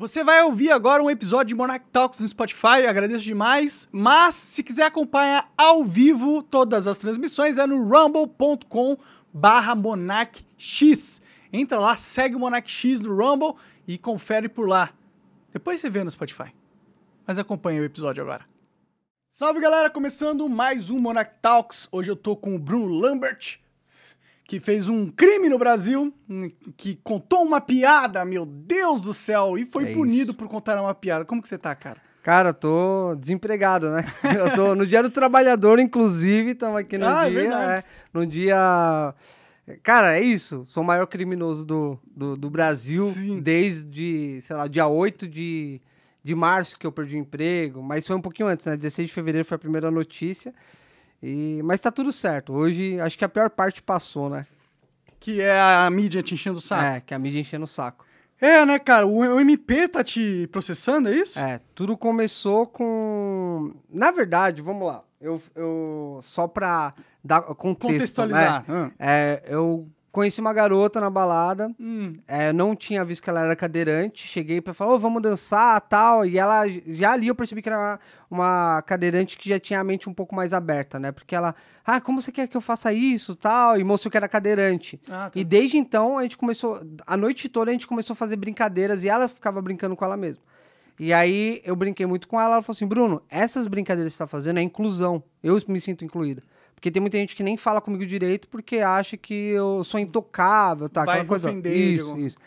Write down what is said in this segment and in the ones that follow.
Você vai ouvir agora um episódio de Monarch Talks no Spotify, agradeço demais. Mas se quiser acompanhar ao vivo todas as transmissões é no rumble.com barra monarchx. Entra lá, segue o Monarch X no Rumble e confere por lá. Depois você vê no Spotify. Mas acompanha o episódio agora. Salve galera, começando mais um Monarch Talks. Hoje eu tô com o Bruno Lambert, que fez um crime no Brasil, hum, que contou uma piada, meu Deus do céu, e foi É punido isso. por contar uma piada. Como que você tá, cara? Cara, eu tô desempregado, né? Eu tô no dia do trabalhador, inclusive, estamos aqui no Ah, é dia. é, no dia. Cara, é isso. Sou o maior criminoso do, do, do Brasil Sim. desde, sei lá, dia 8 de, de março que eu perdi o emprego. Mas foi um pouquinho antes, né? 16 de fevereiro foi a primeira notícia. E, mas tá tudo certo. Hoje, acho que a pior parte passou, né? Que é a mídia te enchendo o saco. É, que a mídia enchendo o saco. É, né, cara? O, o MP tá te processando, é isso? É, tudo começou com. Na verdade, vamos lá. Eu, eu só pra dar contexto. Contextualizar. Né? Ah. É, eu conheci uma garota na balada. Hum. é, não tinha visto que ela era cadeirante. Cheguei pra falar, ô, vamos dançar tal. E ela, já ali eu percebi que era uma, uma cadeirante que já tinha a mente um pouco mais aberta, né? Porque ela, ah, como você quer que eu faça isso tal? E mostrou que era cadeirante. Ah, tá. E desde então a gente começou, a noite toda a gente começou a fazer brincadeiras e ela ficava brincando com ela mesma. E aí eu brinquei muito com ela, ela falou assim: Bruno, essas brincadeiras que você tá fazendo é inclusão. Eu me sinto incluída. Porque tem muita gente que nem fala comigo direito porque acha que eu sou intocável, tá? Vai aquela coisa. ofender de Isso, isso.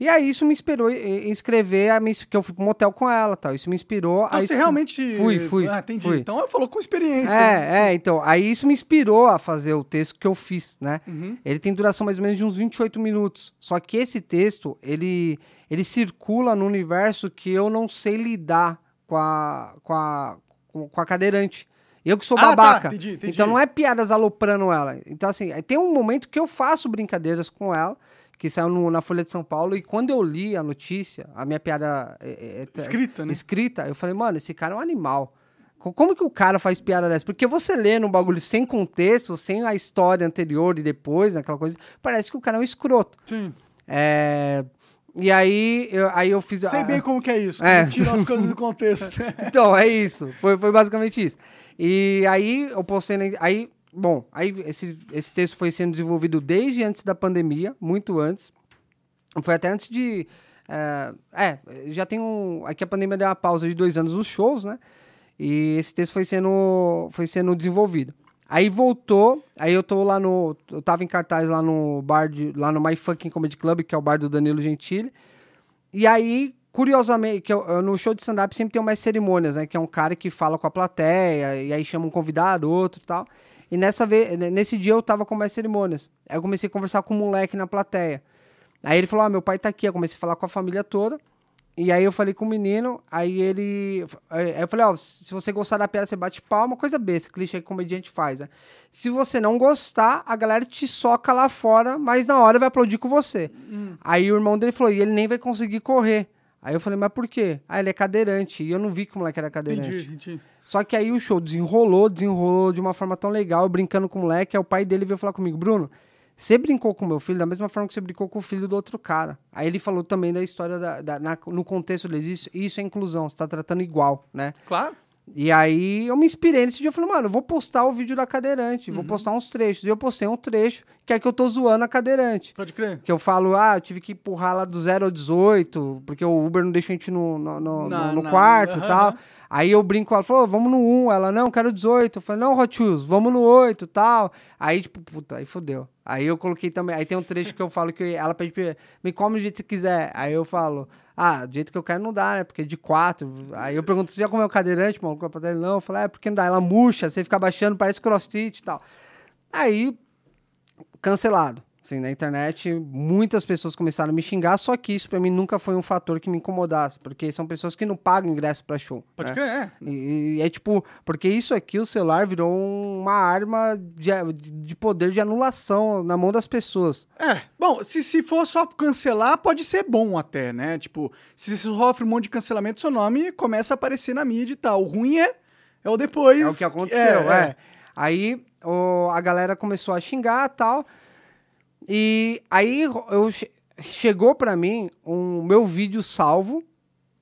E aí isso me inspirou em escrever, a minha, que eu fui pro motel com ela, tal. Isso me inspirou. Então você escre- realmente. Fui, fui. Ah, entendi. fui. Então eu falou com experiência. É, é, então. Aí isso me inspirou a fazer o texto que eu fiz, né? Uhum. Ele tem duração mais ou menos de uns 28 minutos. Só que esse texto, ele, ele circula no universo que eu não sei lidar com a, com a, com a cadeirante. Eu que sou Ah, tá, babaca. entendi, entendi. Então não é piadas aloprando ela. Então, assim, tem um momento que eu faço brincadeiras com ela, que saiu no- na Folha de São Paulo, e quando eu li a notícia, a minha piada é- é- é- Escrita, né? escrita, eu falei, mano, esse cara é um animal. Co- Como que o cara faz piada dessa? Porque você lê num bagulho sem contexto, sem a história anterior e depois, né, aquela coisa, parece que o cara é um escroto. Sim. É, E aí eu, aí eu fiz. Sei bem como que é isso. É. Tirar as coisas do contexto. Então, é isso. Foi, foi basicamente isso. E aí eu postei. Aí, bom, aí esse, esse texto foi sendo desenvolvido desde antes da pandemia, muito antes. Foi até antes de. É, é, já tem um. Aqui a pandemia deu uma pausa de dois anos nos shows, né? E esse texto foi sendo, foi sendo desenvolvido. Aí voltou, aí eu tô lá no. Eu tava em cartaz lá no bar de. lá no My Fucking Comedy Club, que é o bar do Danilo Gentili. E aí, curiosamente, que eu- no show de stand-up sempre tem umas cerimônias, né? Que é um cara que fala com a plateia, e aí chama um convidado, outro e tal. E nessa vez, nesse dia eu tava com mais cerimônias. Aí eu comecei a conversar com um moleque na plateia. Aí ele falou: Ah, meu pai tá aqui. Eu comecei a falar com a família toda. E aí eu falei com o menino, aí ele. Aí eu falei, ó, se você gostar da piada, você bate palma, coisa besta, clichê que comediante faz, né? Se você não gostar, a galera te soca lá fora, mas na hora vai aplaudir com você. Aí o irmão dele falou, e ele nem vai conseguir correr. Aí eu falei, mas por quê? Ah, ele é cadeirante. E eu não vi que o moleque era cadeirante. entendi, entendi. Só que aí o show desenrolou, desenrolou de uma forma tão legal, brincando com o moleque, aí o pai dele veio falar comigo, Bruno, você brincou com meu filho da mesma forma que você brincou com o filho do outro cara. Aí ele falou também da história, da, da- na- no contexto deles, isso, isso é inclusão, você tá tratando igual, né? Claro. E aí eu me inspirei nesse dia, eu falei, mano, eu vou postar o vídeo da cadeirante, vou postar uns trechos. E eu postei um trecho, que é que eu tô zoando a cadeirante. Pode crer. Que eu falo, ah, eu tive que empurrar lá do 0 ao 18, porque o Uber não deixa a gente no, no, no- Na- no na- quarto e aham, tal. Aí eu brinco, ela falou, vamos no 1. Ela, não, quero 18. Eu falei, não, Hot Wheels, vamos no 8 e tal. Aí, tipo, puta, aí fodeu. Aí eu coloquei também, aí tem um trecho que eu falo que ela pede, me come do jeito que você quiser. Aí eu falo, ah, do jeito que eu quero não dá, né? Porque de 4. Aí eu pergunto, você já comeu cadeirante, mano? A dele, não. Eu falei, é, porque não dá? Ela murcha, você fica baixando, parece crossfit e tal. Aí, cancelado. Assim, na internet, muitas pessoas começaram a me xingar, só que isso pra mim nunca foi um fator que me incomodasse, porque são pessoas que não pagam ingresso pra show. Pode né? crer, é. E, e é tipo, porque isso aqui, o celular virou uma arma de, de poder de anulação na mão das pessoas. É, bom, se, se for só cancelar, pode ser bom até, né? Tipo, se você sofre um monte de cancelamento, seu nome começa a aparecer na mídia e tal. O ruim é, é o depois. É o que aconteceu, é. é. Aí o- a galera começou a xingar e tal. E aí eu che- chegou pra mim um meu vídeo salvo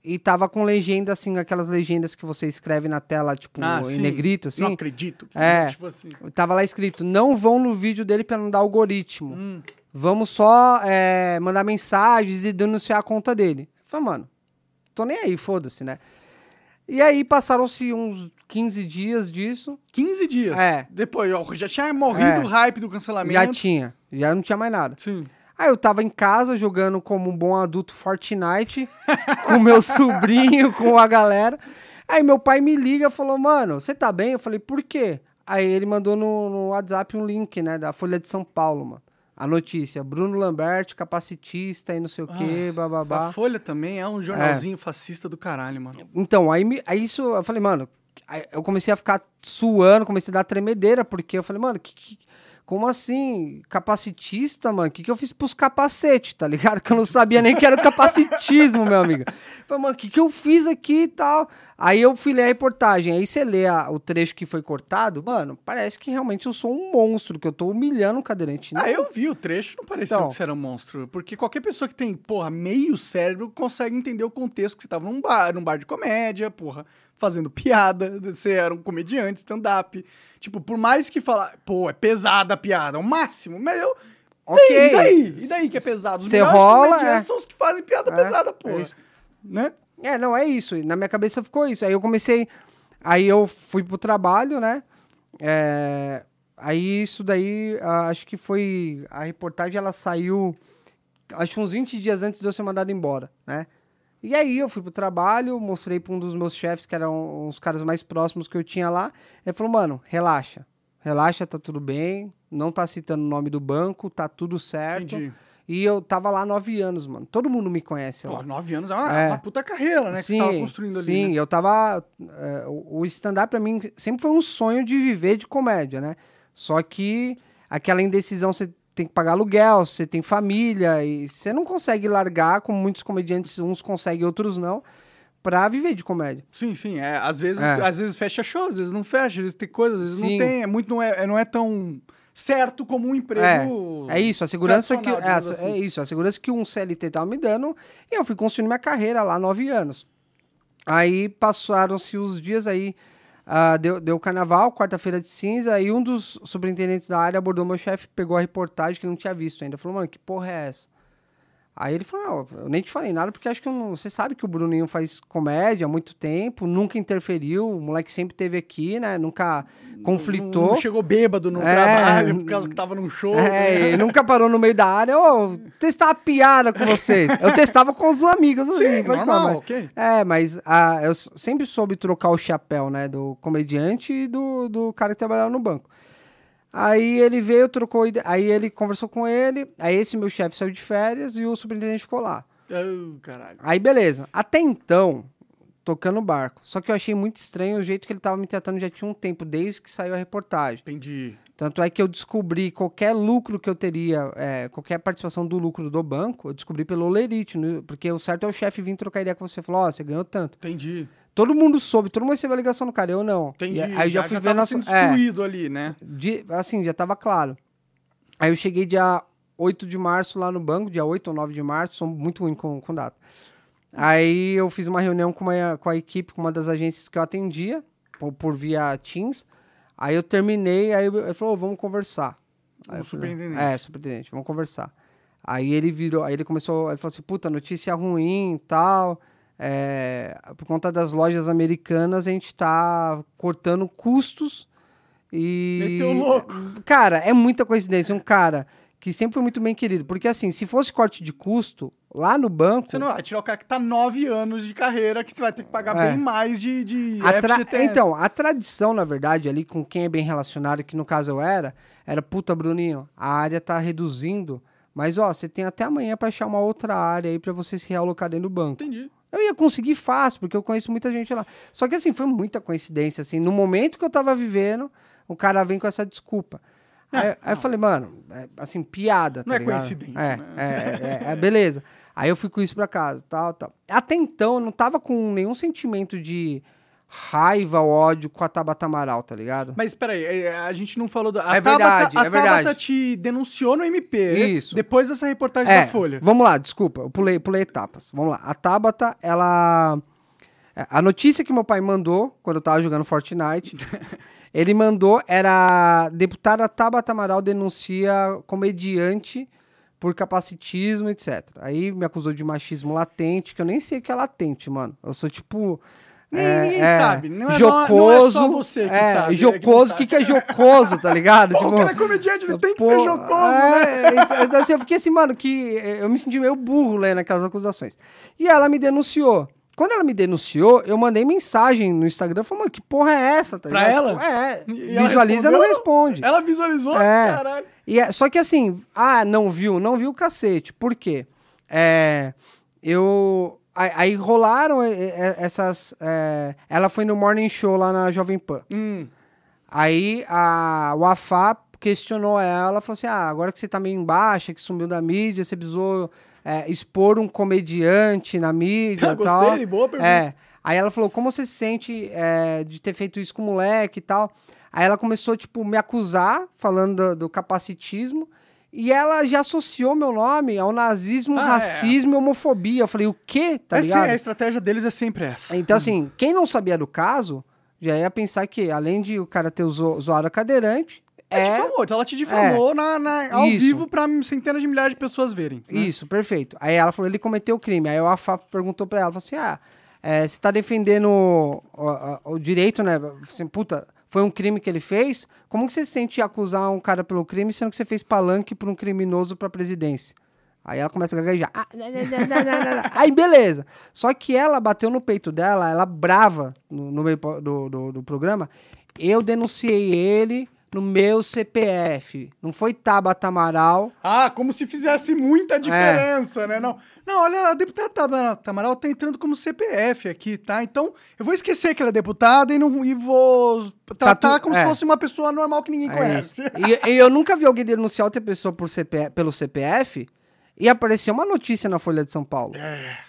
e tava com legenda, assim, aquelas legendas que você escreve na tela, tipo, Ah, em sim. negrito, assim. Não acredito. É. Tipo assim. Tava lá escrito, não vão no vídeo dele pra não dar algoritmo. Hum. Vamos só é, mandar mensagens e denunciar a conta dele. Eu falei, mano, tô nem aí, foda-se, né? E aí passaram-se uns 15 dias disso. 15 dias. É. Depois, ó, já tinha morrido É. o hype do cancelamento. Já tinha, já não tinha mais nada. Sim. Aí eu tava em casa jogando como um bom adulto Fortnite com meu sobrinho, com a galera. Aí meu pai me liga e falou, mano, você tá bem? Eu falei, por quê? Aí ele mandou no, no WhatsApp um link, né, da Folha de São Paulo, mano. A notícia, Bruno Lambert, capacitista e não sei o quê, bababá. A Folha também é um jornalzinho fascista do caralho, mano. Então, aí, me- aí isso, eu falei, mano, eu comecei a ficar suando, comecei a dar tremedeira, porque eu falei, mano, que, que- como assim? Capacitista, mano? O que, que eu fiz pros capacetes, tá ligado? Que eu não sabia nem que era o capacitismo, meu amigo. Eu Falei, mano, o que, que eu fiz aqui e tal? Aí eu fui ler a reportagem, aí você lê a- o trecho que foi cortado, mano, parece que realmente eu sou um monstro, que eu tô humilhando o cadeirante. Ah, eu vi o trecho, não parecia Então. que você era um monstro. Porque qualquer pessoa que tem, porra, meio cérebro consegue entender o contexto que você tava num bar, num bar de comédia, porra, fazendo piada, você era um comediante, stand-up. Tipo, por mais que falar, pô, é pesada a piada, é o máximo, mas eu. Ok. E daí? E daí que é pesado? Os Cê melhores rola, comediantes é. são os que fazem piada É, pesada, é porra. isso. né? É, não, é isso. Na minha cabeça ficou isso. Aí eu comecei. Aí eu fui pro trabalho, né? É, aí isso daí, ah, acho que foi. A reportagem ela saiu. Acho que uns 20 dias antes de eu ser mandado embora, né? E aí eu fui pro trabalho, mostrei pra um dos meus chefes, que eram os caras mais próximos que eu tinha lá. Ele falou, mano, relaxa. Relaxa, tá tudo bem. Não tá citando o nome do banco, tá tudo certo. Entendi. E eu tava lá nove anos, mano. Todo mundo me conhece lá. Nove anos é uma, É. uma puta carreira, né? que você tava construindo ali. Sim, né? eu tava. é, o o stand-up pra mim sempre foi um sonho de viver de comédia, né? Só que aquela indecisão, você tem que pagar aluguel, você tem família, e você não consegue largar, como muitos comediantes, uns conseguem, outros não, pra viver de comédia. Sim, sim. É, às, vezes, É. às vezes fecha show, às vezes não fecha, às vezes tem coisas, às vezes Sim. não tem. É muito, não, é, não é tão certo como um emprego. É isso, a segurança que. É, é assim. isso, a segurança que um CLT tava me dando, e eu fui construindo minha carreira lá, nove anos. Aí passaram-se os dias aí. Ah, deu, deu carnaval, quarta-feira de cinza, e um dos superintendentes da área abordou meu chefe, pegou a reportagem que não tinha visto ainda. Falou, mano, que porra é essa? Aí ele falou, não, eu nem te falei nada, porque acho que não- você sabe que o Bruninho faz comédia há muito tempo, nunca interferiu, o moleque sempre teve aqui, né? Nunca conflitou. Não, não chegou bêbado no É, trabalho por causa que tava num show. É, ele nunca parou no meio da área. Ô, testar piada com vocês. Eu testava com os amigos, assim, Sim, pode normal, falar, mas- ok. É, mas ah, eu sempre soube trocar o chapéu, né? Do comediante e do, do cara que trabalhava no banco. Aí ele veio, trocou, aí ele conversou com ele, aí esse meu chefe saiu de férias e o superintendente ficou lá. Oh, caralho. Aí beleza. Até então, tocando o barco. Só que eu achei muito estranho o jeito que ele tava me tratando já tinha um tempo, desde que saiu a reportagem. Entendi. Tanto é que eu descobri qualquer lucro que eu teria, é, qualquer participação do lucro do banco, eu descobri pelo Olerite, porque o certo é o chefe vir trocar ideia com você e falar, ó, você ganhou tanto. Entendi. Todo mundo soube, todo mundo recebeu a ligação do cara, eu não. Entendi. E aí já, fui ver tava nossa... sendo É, excluído ali, né? de- assim, já tava claro. Aí eu cheguei dia 8 de março lá no banco, dia 8 ou 9 de março, sou muito ruim com, com data. Aí eu fiz uma reunião com, uma, com a equipe, com uma das agências que eu atendia, por, por via Teams. Aí eu terminei, aí ele falou, "Ô, vamos conversar. Aí O eu falei, superintendente. É, superintendente, vamos conversar. Aí ele virou, aí ele começou, ele falou assim, puta, notícia ruim e tal. É, por conta das lojas americanas, a gente tá cortando custos e. Meteu louco. Cara, é muita coincidência. Um cara que sempre foi muito bem querido. Porque assim, se fosse corte de custo, lá no banco. Você não vai tirar o cara que tá nove anos de carreira, que você vai ter que pagar É. bem mais de, de A tra-. Então, a tradição, na verdade, ali com quem é bem relacionado, que no caso eu era, era, puta, Bruninho, a área tá reduzindo, mas ó, você tem até amanhã pra achar uma outra área aí pra você se realocar dentro do banco. Entendi. Eu ia conseguir fácil, porque eu conheço muita gente lá. Só que assim, foi muita coincidência, assim, no momento que eu tava vivendo, o cara vem com essa desculpa. É, aí, aí eu falei, mano, é, assim, piada, Não tá é ligado? coincidência, É, né? é, é, é, beleza. Aí eu fui com isso pra casa, tal, tal. Até então, eu não tava com nenhum sentimento de raiva, ódio com a Tabata Amaral, tá ligado? Mas peraí, é, a gente não falou do. A É Tabata, verdade, a é verdade. Tabata te denunciou no MP. Isso. Depois dessa reportagem É, da Folha. Vamos lá, desculpa, eu pulei, pulei etapas. Vamos lá. A Tabata, ela. é, A notícia que meu pai mandou quando eu tava jogando Fortnite, ele mandou era deputada Tabata Amaral denuncia comediante por capacitismo, etc. Aí me acusou de machismo latente, que eu nem sei o que é latente, mano. Eu sou tipo. É, ninguém é, sabe. Não é, jocoso. não é só você que é, sabe. é Jocoso, não o que, que é jocoso, tá ligado? Pô, o cara é comediante, ele tem que Pô, ser jocoso, né? é, então, então, assim, eu fiquei assim, mano, que eh, eu me senti meio burro lendo aquelas acusações. E ela me denunciou. Quando ela me denunciou, eu mandei mensagem no Instagram, falando, mano, que porra é essa? Tá Pra ligado? ela? Tipo, é, E ela visualiza, não respondeu? responde. Ela visualizou? É. Caralho. E é- só que assim, ah, não viu, não viu o cacete. Por quê? É, eu. Aí, aí rolaram eh, eh, essas. eh, ela foi no Morning Show lá na Jovem Pan. Hum. Aí a, o AFA questionou ela, falou assim: ah, agora que você tá meio embaixo, que sumiu da mídia, você precisou é, expor um comediante na mídia Ah, tal. gostei, boa pergunta. É. Aí ela falou: como você se sente é, de ter feito isso com o moleque e tal? Aí ela começou, tipo, me acusar, falando do, do capacitismo. E ela já associou meu nome ao nazismo, Ah, é. racismo e homofobia. Eu falei, o quê? Tá É sim, ligado? a estratégia deles é sempre essa. Então, assim, quem não sabia do caso, já ia pensar que, além de o cara ter zo zoado a cadeirante, É, é. difamou, então ela te difamou na, na- ao Isso. vivo pra centenas de milhares de pessoas verem. né? Isso, perfeito. Aí ela falou, ele cometeu o crime. Aí o AFA perguntou pra ela, falou assim, ah, é, você tá defendendo o, o- o direito, né? Assim, puta, foi um crime que ele fez? Como que você se sente acusar um cara pelo crime, sendo que você fez palanque pra um criminoso pra presidência? Aí ela começa a gaguejar. Ah, né, né, né. Aí, beleza. Só que ela bateu no peito dela, ela brava no, no meio do, do, do programa. Eu denunciei ele no meu CPF. Não foi Tabata Amaral. Ah, como se fizesse É. muita diferença, né? Não, não, olha, a deputada Tamara- Tamaral tá entrando como CPF aqui, tá? Então, eu vou esquecer que ela é deputada e, não, e vou tratar tu- como é. se fosse uma pessoa normal que ninguém É conhece. E, e eu nunca vi alguém denunciar outra pessoa por CP, pelo CPF e apareceu uma notícia na Folha de São Paulo.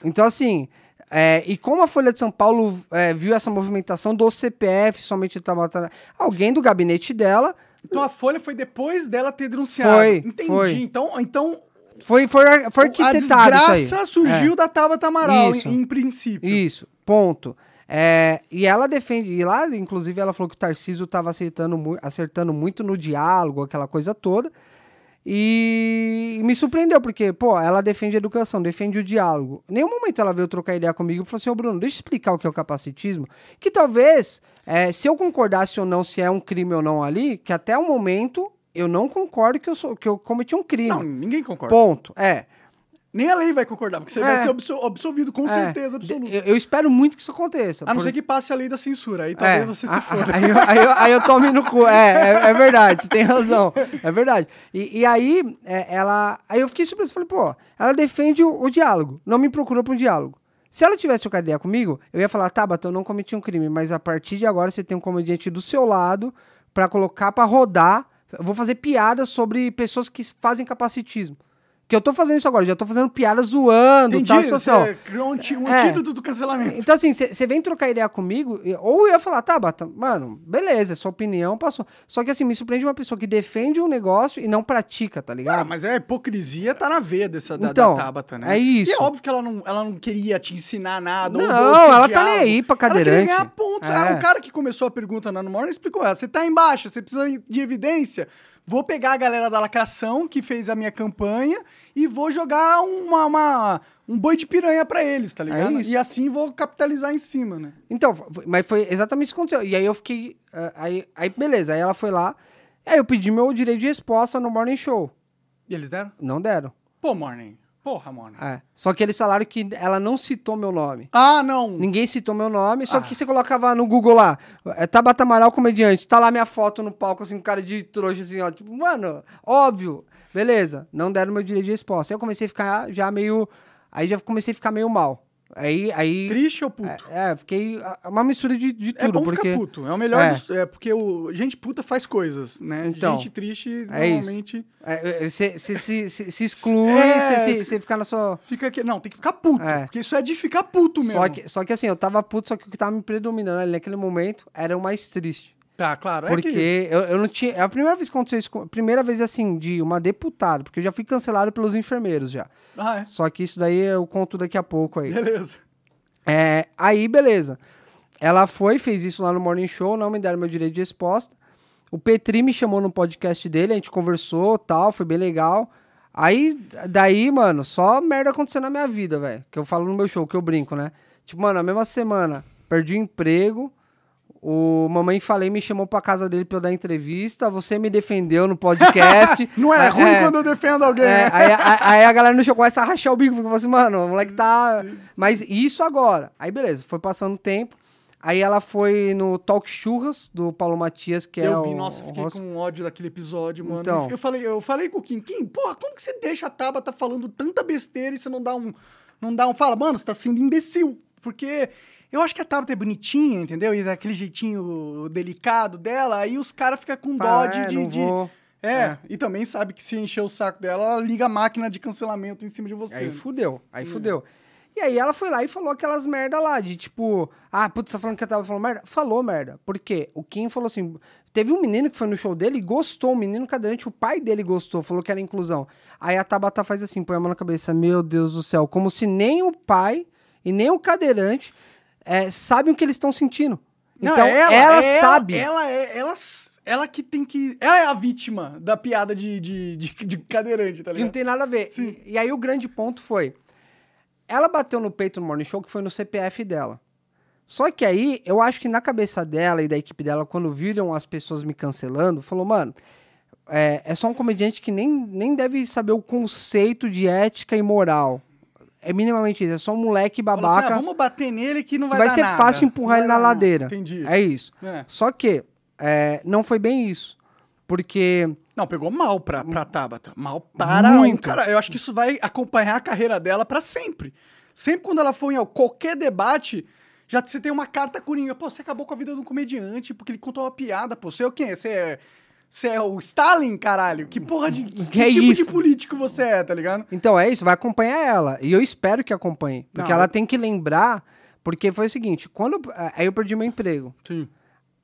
Então, assim, é, e como a Folha de São Paulo é, viu essa movimentação do CPF, somente tá matando. Alguém do gabinete dela Então a Folha foi depois dela ter denunciado. Foi, Entendi. foi. Então, então foi, foi, foi a arquitetado aí. desgraça surgiu da Tabata Amaral, Isso. em, em princípio. Isso, ponto. É, e ela defende, e lá, inclusive, ela falou que o Tarcísio estava acertando, mu- acertando muito no diálogo, aquela coisa toda. E me surpreendeu, porque, pô, ela defende a educação, defende o diálogo. Em nenhum momento ela veio trocar ideia comigo e falou assim: Ô Bruno, deixa eu explicar o que é o capacitismo. Que talvez, é, se eu concordasse ou não se é um crime ou não ali, que até o momento eu não concordo que eu, sou, que eu cometi um crime. Não, ninguém concorda. Ponto. É. Nem a lei vai concordar, porque você É. vai ser absol- absolvido com é. certeza absoluta. Eu, eu espero muito que isso aconteça. A não por- ser que passe a lei da censura, aí talvez É, você se a- a- foda. Aí, eu- aí, eu- aí eu tome no cu. É, é, é verdade, você tem razão. É verdade. E, e aí, é, ela. Aí eu fiquei surpreso. Falei, pô, ela defende o, o diálogo, não me procurou para um diálogo. Se ela tivesse trocado ideia comigo, eu ia falar, Tabata, eu não cometi um crime, mas a partir de agora você tem um comediante do seu lado para colocar para rodar. Eu vou fazer piadas sobre pessoas que fazem capacitismo. Que eu tô fazendo isso agora, já tô fazendo piada zoando, Entendi, tal situação. você criou um, um É. antídoto do cancelamento. Então, assim, você vem trocar ideia comigo, ou eu ia falar, tá, Bata, mano, beleza, é sua opinião passou. Só que, assim, me surpreende uma pessoa que defende um negócio e não pratica, tá ligado? Ah, mas a hipocrisia tá na veia dessa, da, Então, da Tabata, né? é isso. E é óbvio que ela não, ela não queria te ensinar nada. Não, ela tá nem aí pra Ela queria cadeirante. ganhar pontos. É. Ah, o cara que começou a pergunta na Morning explicou ela. Você tá embaixo, você precisa de evidência. Vou pegar a galera da lacração que fez a minha campanha e vou jogar uma, uma- um boi de piranha pra eles, tá ligado? isso. E assim vou capitalizar em cima, né? Então, mas foi exatamente isso que aconteceu. E aí eu fiquei. ah, aí, aí, beleza, aí ela foi lá. Aí eu pedi meu direito de resposta no Morning Show. E eles deram? Não deram. Pô, Morning. Porra, Morning. É. Só que eles falaram que ela não citou meu nome. Ah, não. Ninguém citou meu nome, só Ah. que você colocava no Google lá, é Tabata Amaral comediante, tá lá minha foto no palco, assim, com cara de trouxa, assim, ó, tipo, mano, óbvio, beleza, não deram meu direito de resposta. Aí eu comecei a ficar já meio, aí já comecei a ficar meio mal. Aí, aí Triste ou puto? é, é, fiquei uma mistura de, de É, tudo, bom porque ficar puto. É o melhor É. dos- É porque o, gente puta faz coisas, né? Então, gente triste, é isso. normalmente, você se, se, se, se exclui, É, você fica na sua... fica aqui. Não, tem que ficar puto. É. Porque isso é de ficar puto mesmo. Só que, só que assim, eu tava puto, só que o que tava me predominando ali naquele momento era o mais triste. Tá, claro. Porque é que... eu, eu não tinha. É a primeira vez que aconteceu isso. a Primeira vez, assim, de uma deputada, porque eu já fui cancelado pelos enfermeiros já. Ah, é. Só que isso daí eu conto daqui a pouco aí. Beleza. É, aí, beleza. Ela foi, fez isso lá no Morning Show, não me deram meu direito de resposta. O Petri me chamou no podcast dele, a gente conversou tal, foi bem legal. Aí, daí, mano, só merda aconteceu na minha vida, velho. Que eu falo no meu show, que eu brinco, né? Tipo, mano, na mesma semana, perdi o emprego. O Mamãe Falei me chamou pra casa dele pra eu dar entrevista. Você me defendeu no podcast. Não é, É, ruim é. quando eu defendo alguém. É, né? aí, aí- aí a galera no show começa a rachar o bico, porque fala assim, mano, o moleque tá. Mas isso agora. Aí beleza, foi passando o tempo. Aí ela foi no Talk Churras do Paulo Matias, que é eu vi, o. nossa, o fiquei com ódio daquele episódio, mano. Então. Eu falei, eu falei com o Kim, Kim, porra, como que você deixa a Tabata falando tanta besteira e você não dá um. Não dá um. Fala, mano, você tá sendo imbecil. Porque eu acho que a Tabata é bonitinha, entendeu? E daquele jeitinho delicado dela, aí os caras ficam com dó de. é, de- de-. É, É. e também sabe que se encher o saco dela, ela liga a máquina de cancelamento em cima de você. Aí né? fudeu, aí Hum. fudeu. E aí ela foi lá e falou aquelas merda lá, de tipo, ah, putz, você tá falando que eu tava falando merda? Falou merda. Por quê? O Kim falou assim, teve um menino que foi no show dele e gostou, um menino cadeirante, o pai dele gostou, falou que era inclusão. Aí a Tabata faz assim, põe a mão na cabeça, meu Deus do céu, como se nem o pai e nem o cadeirante é, sabem o que eles estão sentindo. Não, Então, ela, sabe. Ela é. Ela, ela que tem que. Ela é a vítima da piada de, de, de, de cadeirante, tá Não ligado? tem nada a ver. Sim. E, e aí o grande ponto foi, ela bateu no peito no Morning Show que foi no CPF dela. Só que aí, eu acho que na cabeça dela e da equipe dela, quando viram as pessoas me cancelando, falou, mano, é, é só um comediante que nem, nem deve saber o conceito de ética e moral. É minimamente isso, é só um moleque assim, babaca. ah, vamos bater nele que não vai, vai dar ser nada. fácil empurrar ele vai na ladeira. Entendi. É isso. É. Só que é, não foi bem isso. Porque Não, pegou mal pra, pra Tabata. Mal para Muito. um cara. Eu acho que isso vai acompanhar a carreira dela pra sempre. Sempre quando ela for em qualquer debate, já você tem uma carta coringa. Pô, você acabou com a vida de um comediante porque ele contou uma piada. Pô, você é o quê? Você é, você é o Stalin, caralho? Que porra de. Que, Que é tipo isso? de político você é, tá ligado? Então é isso, vai acompanhar ela. E eu espero que acompanhe. Porque Não, ela eu- tem que lembrar. Porque foi o seguinte: quando. Aí eu perdi meu emprego. Sim.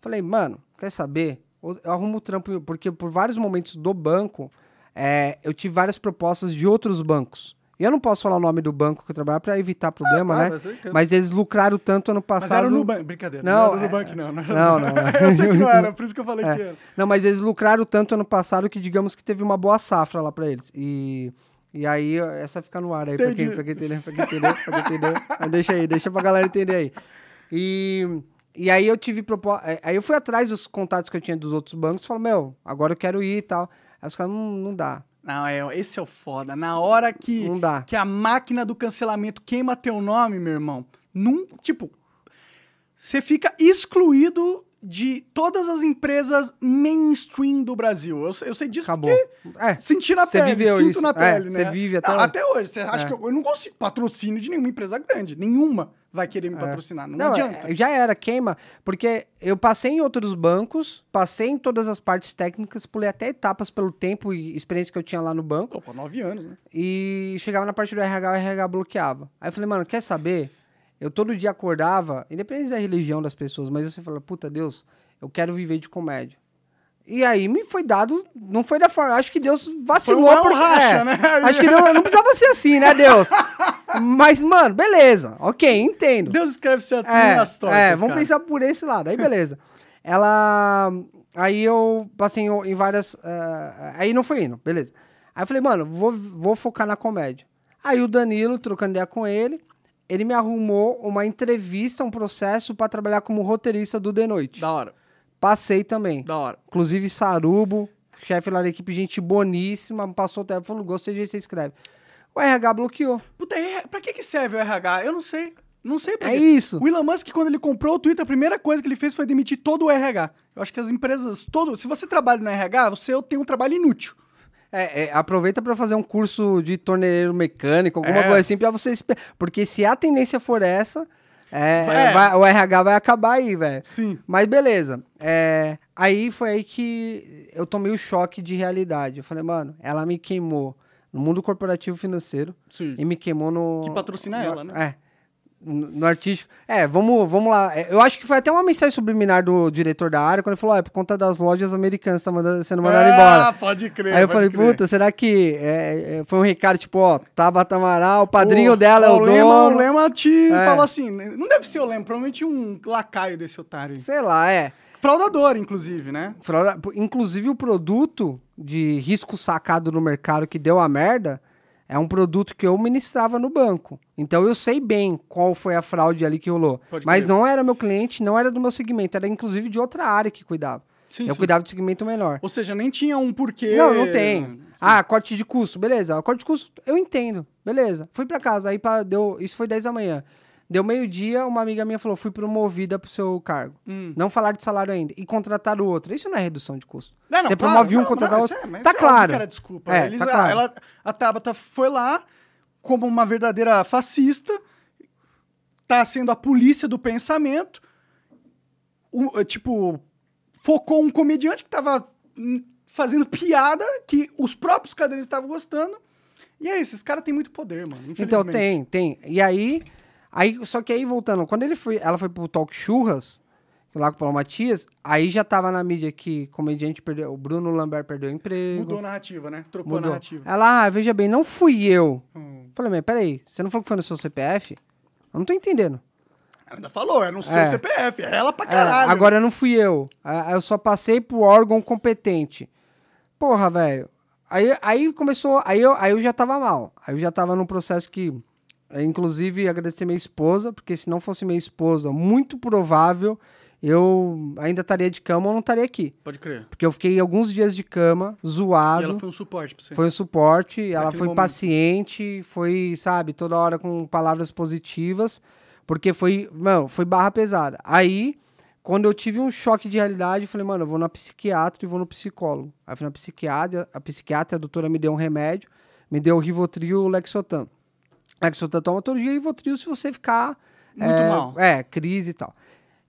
Falei, mano, quer saber? Eu eu arrumo o trampo. Porque por vários momentos do banco, é, eu tive várias propostas de outros bancos. Eu não posso falar o nome do banco que eu trabalhava pra evitar problema, claro, né? mas. Mas eles lucraram tanto ano Mas passado. era o Nubank. Brincadeira. Não, Não, era o é- Nubank, não. Não, Não, não, não. eu sei que não era, por isso que eu falei É. que era. Não, mas eles lucraram tanto ano passado que digamos que teve uma boa safra lá pra eles. E, e aí, essa fica no ar aí, pra quem, pra quem entender, pra quem entender, pra quem entender. Mas deixa aí, deixa pra galera entender aí. E, e aí eu tive proposta. Aí eu fui atrás dos contatos que eu tinha dos outros bancos e falei, meu, agora eu quero ir e tal. Aí os caras, não, não dá. Não, é, esse é o foda. Na hora que, Não dá. que a máquina do cancelamento queima teu nome, meu irmão, num, tipo, você fica excluído de todas as empresas mainstream do Brasil. Eu, sei- eu sei disso Acabou. porque É, senti na Você pele, viveu sinto isso. na É, pele, você né? vive até hoje. até hoje. Você acha É. que eu, eu não consigo patrocínio de nenhuma empresa grande. Nenhuma vai querer me patrocinar. Não, Não, adianta. é, já era, queima. Porque eu passei em outros bancos, passei em todas as partes técnicas, pulei até etapas pelo tempo e experiência que eu tinha lá no banco. Pô, nove anos, né? E chegava na parte do RH, o RH bloqueava. Aí eu falei, mano, quer saber? Eu todo dia acordava, independente da religião das pessoas, mas você fala, puta Deus, eu quero viver de comédia. E aí me foi dado, não foi da forma, acho que Deus vacilou. Foi um porque- racha, é, né? Acho que Deus, não precisava ser assim, né, Deus? Mas, mano, beleza, ok, entendo. Deus escreve certo É, nas tortas, é, vamos cara. pensar por esse lado. Aí, beleza. Ela. Aí eu passei em, várias. eh, aí não foi indo, beleza. Aí eu falei, mano, vou, vou focar na comédia. Aí o Danilo, trocando ideia com ele, ele me arrumou uma entrevista, um processo pra trabalhar como roteirista do The Noite. Da hora, Passei também. da hora. Inclusive, Sarubo, chefe lá da equipe, gente boníssima, passou o tempo, falou, gostei de você escreve. O RH bloqueou. Puta, pra que, que serve o RH? Eu não sei. Não sei pra É quê. isso. O Elon Musk, quando ele comprou o Twitter, a primeira coisa que ele fez foi demitir todo o RH. Eu acho que as empresas, todo. Se você trabalha no RH, você tem um trabalho inútil. É, é, aproveita pra fazer um curso de torneireiro mecânico, alguma É. coisa assim, pra você. Porque se a tendência for essa, é, É. vai- o RH vai acabar aí, velho. Sim. Mas beleza. É, aí foi aí que eu tomei o choque de realidade. Eu falei, mano, ela me queimou no mundo corporativo financeiro Sim. e me queimou no. Que patrocina no- ela, né? É. No, artístico. É, vamos, vamos lá. É, Eu acho que foi até uma mensagem subliminar do diretor da área, quando ele falou: ó, é por conta das lojas americanas, tá mandando, sendo mandado embora. Ah, pode crer. Aí eu falei, crer. puta, será que é, é, foi um recado, tipo, ó, Tabata Amaral, o padrinho Ô, dela é o Lema, dono. O Lema te É. falou assim, não deve ser o Lema, provavelmente um lacaio desse otário. Sei lá, é. Fraudador, inclusive, né? Frauda- Inclusive o produto de risco sacado no mercado que deu a merda é um produto que eu ministrava no banco. Então eu sei bem qual foi a fraude ali que rolou. Pode Mas crer. não era meu cliente, não era do meu segmento, era inclusive de outra área que cuidava. Sim, eu sim. cuidava de segmento menor. Ou seja, nem tinha um porquê. Não, não tem. Ah, corte de custo, beleza. Corte de custo, eu entendo. Beleza. Fui pra casa, aí pra, deu, isso foi 10 da manhã. Deu meio-dia, uma amiga minha falou: fui promovida pro seu cargo. Hum. Não falar de salário ainda. E contratar o outro. Isso não é redução de custo. Não, não, Você claro, promove um, contratar não, outro. é- tá é claro. era desculpa. É, Eles, tá ah, claro. ela, a Tabata foi lá como uma verdadeira fascista, tá sendo a polícia do pensamento, o- eh, tipo, focou um comediante que tava hum, fazendo piada que os próprios cadeirantes estavam gostando. E é isso, esses caras têm muito poder, mano. Então tem, tem. E aí, aí, só que aí voltando, quando ele foi, ela foi pro Talk Churras, lá com o Paulo Matias, aí já tava na mídia que comediante perdeu, o Bruno Lambert perdeu o emprego. Mudou a narrativa, né? Trocou a Mudou. narrativa. Ela, ah, veja bem, não fui eu. Hum. Falei, mas peraí, você não falou que foi no seu CPF? Eu não tô entendendo. Ela ainda falou, é no seu É. CPF, é ela pra É, caralho. agora não fui eu. Ah, Eu só passei pro órgão competente. Porra, velho. Aí, aí começou. Aí eu, aí eu já tava mal. Aí eu já tava num processo que. É, Inclusive, agradecer minha esposa, porque se não fosse minha esposa, muito provável eu ainda estaria de cama ou não estaria aqui. Pode crer. Porque eu fiquei alguns dias de cama, E zoado. ela foi um suporte pra você. Foi um suporte, ela foi momento. paciente, foi, sabe, toda hora com palavras positivas, porque foi, mano, foi barra pesada. Aí, quando eu tive um choque de realidade, eu falei, mano, eu vou na psiquiatra e vou no psicólogo. Aí fui na psiquiatra, a psiquiatra, a doutora me deu um remédio, me deu o Rivotril e o Lexotan. Dia e Rivotril se você ficar... Muito é, mal. É, crise e tal.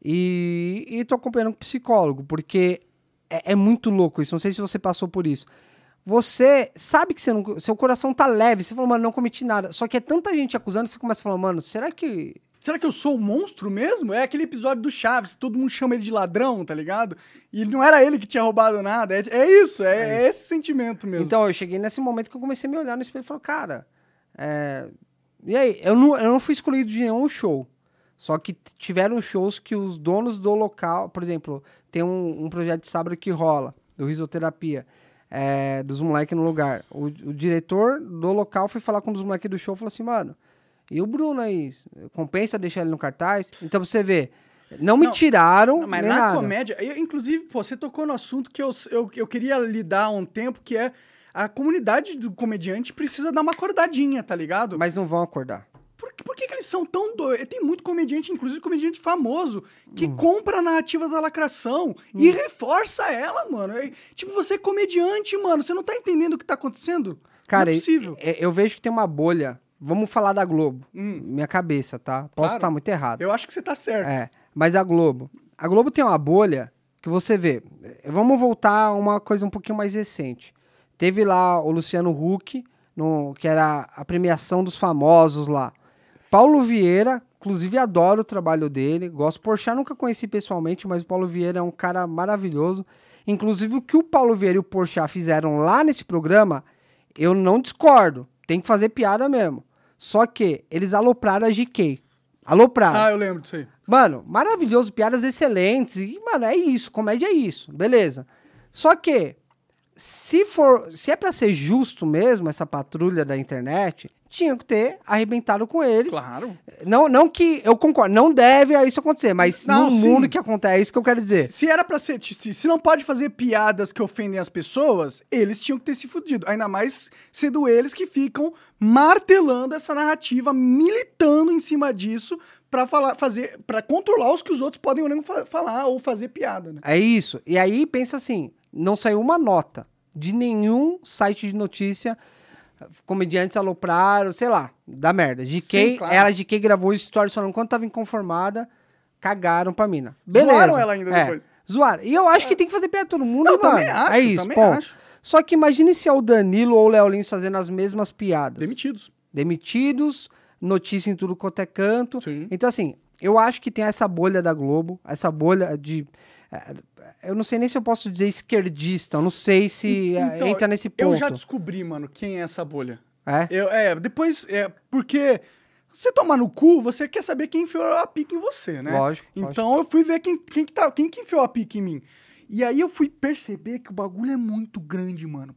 E, e tô acompanhando com psicólogo, porque é, é muito louco isso. Não sei se você passou por isso. Você sabe que você não, seu coração tá leve. Você falou, mano, não cometi nada. Só que é tanta gente acusando, você começa a falar, mano, será que. Será que eu sou um monstro mesmo? É aquele episódio do Chaves, todo mundo chama ele de ladrão, tá ligado? E não era ele que tinha roubado nada. É, é isso, é, é esse sentimento mesmo. Então, eu cheguei nesse momento que eu comecei a me olhar no espelho e falei, cara. é, E aí, eu não, eu não fui escolhido de nenhum show. Só que tiveram shows que os donos do local, por exemplo, tem um, um projeto de sábado que rola, do Risoterapia, é, dos moleques no lugar. O, o diretor do local foi falar com um dos moleques do show e falou assim, mano, e o Bruno aí? Compensa deixar ele no cartaz? Então você vê, não me Não, tiraram, Não, mas na nada. comédia, eu, inclusive, pô, você tocou no assunto que eu, eu, eu queria lidar há um tempo, que é a comunidade do comediante precisa dar uma acordadinha, tá ligado? Mas não vão acordar. Por, que- por que, que eles são tão doidos? Tem muito comediante, inclusive comediante famoso, que Hum. compra a narrativa da lacração e reforça ela, mano. É, tipo, você é comediante, mano. Você não tá entendendo o que tá acontecendo? Cara, não é possível. e- eu vejo que tem uma bolha. Vamos falar da Globo. Hum. Minha cabeça, tá? Posso Claro. estar muito errado. Eu acho que você tá certo. É, mas a Globo. A Globo tem uma bolha que você vê. Vamos voltar a uma coisa um pouquinho mais recente. Teve lá o Luciano Huck, no, que era a premiação dos famosos lá. Paulo Vieira, inclusive adoro o trabalho dele. Gosto. Porchat nunca conheci pessoalmente, mas o Paulo Vieira é um cara maravilhoso. Inclusive o que o Paulo Vieira e o Porchat fizeram lá nesse programa, eu não discordo. Tem que fazer piada mesmo. Só que eles alopraram a GK. Alopraram. Ah, eu lembro disso aí. Mano, maravilhoso, piadas excelentes. E, mano, é isso, comédia é isso, beleza. Só que, se for. Se é pra ser justo mesmo, essa patrulha da internet, tinha que ter arrebentado com eles. Claro. Não, não que eu concordo, não deve isso acontecer, mas Não, no sim. mundo que acontece, é isso que eu quero dizer. Se era pra ser. Se, se não pode fazer piadas que ofendem as pessoas, eles tinham que ter se fudido. Ainda mais sendo eles que ficam martelando essa narrativa, militando em cima disso pra falar, fazer, para controlar os que os outros podem ou não fa- falar ou fazer piada, né? É isso. E aí pensa assim, não saiu uma nota. de nenhum site de notícia. Comediantes alopraram, sei lá, da merda. GK, claro. ela GK gravou stories falando quando tava inconformada, cagaram pra mina. Beleza. Zoaram ela ainda É, depois. Zoaram. E eu acho que tem que fazer piada todo mundo, Eu mano. também acho, é isso, também ponto. acho. Só que imagine se é o Danilo ou o Léo Lins fazendo as mesmas piadas. Demitidos. Demitidos, notícia em tudo quanto é canto. Sim. Então, assim, eu acho que tem essa bolha da Globo, essa bolha de. Eu não sei nem se eu posso dizer esquerdista, eu não sei se eh, Então, entra nesse ponto. Eu já descobri, mano, quem é essa bolha. É? Eu, é, depois, é, porque você tomar no cu, você quer saber quem enfiou a pica em você, né? Lógico, Então eu fui ver quem, quem, que tá, quem que enfiou a pica em mim. E aí eu fui perceber que o bagulho é muito grande, mano.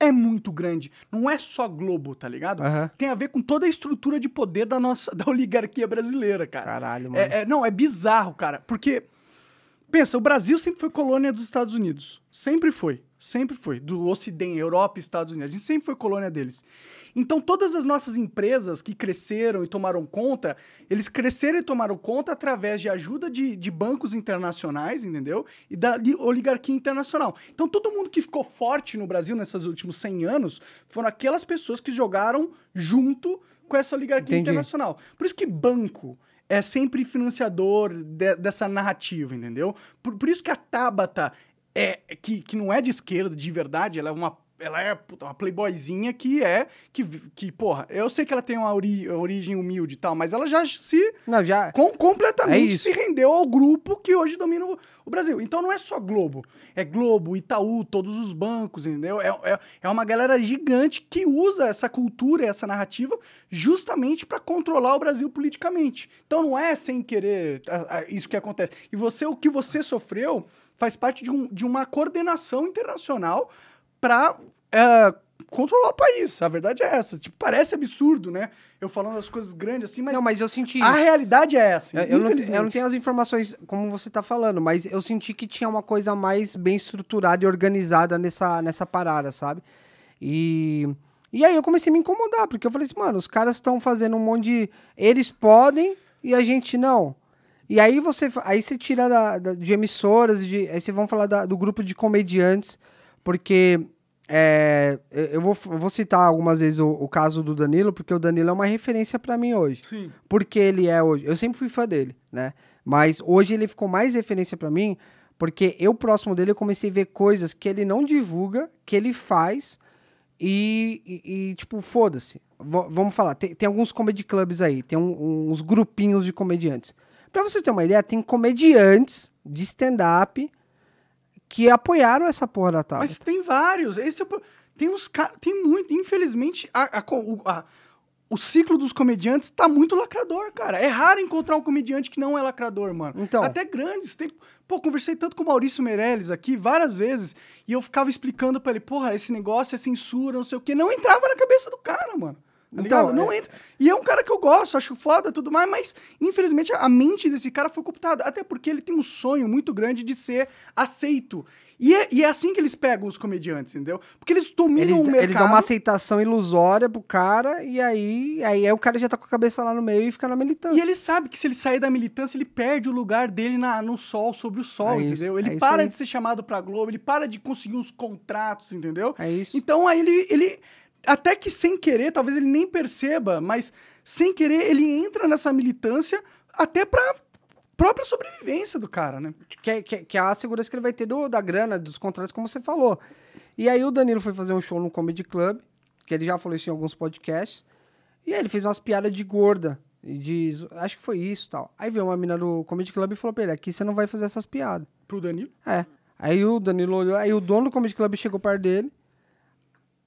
É muito grande. Não é só Globo, tá ligado? Aham. Tem a ver com toda a estrutura de poder da nossa da oligarquia brasileira, cara. Caralho, mano. É, é- não, é bizarro, cara. Porque, pensa, o Brasil sempre foi colônia dos Estados Unidos. Sempre foi. Sempre foi. Do Ocidente, Europa e Estados Unidos. A gente sempre foi colônia deles. Então, todas as nossas empresas que cresceram e tomaram conta, eles cresceram e tomaram conta através de ajuda de, de bancos internacionais, entendeu? E da li- oligarquia internacional. Então, todo mundo que ficou forte no Brasil nesses últimos 100 anos foram aquelas pessoas que jogaram junto com essa oligarquia Entendi. internacional. Por isso que banco é sempre financiador de- dessa narrativa, entendeu? Por, por isso que a Tabata é que, que não é de esquerda, de verdade, ela é uma ela é puta, uma playboyzinha que é que, que porra, eu sei que ela tem uma ori- origem humilde e tal, mas ela já se Não, já. com- completamente É se rendeu ao grupo que hoje domina o, o Brasil. Então não é só Globo. É Globo, Itaú, todos os bancos, entendeu? É, é, é uma galera gigante que usa essa cultura e essa narrativa justamente para controlar o Brasil politicamente. Então não é sem querer a- a- isso que acontece. E você, o que você sofreu faz parte de, um- de uma coordenação internacional para controlar o país. A verdade é essa. Tipo, parece absurdo, né? Eu falando as coisas grandes assim, mas Não, mas eu senti a isso. realidade é essa. Eu, eu não, eu não tenho as informações como você tá falando, mas eu senti que tinha uma coisa mais bem estruturada e organizada nessa, nessa parada, sabe? E, e aí eu comecei a me incomodar, porque eu falei assim, mano, os caras estão fazendo um monte de. Eles podem e a gente não. E aí você, aí você tira da, da- de emissoras, de, aí vocês vão falar da- do grupo de comediantes, porque é, eu vou, eu vou citar algumas vezes o, o caso do Danilo, porque o Danilo é uma referência pra mim hoje Sim. porque ele é hoje. Eu sempre fui fã dele, né? Mas hoje ele ficou mais referência pra mim, porque eu próximo dele eu comecei a ver coisas que ele não divulga, que ele faz e, e- e, tipo, foda-se. Vamos falar, tem, tem alguns comedy clubs aí, tem um- uns grupinhos de comediantes. Pra você ter uma ideia, tem comediantes de stand-up que apoiaram essa porra da Tabata. Mas tem vários. Esse é o tem uns caras. Tem muito. Infelizmente, a- a a- o ciclo dos comediantes tá muito lacrador, cara. É raro encontrar um comediante que não é lacrador, mano. Então. Até grandes. Tem, pô, conversei tanto com o Maurício Meirelles aqui várias vezes e eu ficava explicando pra ele, porra, esse negócio é censura, não sei o quê. Não entrava na cabeça do cara, mano. Então? Não é- entra. E é um cara que eu gosto, acho foda tudo mais, mas infelizmente a mente desse cara foi cooptada. Até porque ele tem um sonho muito grande de ser aceito. E é, e é assim que eles pegam os comediantes, entendeu? Porque eles dominam Eles, o mercado. eles dão uma aceitação ilusória pro cara e aí, aí, aí o cara já tá com a cabeça lá no meio e fica na militância. E ele sabe que se ele sair da militância, ele perde o lugar dele na, no sol, sobre o sol, É isso, entendeu? é Ele isso para de ser chamado pra Globo, ele para de conseguir uns contratos, entendeu? É isso. Então aí ele, ele. Até que sem querer, talvez ele nem perceba, mas sem querer ele entra nessa militância até pra própria sobrevivência do cara, né? Que, é- que, é- que é a segurança que ele vai ter do, da grana, dos contratos, como você falou. E aí o Danilo foi fazer um show no Comedy Club, que ele já falou isso em alguns podcasts, e aí ele fez umas piadas de gorda, e de, zo- acho que foi isso e tal. Aí veio uma mina do Comedy Club e falou pra ele, aqui você não vai fazer essas piadas. Pro Danilo. É. Aí o Danilo olhou, aí o dono do Comedy Club chegou perto dele,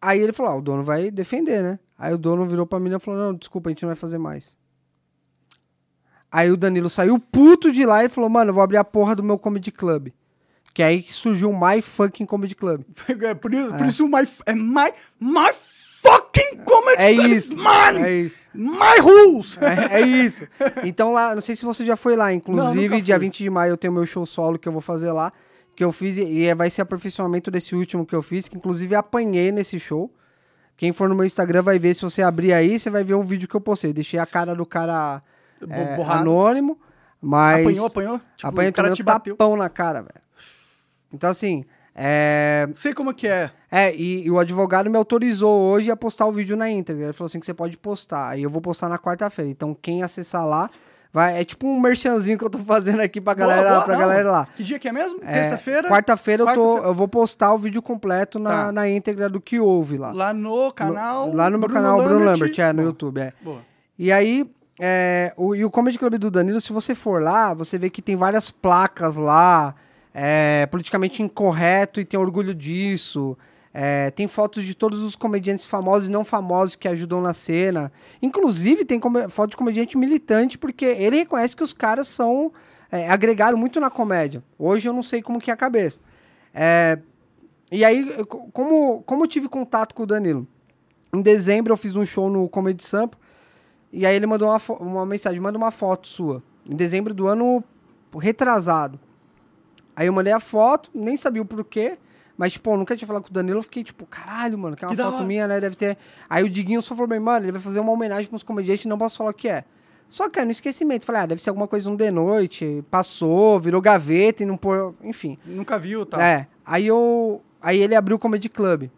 aí ele falou, ah, o dono vai defender, né? Aí o dono virou pra mina e falou, não, desculpa, a gente não vai fazer mais. Aí o Danilo saiu puto de lá e falou, mano, eu vou abrir a porra do meu Comedy Club. Que é aí que surgiu o My Fucking Comedy Club. É por isso, por isso o my, é my, my fucking comedy É club isso. mine! É isso. My rules! É, é isso. Então lá, não sei se você já foi lá, inclusive, nunca dia fui. 20 de maio eu tenho meu show solo que eu vou fazer lá, que eu fiz e, é- vai ser aperfeiçoamento desse último que eu fiz, que inclusive apanhei nesse show. Quem for no meu Instagram vai ver, se você abrir aí, você vai ver um vídeo que eu postei. Deixei a cara do cara é, anônimo, mas... Apanhou, apanhou? Tipo, apanhei o cara te bateu. tapão na cara, velho. Então assim, é... Sei como que é. É, e, e o advogado me autorizou hoje a postar o vídeo na íntegra. Ele falou assim que você pode postar. Aí eu vou postar na quarta-feira. Então quem acessar lá, vai. É tipo um merchanzinho que eu tô fazendo aqui pra Boa, galera, boa, pra não. galera lá. Que dia que é mesmo? É, Terça-feira? Quarta-feira eu, tô- eu vou postar o vídeo completo na, Tá. na íntegra do que houve lá. Lá no canal. No- lá no meu Bruno canal Bruno Lambert, é, no Boa, YouTube, é. Boa. E aí, é, o, e o Comedy Club do Danilo, se você for lá, você vê que tem várias placas lá, é, politicamente incorreto e tem orgulho disso. É, tem fotos de todos os comediantes famosos e não famosos que ajudam na cena. Inclusive, tem foto de comediante militante, porque ele reconhece que os caras são é, muito na comédia. Hoje eu não sei como que é a cabeça. É, e aí, como, como eu tive contato com o Danilo? Em dezembro eu fiz um show no Comedy Sampa. E aí ele mandou uma, uma mensagem, manda uma foto sua. Em dezembro do ano retrasado. Aí eu mandei a foto, nem sabia o porquê. Mas, tipo, eu nunca tinha falado com o Danilo, eu fiquei tipo, caralho, mano, que é uma Que foto minha, né? Deve ter. Aí o Diguinho só falou bem, mano, ele vai fazer uma homenagem pros comediantes, não posso falar o que é. Só que aí no esquecimento, falei, ah, deve ser alguma coisa um de noite, passou, virou gaveta e não pôr. Enfim. Nunca viu, tá? É. Aí eu. Aí ele abriu o Comedy Club.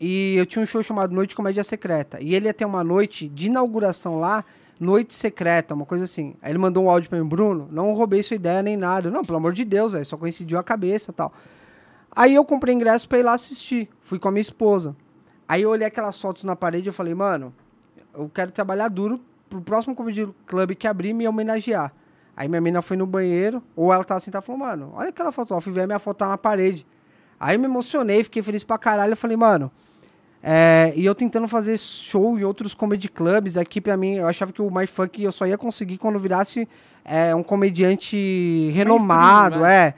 E eu tinha um show chamado Noite Comédia Secreta. E ele ia ter uma noite de inauguração lá, Noite Secreta, uma coisa assim. Aí ele mandou um áudio pra mim, Bruno, não roubei sua ideia nem nada. Não, pelo amor de Deus, velho, só coincidiu a cabeça e tal. Aí eu comprei ingresso pra ir lá assistir. Fui com a minha esposa. Aí eu olhei aquelas fotos na parede e falei, mano, eu quero trabalhar duro pro próximo Comedy Club que abrir me homenagear. Aí minha menina foi no banheiro, ou ela tava sentada e falou, mano, olha aquela foto lá. Eu fui ver a minha foto tá na parede. Aí eu me emocionei, fiquei feliz pra caralho. Eu falei, mano. é, e eu tentando fazer show em outros comedy clubs aqui pra mim, eu achava que o My Funk eu só ia conseguir quando virasse é, um comediante renomado, vai. é.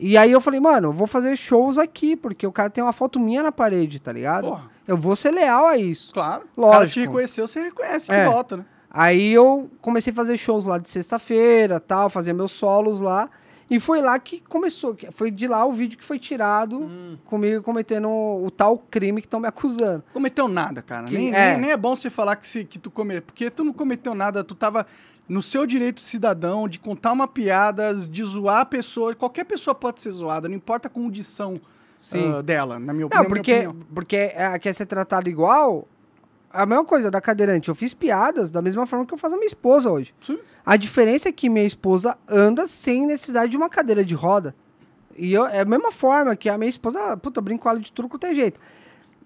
E aí eu falei, mano, eu vou fazer shows aqui, porque o cara tem uma foto minha na parede, tá ligado? Porra. Eu vou ser leal a isso. Claro. O cara te Lógico. reconheceu, você reconhece É. que volta, né? Aí eu comecei a fazer shows lá de sexta-feira, tal, fazia meus solos lá. E foi lá que começou. Foi de lá o vídeo que foi tirado Hum. comigo cometendo o tal crime que estão me acusando. Cometeu nada, cara. Que- nem, é. nem, nem é bom você falar que, se, que tu cometeu. Porque tu não cometeu nada, tu tava no seu direito cidadão de contar uma piada, de zoar a pessoa. Qualquer pessoa pode ser zoada, não importa a condição ah, dela, na minha, Não, na minha porque, opinião. porque é, quer ser tratado igual. A mesma coisa da cadeirante. Eu fiz piadas da mesma forma que eu faço a minha esposa hoje. Sim. A diferença é que minha esposa anda sem necessidade de uma cadeira de roda. E eu, é a mesma forma que a minha esposa, puta, eu brinco com ela de tudo quanto é jeito.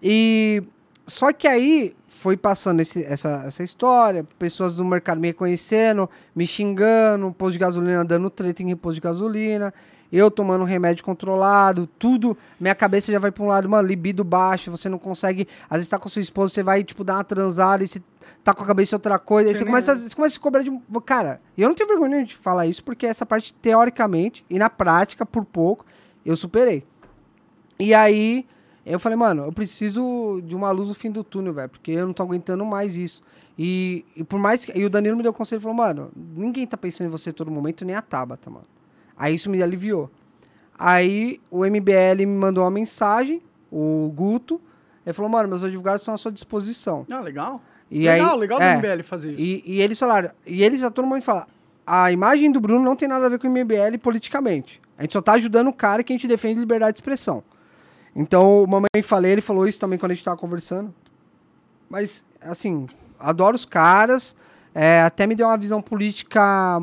E só que aí foi passando esse- essa, essa história, pessoas do mercado me reconhecendo, me xingando, posto de gasolina dando treta em posto de gasolina, eu tomando remédio controlado, tudo, minha cabeça já vai pra um lado, mano, libido baixa, você não consegue, às vezes tá com sua esposa, você vai, tipo, dar uma transada e você tá com a cabeça em outra coisa, aí Você você nem- começa, a- você começa a se cobrar de... um- Cara, eu não tenho vergonha de falar isso, porque essa parte, teoricamente, e na prática, por pouco, eu superei. E aí, eu falei, mano, eu preciso de uma luz no fim do túnel, velho, porque eu não tô aguentando mais isso. E, e por mais que. E o Danilo me deu conselho e falou, mano, ninguém tá pensando em você todo momento, nem a Tabata, mano. Aí isso me aliviou. Aí o MBL me mandou uma mensagem, o Guto, ele falou, mano, meus advogados estão à sua disposição. Ah, legal. E legal, aí- legal do é. MBL fazer isso. E, e eles falaram, e eles a todo mundo fala, a imagem do Bruno não tem nada a ver com o MBL politicamente. A gente só tá ajudando o cara que a gente defende liberdade de expressão. Então, o Mamãe Falei, ele falou isso também quando a gente tava conversando. Mas, assim, adoro os caras. É, até me deu uma visão política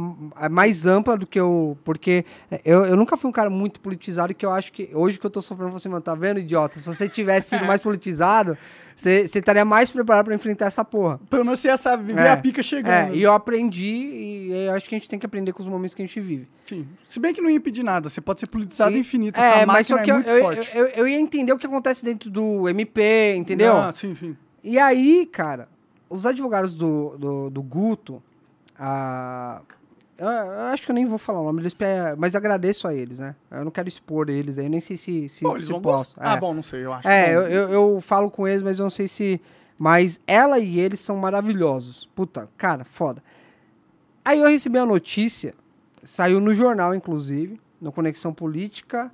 mais ampla do que eu. Porque eu, eu nunca fui um cara muito politizado, que eu acho que hoje que eu tô sofrendo, você, mano, tá vendo, idiota? Se você tivesse sido mais politizado, você estaria mais preparado pra enfrentar essa porra. Pelo menos você ia saber ver É, a pica chegando. É, e eu aprendi, e eu acho que a gente tem que aprender com os momentos que a gente vive. Sim. Se bem que não ia impedir nada, você pode ser politizado E- infinito. É, Essa mas só que é eu, eu, eu, eu ia entender o que acontece dentro do MP, entendeu? Ah, sim, sim. E aí, cara, os advogados do, do, do Guto, a... eu, eu acho que eu nem vou falar o nome deles, pe- mas agradeço a eles, né? Eu não quero expor eles aí, eu nem sei se, se, Bom, eles se vão posso. gostar. Ah, É. bom, não sei, eu acho. É, eu, eu, eu falo com eles, mas eu não sei se. Mas ela e eles são maravilhosos. Puta, cara, foda. Aí eu recebi a notícia, saiu no jornal, inclusive, no Conexão Política,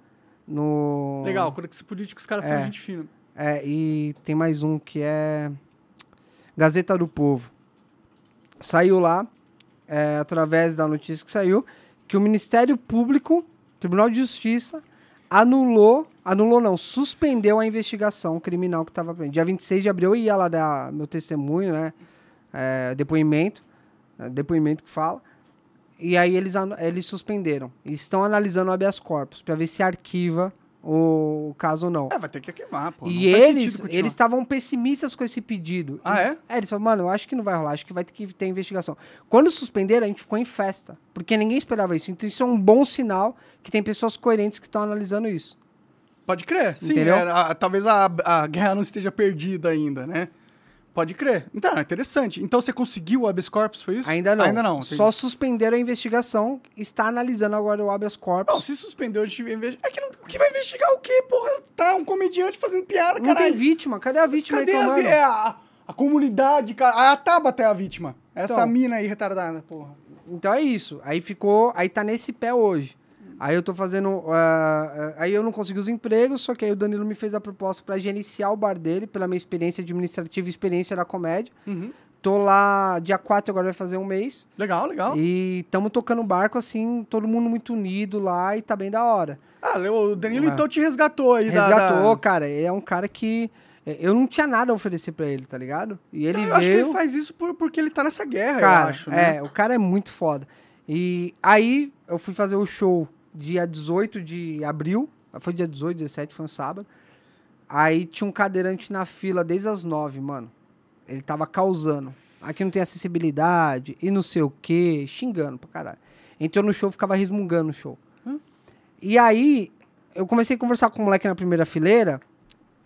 no. Legal, esse político, os caras É. são gente fina. É, e tem mais um que é. Gazeta do Povo. Saiu lá, é, através da notícia que saiu, que o Ministério Público, Tribunal de Justiça, anulou Anulou não, suspendeu a investigação criminal que estava pendente. Dia 26 de abril eu ia lá dar meu testemunho, né? É, depoimento. é, depoimento que fala. E aí eles, eles suspenderam. Estão analisando o habeas corpus para ver se arquiva o, caso ou não. É, vai ter que arquivar, pô. e eles eles estavam pessimistas com esse pedido. Ah, é? É, eles falaram, mano, eu acho que não vai rolar, acho que vai ter que ter investigação. Quando suspenderam, a gente ficou em festa, porque ninguém esperava isso. Então isso é um bom sinal que tem pessoas coerentes que estão analisando isso. Pode crer, sim. Entendeu? é, a- talvez a, a guerra não esteja perdida ainda, né? Pode crer. Então, é interessante. Então você conseguiu o habeas corpus, foi isso? Ainda não. Ainda não. entendi. Só suspenderam a investigação, está analisando agora o habeas corpus. Não, se suspendeu, a gente vai investi- É que não... o que vai investigar o quê, porra? Tá um comediante fazendo piada, não tem caralho. vítima, cadê a vítima Cadê a, reclamando? vi- é a, a comunidade, cara? A Tabata é a vítima. Essa Então. mina aí retardada, porra. Então é isso. Aí ficou. Aí tá nesse pé hoje. Aí eu tô fazendo. ah, aí eu não consegui os empregos, só que aí o Danilo me fez a proposta pra gerenciar o bar dele, pela minha experiência administrativa e experiência da comédia. Uhum. Tô lá, dia 4 agora vai fazer um mês. Legal, legal. E tamo tocando barco, assim, todo mundo muito unido lá e tá bem da hora. Ah, o Danilo É. então te resgatou aí Resgatou, da... cara. Ele é um cara que. é, Eu não tinha nada a oferecer pra ele, tá ligado? E ele eu veio. acho que ele faz isso por- porque ele tá nessa guerra, Cara, eu acho, né? é, o cara é muito foda. E aí eu fui fazer o show dia 18 de abril. Foi dia 18, 17, foi um sábado. Aí tinha um cadeirante na fila desde as 9, mano. Ele tava causando. Aqui não tem acessibilidade e não sei o quê, xingando pra caralho. Entrou no show, ficava resmungando no show. Hã? E aí eu comecei a conversar com o moleque na primeira fileira.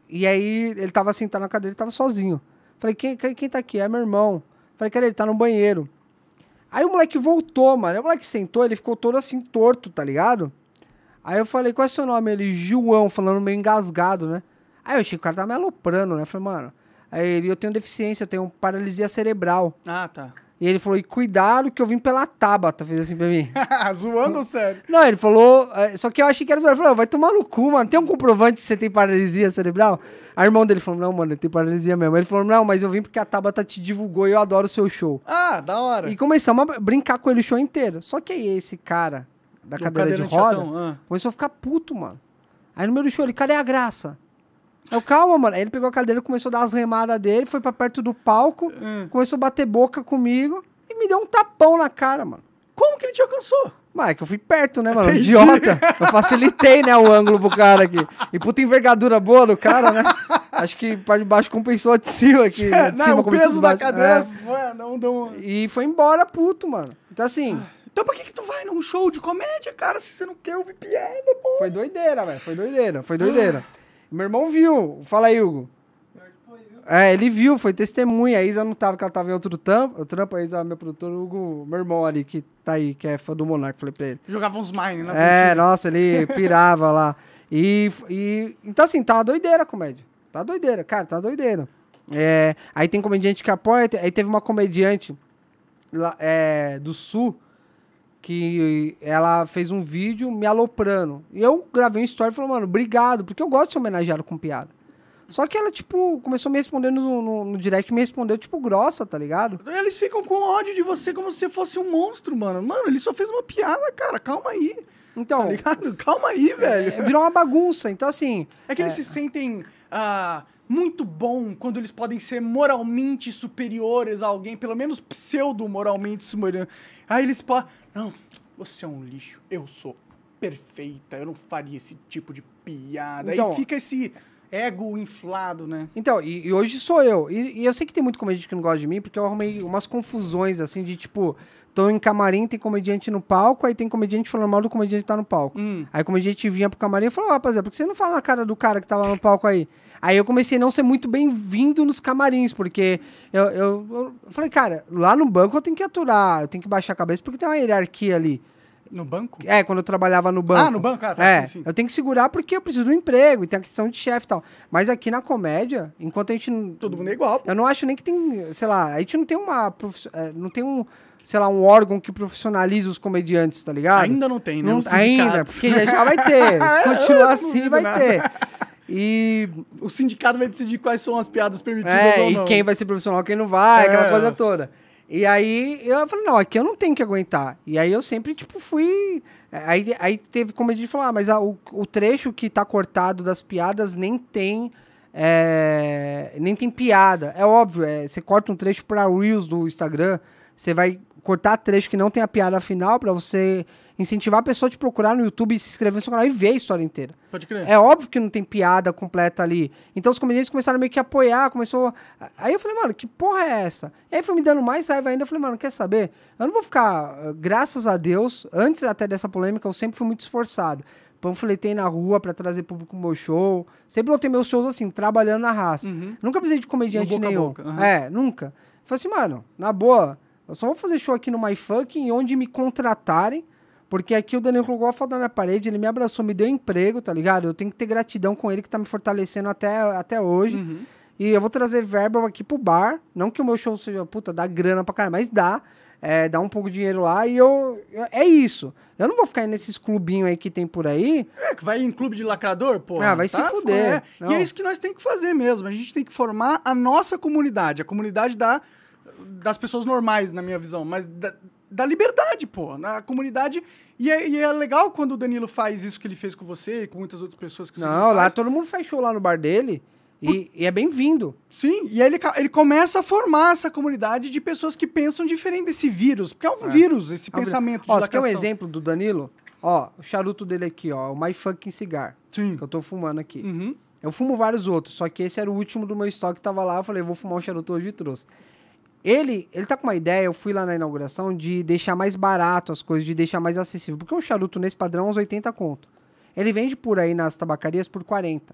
E aí ele tava sentado na cadeira, ele tava sozinho. Falei, quem, quem, quem tá aqui? É meu irmão. Falei, cara, ele tá no banheiro. Aí o moleque voltou, mano. Aí o moleque sentou, ele ficou todo assim, torto, tá ligado? Aí eu falei, qual é seu nome? Ele, João, falando meio engasgado, né? Aí eu achei que o cara tava me aloprando, né? Falei, mano. Aí ele, eu tenho deficiência, eu tenho paralisia cerebral. Ah, tá. E ele falou, e cuidado que eu vim pela Tabata, fez assim pra mim. Zoando ou sério? Não, ele falou. é, Só que eu achei que era. Ele falou, vai tomar no cu, mano. Tem um comprovante que você tem paralisia cerebral? A irmão dele falou, não, mano, ele tem paralisia mesmo. Ele falou, não, mas eu vim porque a Tabata te divulgou e eu adoro o seu show. Ah, da hora. E começamos a brincar com ele o show inteiro. Só que aí esse cara da O cadeira de roda chatão, ah. começou a ficar puto, mano. Aí no meio do show ele, cadê a graça? Eu, calma, mano. Aí ele pegou a cadeira, começou a dar as remadas dele, foi pra perto do palco, Hum. começou a bater boca comigo e me deu um tapão na cara, mano. Como que ele te alcançou? Mas é que eu fui perto, né, mano? Entendi. Idiota. Eu facilitei, né, o ângulo pro cara aqui. E puta envergadura boa do cara, né? Acho que parte de baixo compensou a de cima aqui. a de não, cima o peso da cadeira É. foi, não deu... E foi embora puto, mano. Então, assim, Então por que que tu vai num show de comédia, cara, se você não quer ouvir piada, pô? foi doideira, velho. Foi doideira, foi doideira. Meu irmão viu. Fala aí, Hugo. É, ele viu, foi testemunha. A Isa não tava, que ela tava em outro trampo. O trampo, a Isa, meu produtor, Hugo, meu irmão ali, que tá aí, que é fã do Monark, falei pra ele. Jogava uns mine na É, nossa, ele pirava lá. E, e. Então, assim, tá uma doideira a comédia. Tá doideira, cara, tá doideira. É, aí tem comediante que apoia. Aí teve uma comediante lá, é, do Sul que ela fez um vídeo me aloprando. E eu gravei uma história e falei, mano, obrigado, porque eu gosto de ser homenageado com piada. Só que ela, tipo, começou a me responder no, no, no direct, me respondeu, tipo, grossa, tá ligado? Eles ficam com ódio de você como se você fosse um monstro, mano. Mano, ele só fez uma piada, cara. Calma aí. Então, Tá ligado? Calma aí, velho. é, virou uma bagunça. Então, assim, É que eles se sentem ah, muito bom quando eles podem ser moralmente superiores a alguém, pelo menos pseudo-moralmente superior. Aí eles podem. Não, você é um lixo, eu sou perfeita, eu não faria esse tipo de piada. Então- Aí fica esse ego inflado, né? Então, e, e hoje sou eu. E, e eu sei que tem muito comediante que não gosta de mim, porque eu arrumei umas confusões, assim, de tipo, tô em camarim, tem comediante no palco, aí tem comediante falando mal do comediante que tá no palco. Hum. Aí o comediante vinha pro camarim e falou, "Ó, rapaziada, por que você não fala na cara do cara que tava no palco aí? Aí eu comecei a não ser muito bem-vindo nos camarins, porque eu, eu, eu falei, cara, lá no banco eu tenho que aturar, eu tenho que baixar a cabeça, porque tem uma hierarquia ali. No banco? É, quando eu trabalhava no banco. Ah, no banco? Ah, tá, É, sim, sim. eu tenho que segurar porque eu preciso do emprego e tem a questão de chefe e tal. Mas aqui na comédia, enquanto a gente. Todo mundo é igual, pô. Eu não acho nem que tem, sei lá, a gente não tem uma. profiss- é, Não tem um, sei lá, um órgão que profissionaliza os comediantes, tá ligado? Ainda não tem, né? Não, Os ainda, porque já vai ter. Se Eu continuar assim, vai ter. E, O sindicato vai decidir quais são as piadas permitidas é, ou e não. quem vai ser profissional, quem não vai, aquela É. coisa toda. E aí eu falei, não, aqui eu não tenho que aguentar. E aí eu sempre, tipo, fui. Aí, aí teve como gente falar, ah, mas a, o, o trecho que tá cortado das piadas nem tem. é, nem tem piada. É óbvio, é, você corta um trecho pra Reels do Instagram, você vai cortar trecho que não tem a piada final pra você incentivar a pessoa a te procurar no YouTube e se inscrever no seu canal e ver a história inteira. Pode crer. É óbvio que não tem piada completa ali. Então os comediantes começaram meio que a apoiar, começou. Aí eu falei, mano, que porra é essa? E aí foi me dando mais raiva ainda. Eu falei, mano, quer saber? Eu não vou ficar, eh, graças a Deus, antes até dessa polêmica, eu sempre fui muito esforçado. Panfletei na rua pra trazer público pro meu show. Sempre lotei meus shows assim, trabalhando na raça. Uhum. Nunca precisei de comediante boca nenhum. boca, aham. É, nunca. Falei assim, mano, na boa, eu só vou fazer show aqui no MyFucking onde me contratarem. Porque aqui o Danilo colocou a foto na minha parede, ele me abraçou, me deu emprego, tá ligado? Eu tenho que ter gratidão com ele que tá me fortalecendo até, até hoje. Uhum. E eu vou trazer verba aqui pro bar. Não que o meu show seja, puta, dá grana pra caralho, mas dá. É, dá um pouco de dinheiro lá e eu. eu- É isso. Eu não vou ficar nesses clubinhos aí que tem por aí. É, que vai em clube de lacrador, pô. Ah, vai se fuder. É. E é isso que nós temos que fazer mesmo. A gente tem que formar a nossa comunidade, a comunidade da, das pessoas normais, na minha visão, mas da, da liberdade, pô. Na comunidade. E é, e é legal quando o Danilo faz isso que ele fez com você e com muitas outras pessoas que você Não, lá todo mundo faz show lá no bar dele. E, e é bem-vindo. Sim, e aí ele, ele começa a formar essa comunidade de pessoas que pensam diferente desse vírus. Porque é um vírus, esse pensamento de Ó, você quer um exemplo do Danilo? Ó, o charuto dele aqui, ó. O My Fucking Cigar. Sim. Que eu tô fumando aqui. Uhum. Eu fumo vários outros, só que esse era o último do meu estoque que tava lá. Eu falei, vou fumar um charuto hoje e trouxe. Ele, ele tá com uma ideia, eu fui lá na inauguração, de deixar mais barato as coisas, de deixar mais acessível. Porque um charuto nesse padrão é uns 80 conto. Ele vende por aí nas tabacarias por 40.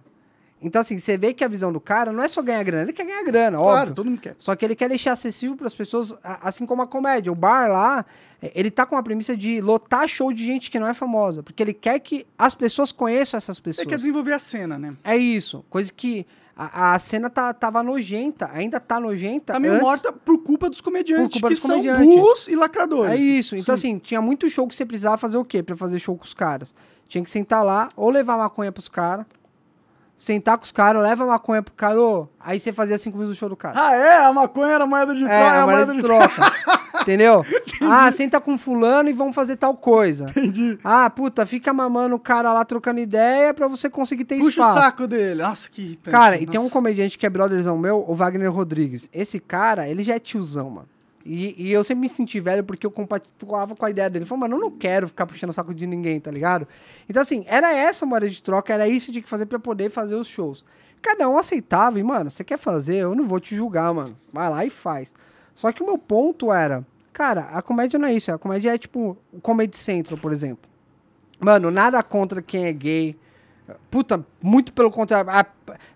Então, assim, você vê que a visão do cara não é só ganhar grana, ele quer ganhar grana, Claro, óbvio. todo mundo quer. Só que ele quer deixar acessível para as pessoas, assim como a comédia. O bar lá, é, ele tá com a premissa de lotar show de gente que não é famosa. Porque ele quer que as pessoas conheçam essas pessoas. quer desenvolver a cena, né? É isso. Coisa que a, a cena tá, tava nojenta, ainda tá nojenta. Tá meio antes- morta por culpa dos comediantes, Por culpa que dos são comediantes. burros e lacradores. É isso. Então, Sim. assim, tinha muito show que você precisava fazer o quê pra fazer show com os caras? Tinha que sentar lá, ou levar maconha pros caras, sentar com os caras, leva maconha pro cara, ô, aí você fazia cinco minutos do show do cara. Ah, é? A maconha era moeda de troca. É, a a moeda de troca. Entendeu? Ah, senta com fulano e vamos fazer tal coisa. Entendi. Ah, puta, fica mamando o cara lá trocando ideia pra você conseguir ter Puxa espaço. o saco dele. Nossa, que irritante. Cara, e Nossa. tem um comediante que é brotherzão meu, o Wagner Rodrigues. Esse cara, ele já é tiozão, mano. E, e eu sempre me senti velho porque eu compactuava com a ideia dele. Ele falou, mano, eu não quero ficar puxando o saco de ninguém, tá ligado? Então, assim, era essa moeda de troca, era isso que tinha que fazer pra poder fazer os shows. Cada um aceitava, e, mano, você quer fazer, eu não vou te julgar, mano. Vai lá e faz. Só que o meu ponto era, cara, a comédia não é isso. A comédia é tipo o Comedy Central, por exemplo. Mano, nada contra quem é gay. Puta, muito pelo contrário. A-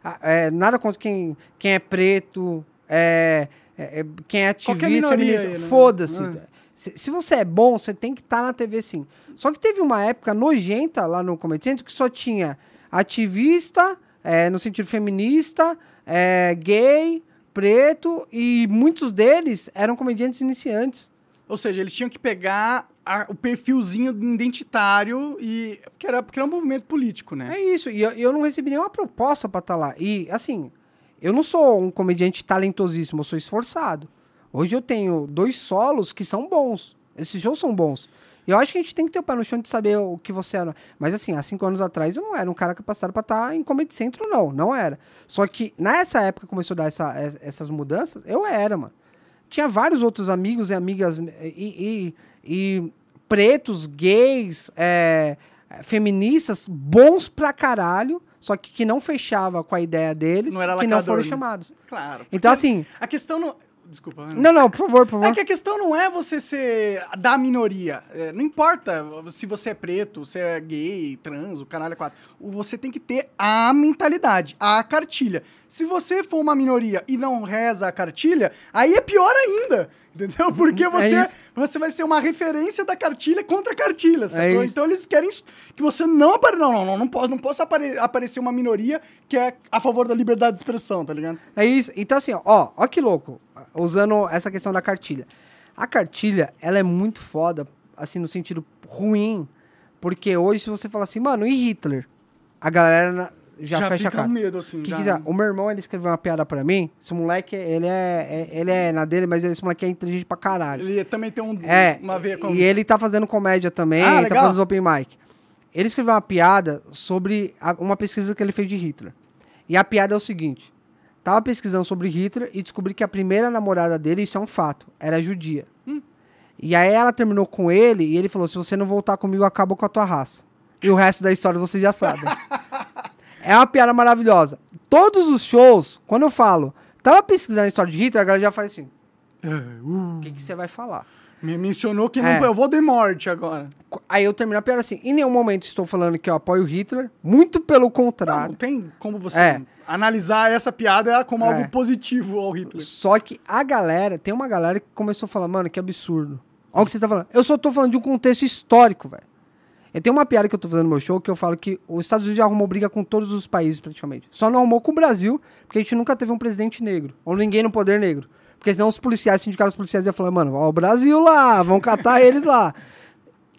a- é, nada contra quem, quem é preto, é, é, é, quem é ativista, né? Foda-se. É. Se, se você é bom, você tem que estar na TV sim. Só que teve uma época nojenta lá no Comedy Central que só tinha ativista, é, no sentido feminista, é, gay, preto, e muitos deles eram comediantes iniciantes. Ou seja, eles tinham que pegar a- o perfilzinho identitário e. Porque era, porque era um movimento político, né? É isso, e eu, eu não recebi nenhuma proposta pra estar lá. E, assim, eu não sou um comediante talentosíssimo, eu sou esforçado. Hoje eu tenho dois solos que são bons. Esses shows são bons. E eu acho que a gente tem que ter o pé no chão de saber o que você era. Mas, assim, há cinco anos atrás eu não era um cara capacitado pra estar em Comedy Centro, não. Não era. Só que nessa época começou a dar essa- es- essas mudanças, eu era, mano. Tinha vários outros amigos e amigas e, e- e pretos, gays, é, feministas, bons pra caralho, só que que não fechava com a ideia deles, Não era que não foram chamados. Claro. Então, assim... A questão não. Desculpa. Ana. Não, não, por favor, por favor. É que a questão não é você ser da minoria. É, não importa se você é preto, se é gay, trans, o caralho é quatro. Você tem que ter a mentalidade, a cartilha. Se você for uma minoria e não reza a cartilha, aí é pior ainda. Entendeu? Porque você, É você vai ser uma referência da cartilha contra a cartilha, sacou? É isso. Então eles querem que você não apareça. Não, não, não, não posso, não posso apare- aparecer uma minoria que é a favor da liberdade de expressão, tá ligado? É isso. Então, assim, ó, ó que louco. Usando essa questão da cartilha. A cartilha, ela é muito foda, assim, no sentido ruim. Porque hoje, se você falar assim, mano, e Hitler? A galera já, Já, fecha a fica cara. um medo, assim. O que já. quiser. O meu irmão, ele escreveu uma piada pra mim. Esse moleque, ele é, é- ele é na dele, mas esse moleque é inteligente pra caralho. Ele também tem um, É, uma veia com... e ele tá fazendo comédia também, Ah, ele tá fazendo open mic. Ele escreveu uma piada sobre a- uma pesquisa que ele fez de Hitler. E a piada é o seguinte: tava pesquisando sobre Hitler e descobri que a primeira namorada dele, isso é um fato, era judia. Hum. E aí ela terminou com ele e ele falou: se você não voltar comigo, eu acabo com a tua raça. E o resto da história você já sabe. é uma piada maravilhosa. Todos os shows, quando eu falo, tava pesquisando a história de Hitler, a galera já faz assim: É, uh, o que, que você vai falar? me mencionou que É. não, eu vou de morte agora. Aí eu termino a piada assim: em nenhum momento estou falando que eu apoio Hitler, muito pelo Não, contrário. tem como você É. analisar essa piada como É. algo positivo ao Hitler. Só que a galera, tem uma galera que começou a falar, mano, que absurdo. Olha o que você tá falando. Eu só tô falando de um contexto histórico, velho. Eu tenho uma piada que eu tô fazendo no meu show que eu falo que os Estados Unidos já arrumou briga com todos os países, praticamente. Só não arrumou com o Brasil, porque a gente nunca teve um presidente negro. Ou ninguém no poder negro. Porque senão os policiais, sindicatos policiais iam falar, mano, ó, o Brasil lá, vão catar eles lá.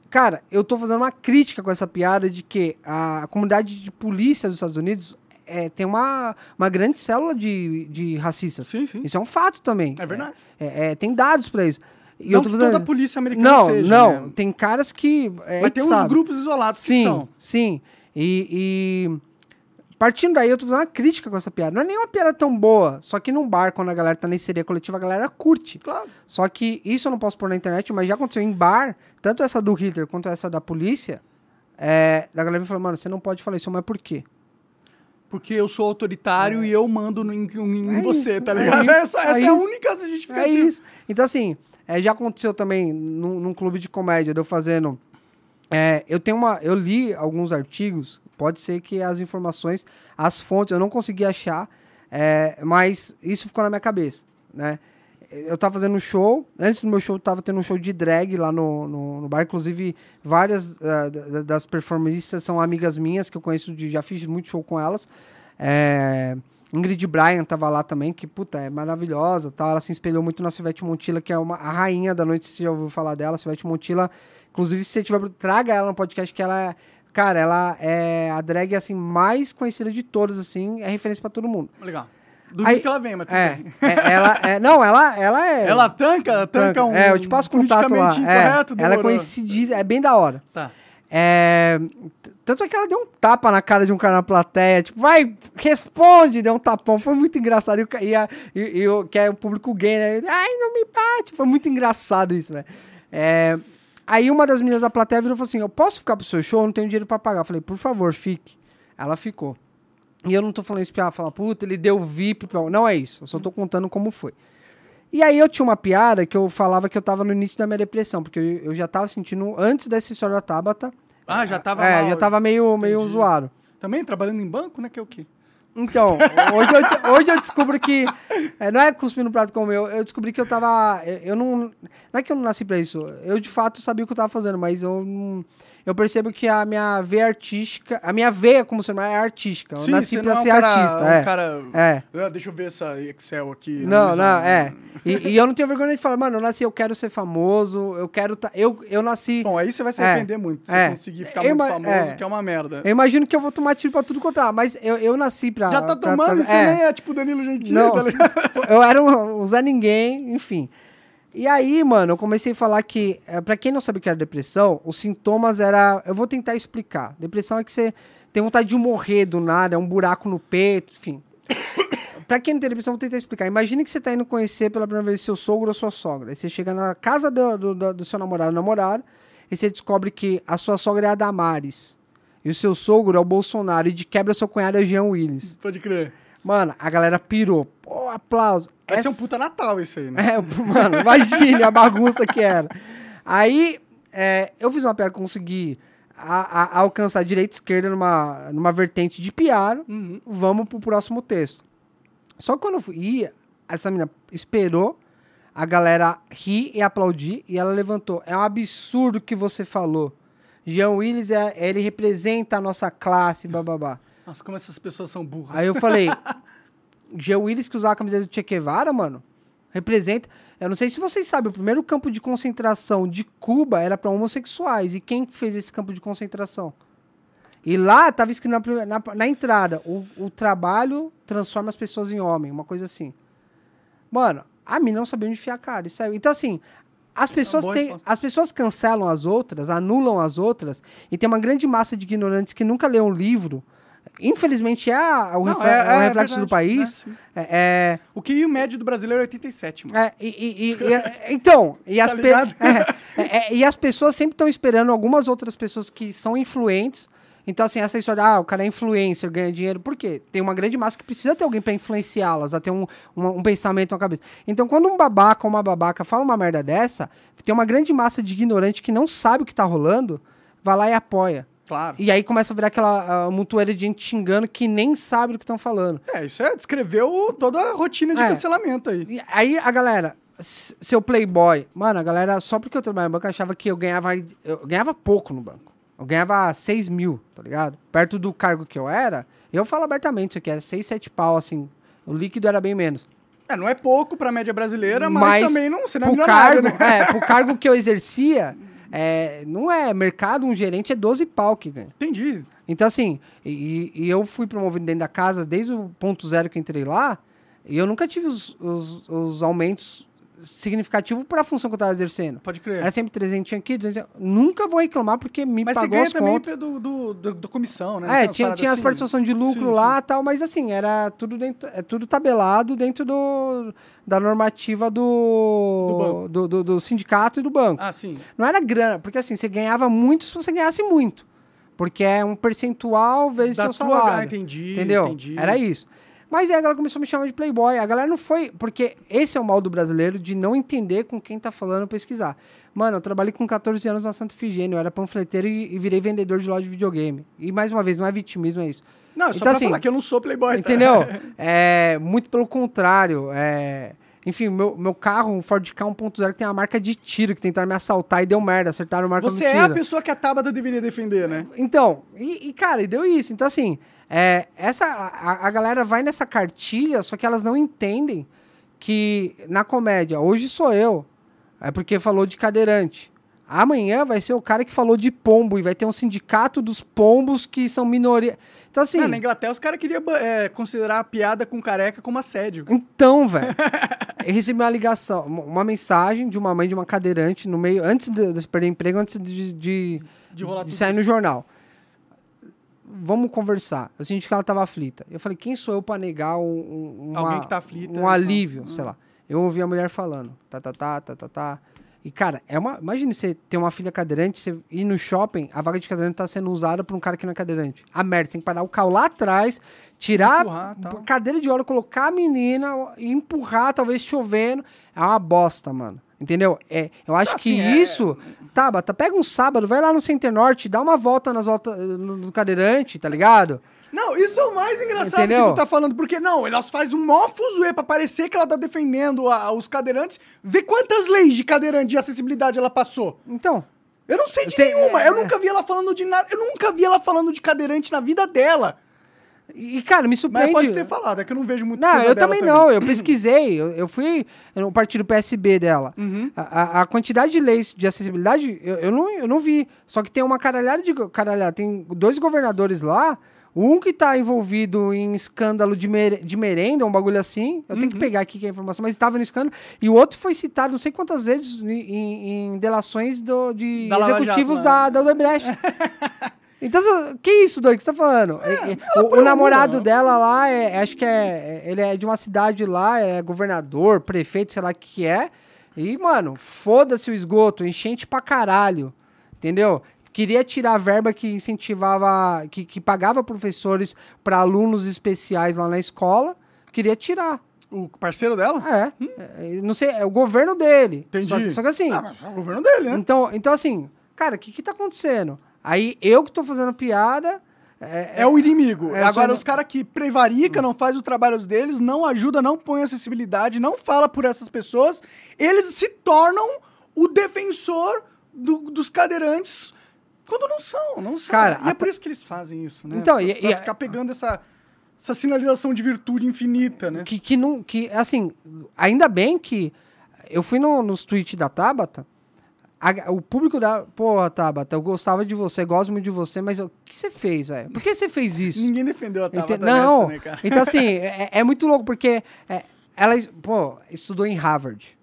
Cara, eu tô fazendo uma crítica com essa piada de que a comunidade de polícia dos Estados Unidos é, tem uma, uma grande célula de, de racistas. Sim, sim. Isso é um fato também. É verdade. É, é, tem dados pra isso. E não eu tô que fazendo- toda a polícia americana Não, seja, não. né? Tem caras que. É, Mas tem uns sabe. grupos isolados Sim, que são. sim. E, e partindo daí, eu tô fazendo uma crítica com essa piada. Não é nem uma piada tão boa. Só que num bar, quando a galera tá na seria coletiva, a galera curte. Claro. Só que isso eu não posso pôr na internet, mas já aconteceu em bar, tanto essa do Hitler quanto essa da polícia. É, da galera me falou, mano, você não pode falar isso, mas por quê? Porque eu sou autoritário e eu mando no- em, em É você, isso, tá é ligado? isso, essa essa é é, a única É justificativa. isso. Então, assim, é, já aconteceu também num, num clube de comédia, de eu fazendo. é, eu tenho uma. Eu li alguns artigos, pode ser que as informações, as fontes, eu não consegui achar, é, mas isso ficou na minha cabeça, né? Eu tava fazendo um show, antes do meu show, tava tendo um show de drag lá no, no, no bar. Inclusive, várias da- das performistas são amigas minhas que eu conheço, de, já fiz muito show com elas. É, Ingrid Bryan tava lá também, que, puta, é maravilhosa, tá? Ela se espelhou muito na Silvete Montilla, que é uma, a rainha da noite, você já ouviu falar dela, Silvete Montilla. Inclusive, se você tiver, traga ela no podcast, que ela é, cara, ela é a drag, assim, mais conhecida de todas, assim, é referência pra todo mundo. Legal. Do Aí- que ela vem, mas É, é, ela, é, não, ela, ela é... Ela tanca, tanca um É, eu te passo contato lá. É, ela é conhecidíssima, é bem da hora. Tá. É, tanto é que ela deu um tapa na cara de um cara na plateia, tipo, vai, responde, deu um tapão, foi muito engraçado. E, o e, a- e- e que é o público gay, né? Ai, não me bate. Foi muito engraçado isso, velho. É, aí uma das meninas da plateia virou e falou assim: Eu posso ficar pro seu show? Eu não tenho dinheiro pra pagar. Eu falei, por favor, fique. Ela ficou. E eu não tô falando isso pra falar, puta, ele deu VIP. Pra... Não é isso. Eu só tô contando como foi. E aí eu tinha uma piada que eu falava que eu tava no início da minha depressão, porque eu, eu já tava sentindo, antes dessa história da Tabata, Ah, já tava é, mal. já tava meio, meio zoado. Também trabalhando em banco, né? Que é o quê? Então, hoje eu, hoje eu descubro que. é, não é cuspir no prato como eu. Eu descobri que eu tava. Eu, eu não. Não é que eu não nasci pra isso. Eu de fato sabia o que eu tava fazendo, mas eu não. Eu percebo que a minha veia artística. A minha veia como ser humano é artística. Eu nasci você pra não é um ser cara- artista. um é. cara... É. Ah, deixa eu ver essa Excel aqui. Não, não, é. E, e eu não tenho vergonha de falar, mano, eu nasci, eu quero ser famoso, eu quero. tá- eu, eu nasci. Bom, aí você vai se É, arrepender muito. Se é. conseguir ficar Eu muito famoso, é. que é uma merda. Eu imagino que eu vou tomar tiro pra tudo quanto é, mas eu, eu nasci pra. Já tá tomando pra- você é. nem é tipo Danilo Gentili, Não, tá ligado? eu era um, um Zé Ninguém, enfim. E aí, mano, eu comecei a falar que, é, pra quem não sabe o que era depressão, os sintomas era. Eu vou tentar explicar. Depressão é que você tem vontade de morrer do nada, é um buraco no peito, enfim. pra quem não tem depressão, eu vou tentar explicar. Imagine que você tá indo conhecer pela primeira vez seu sogro ou sua sogra. Aí você chega na casa do, do, do- do seu namorado ou namorada, e você descobre que a sua sogra é a Damares. E o seu sogro é o Bolsonaro, e de quebra seu cunhado é o Jean Willis. Pode crer. Mano, a galera pirou. Pô, aplauso. Vai ser um Essa- puta Natal isso aí, né? é, mano, imagine a bagunça que era. Aí, é, eu fiz uma piada, consegui a- a- alcançar direita e esquerda numa, numa vertente de piada. Uhum. Vamos pro próximo texto. Só que quando eu fui, ia, essa menina esperou a galera rir e aplaudir e ela levantou. É um absurdo o que você falou. Jean Willis, é, ele representa a nossa classe, bababá. Nossa, como essas pessoas são burras. Aí eu falei, Jean Willis que usava a camiseta do Che Guevara, mano, representa. Eu não sei se vocês sabem, o primeiro campo de concentração de Cuba era para homossexuais. E quem fez esse campo de concentração? E lá tava escrito na, na, na entrada: o, o trabalho transforma as pessoas em homem, uma coisa assim. Mano, a mim não sabia onde enfiar a cara. E saiu. Então, assim, as pessoas, boa têm, as pessoas cancelam as outras, anulam as outras, e tem uma grande massa de ignorantes que nunca leu um livro. Infelizmente, é a- o, Não, refle- é- é o é reflexo do verdade, país. né? É, é, O QI médio do brasileiro é 87, mano. é, e, e- e- e- então, e as, Tá é, é, é, e as pessoas sempre estão esperando algumas outras pessoas que são influentes. Então, assim, essa história, ah, o cara é influencer, ganha dinheiro. Por quê? Tem uma grande massa que precisa ter alguém pra influenciá-las, a ter um, um, um pensamento na cabeça. Então, quando um babaca ou uma babaca fala uma merda dessa, tem uma grande massa de ignorante que não sabe o que tá rolando, vai lá e apoia. Claro. E aí começa a virar aquela uh, mutueira de gente xingando que nem sabe do que estão falando. É, isso é, descreveu toda a rotina de É. cancelamento aí. E aí a galera, seu playboy, mano, a galera, só porque eu trabalhava no banco, achava que eu ganhava, eu ganhava pouco no banco. Eu ganhava 6 mil, tá ligado? Perto do cargo que eu era, eu falo abertamente isso aqui, era 6, 7 pau, assim. O líquido era bem menos. É, não é pouco pra média brasileira, mas, também não, você não é pro cargo, né? é, pro cargo que eu exercia, é, não é mercado, um gerente é 12 pau que ganha. Entendi. Então, assim, e, e eu fui promovido dentro da casa desde o ponto zero que entrei lá, e eu nunca tive os, os, os aumentos significativos para a função que eu estava exercendo. Pode crer. Era sempre 300 aqui, 200. Nunca vou reclamar porque me mas você pagou as também contas. do, do, do, do comissão, né? É, tinha, tinha as assim? participações de lucro Sim, lá e tal, mas assim, era tudo dentro, é tudo tabelado dentro do, da normativa do, Do do, do- sindicato e do banco. Ah, sim. Não era grana, porque assim, você ganhava muito se você ganhasse muito. Porque é um percentual vezes Da seu tua- salário. Ah, entendi, Entendeu? entendi. Era isso. Mas aí a galera começou a me chamar de playboy. A galera não foi. Porque esse é o mal do brasileiro de não entender com quem tá falando pesquisar. Mano, eu trabalhei com 14 anos na Santa Efigênia, eu era panfleteiro e, e virei vendedor de loja de videogame. E mais uma vez, não é vitimismo, é isso. Não, é só Então, pra assim, falar que eu não sou playboy, tá? Entendeu? É, muito pelo contrário. É, enfim, meu, meu carro, um Ford K 1.0, que tem a marca de tiro, que tentaram me assaltar e deu merda, acertaram a marca Você é a pessoa que a Tabata deveria defender, né? Então, e, e, cara, e deu isso. Então, assim, é, essa, a, a galera vai nessa cartilha, só que elas não entendem que na comédia, hoje sou eu, é porque falou de cadeirante. Amanhã vai ser o cara que falou de pombo e vai ter um sindicato dos pombos que são minoria. Então, assim. Ah, na Inglaterra, os caras queriam é, considerar a piada com careca como assédio. Então, velho, eu recebi uma ligação, uma- mensagem de uma mãe de uma cadeirante no meio, antes de, de perder emprego, antes de, de, De de sair no jornal. Vamos conversar. Eu senti que ela tava aflita. Eu falei, quem sou eu pra negar um, um, uma- Alguém que tá aflita, um então. alívio, sei lá. Eu ouvi a mulher falando, tá, tá, tá, tá, tá, tá. E, cara, é uma. Imagine você ter uma filha cadeirante, você ir no shopping, a vaga de cadeirante tá sendo usada por um cara que não é cadeirante. A merda, você tem que parar o carro lá atrás, tirar Empurrar, a cadeira de óleo, colocar a menina, e empurrar, talvez chovendo. É uma bosta, mano. Entendeu? É, eu acho Assim, que é- isso. Tabata, pega um sábado, vai lá no Center Norte, dá uma volta nas voltas no, no cadeirante, tá ligado? Não, isso é o mais engraçado Entendeu? que tu tá falando, porque não, elas fazem um maior fuzuê pra parecer que ela tá defendendo a- os cadeirantes. Vê quantas leis de cadeirante de acessibilidade ela passou. Então, Eu não sei de Você- nenhuma. Eu é- nunca vi ela falando de nada. Eu nunca vi ela falando de cadeirante na vida dela. E cara, me Mas surpreende. pode ter falado, é que eu não vejo muito Não, eu dela também não. Eu pesquisei. Eu, eu fui no partido PSB dela. Uhum. A, a- quantidade de leis de acessibilidade, eu, eu, não, eu não vi. Só que tem uma caralhada de. Caralhada, tem dois governadores lá. Um que tá envolvido em escândalo de, mere- de merenda, um bagulho assim. Eu Uhum. tenho que pegar aqui que é a informação, mas estava no escândalo. E o outro foi citado não sei quantas vezes em, em- delações do- de Da executivos Jato, da, da Odebrecht. Então, que isso, doido? que você tá falando? E- e- o, o apoiou namorado dela lá, é, acho que é. Ele é de uma cidade lá, é governador, prefeito, sei lá o que é. E, mano, foda-se o esgoto, enchente pra caralho. Entendeu? Queria tirar a verba que incentivava, que, que pagava professores pra alunos especiais lá na escola. Queria tirar. O parceiro dela? É. é, Não sei, é o governo dele. Entendi. Só, que- só que assim. Ah, mas é o governo dele, né? Então, então, assim, cara, o que que tá acontecendo? Aí eu que tô fazendo piada. É, É o inimigo. É, Agora, só- os caras que prevarica, não faz o trabalho deles, não ajuda, não põe acessibilidade, não fala por essas pessoas, eles se tornam o defensor do- dos cadeirantes quando não são, não são. Cara, e é por isso que eles fazem isso, né? Então, pra, e- pra e- ficar pegando essa, essa sinalização de virtude infinita, né? que, que não. Que, assim, ainda bem que eu fui no, nos tweets da Tabata. A- o público da. Porra, Tabata, eu gostava de você, gosto muito de você, mas o que você fez, velho? Por que você fez isso? Ninguém defendeu a Tabata Ente- Não, nessa, né, cara? então assim, é, é muito louco, porque é, ela, pô, estudou em Harvard.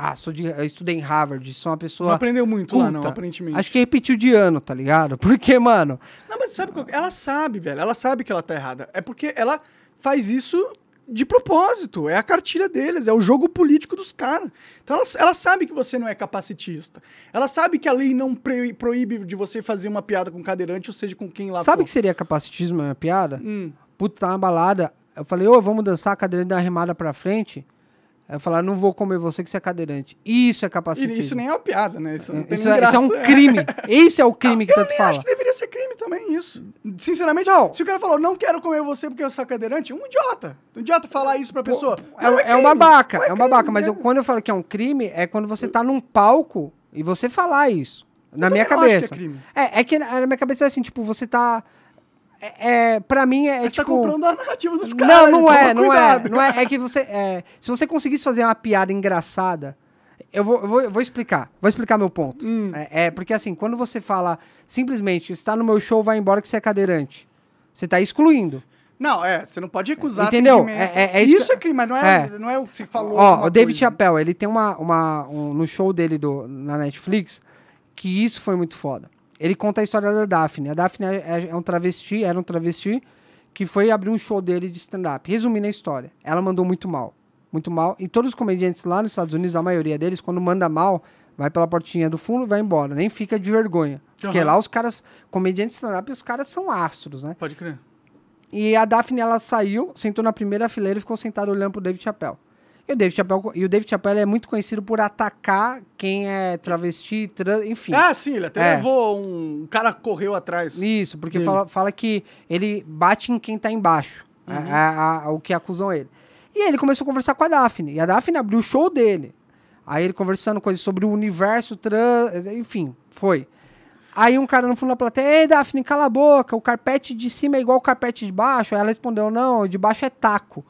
Ah, sou de, eu estudei em Harvard, sou uma Não pessoa. aprendeu muito lá, não, culta. aparentemente. Acho que repetiu de ano, tá ligado? Porque, mano, Não, mas sabe qual... Ela sabe, velho. Ela sabe que ela tá errada. É porque ela faz isso de propósito. É a cartilha deles, é o jogo político dos caras. Então ela, ela sabe que você não é capacitista. Ela sabe que a lei não proíbe de você fazer uma piada com cadeirante, ou seja, com quem lá sabe for. que seria capacitismo, minha piada? Hum. Puta, tá na balada. Eu falei, ô, vamos dançar, a cadeirante dá uma remada pra frente. Aí eu falei, não vou comer você que você é cadeirante. Isso é capacitismo. E isso nem é uma piada, né? Isso, não tem Isso é, isso é um crime. Esse é o crime que eu tanto fala. acho que deveria ser crime também, isso. Sinceramente, Não. se o cara falou, não quero comer você porque eu sou cadeirante, um idiota. Um idiota falar isso pra pessoa. É, Não é crime, uma babaca, não é, uma babaca. Mas né? eu- quando eu falo que é um crime, é quando você tá num palco e você falar isso. Na Eu minha também não acho cabeça. que é. É, é que na na minha cabeça é assim, tipo, você tá. É, é, pra mim é, Você tá tipo. comprando a narrativa dos caras. não, não toma é, não cuidado. é, não é. É que você. é, se você conseguisse fazer uma piada engraçada. Eu vou, eu vou, eu vou explicar. Vou explicar meu ponto. Hum. É, é porque assim, quando você fala simplesmente, está no meu show, vai embora que você é cadeirante. Você tá excluindo. Não, é, você não pode recusar Entendeu? É- é- é isso é crime, mas não é, É. não é o que você falou. Ó, o David. Chappelle, ele tem uma, uma um- no show dele do, na Netflix que isso foi muito foda. Ele conta a história da Daphne. A Daphne é, é- é um travesti, era um travesti que foi abrir um show dele de stand-up. Resumindo a história, ela mandou muito mal. Muito mal. E todos os comediantes lá nos Estados Unidos, a maioria deles, quando manda mal, vai pela portinha do fundo e vai embora. Nem fica de vergonha. Porque Aham. lá os caras, comediantes de stand-up, os caras são astros, né? Pode crer. E a Daphne, ela saiu, sentou na primeira fileira e ficou sentada olhando pro David Chappelle. E o David Chappelle, e o David Chappelle é muito conhecido por atacar quem é travesti, trans, enfim. Ah, sim, ele até É. levou um... um cara correu atrás. Isso, porque fala, fala que ele bate em quem tá embaixo. Uhum. É, o que acusam ele. E aí ele começou a conversar com a Daphne. E a Daphne abriu o show dele. Aí ele conversando coisas sobre o universo trans, enfim, foi. Aí um cara no fundo da plateia, ei, Daphne, cala a boca, o carpete de cima é igual o carpete de baixo. Aí ela respondeu, não, o de baixo é taco.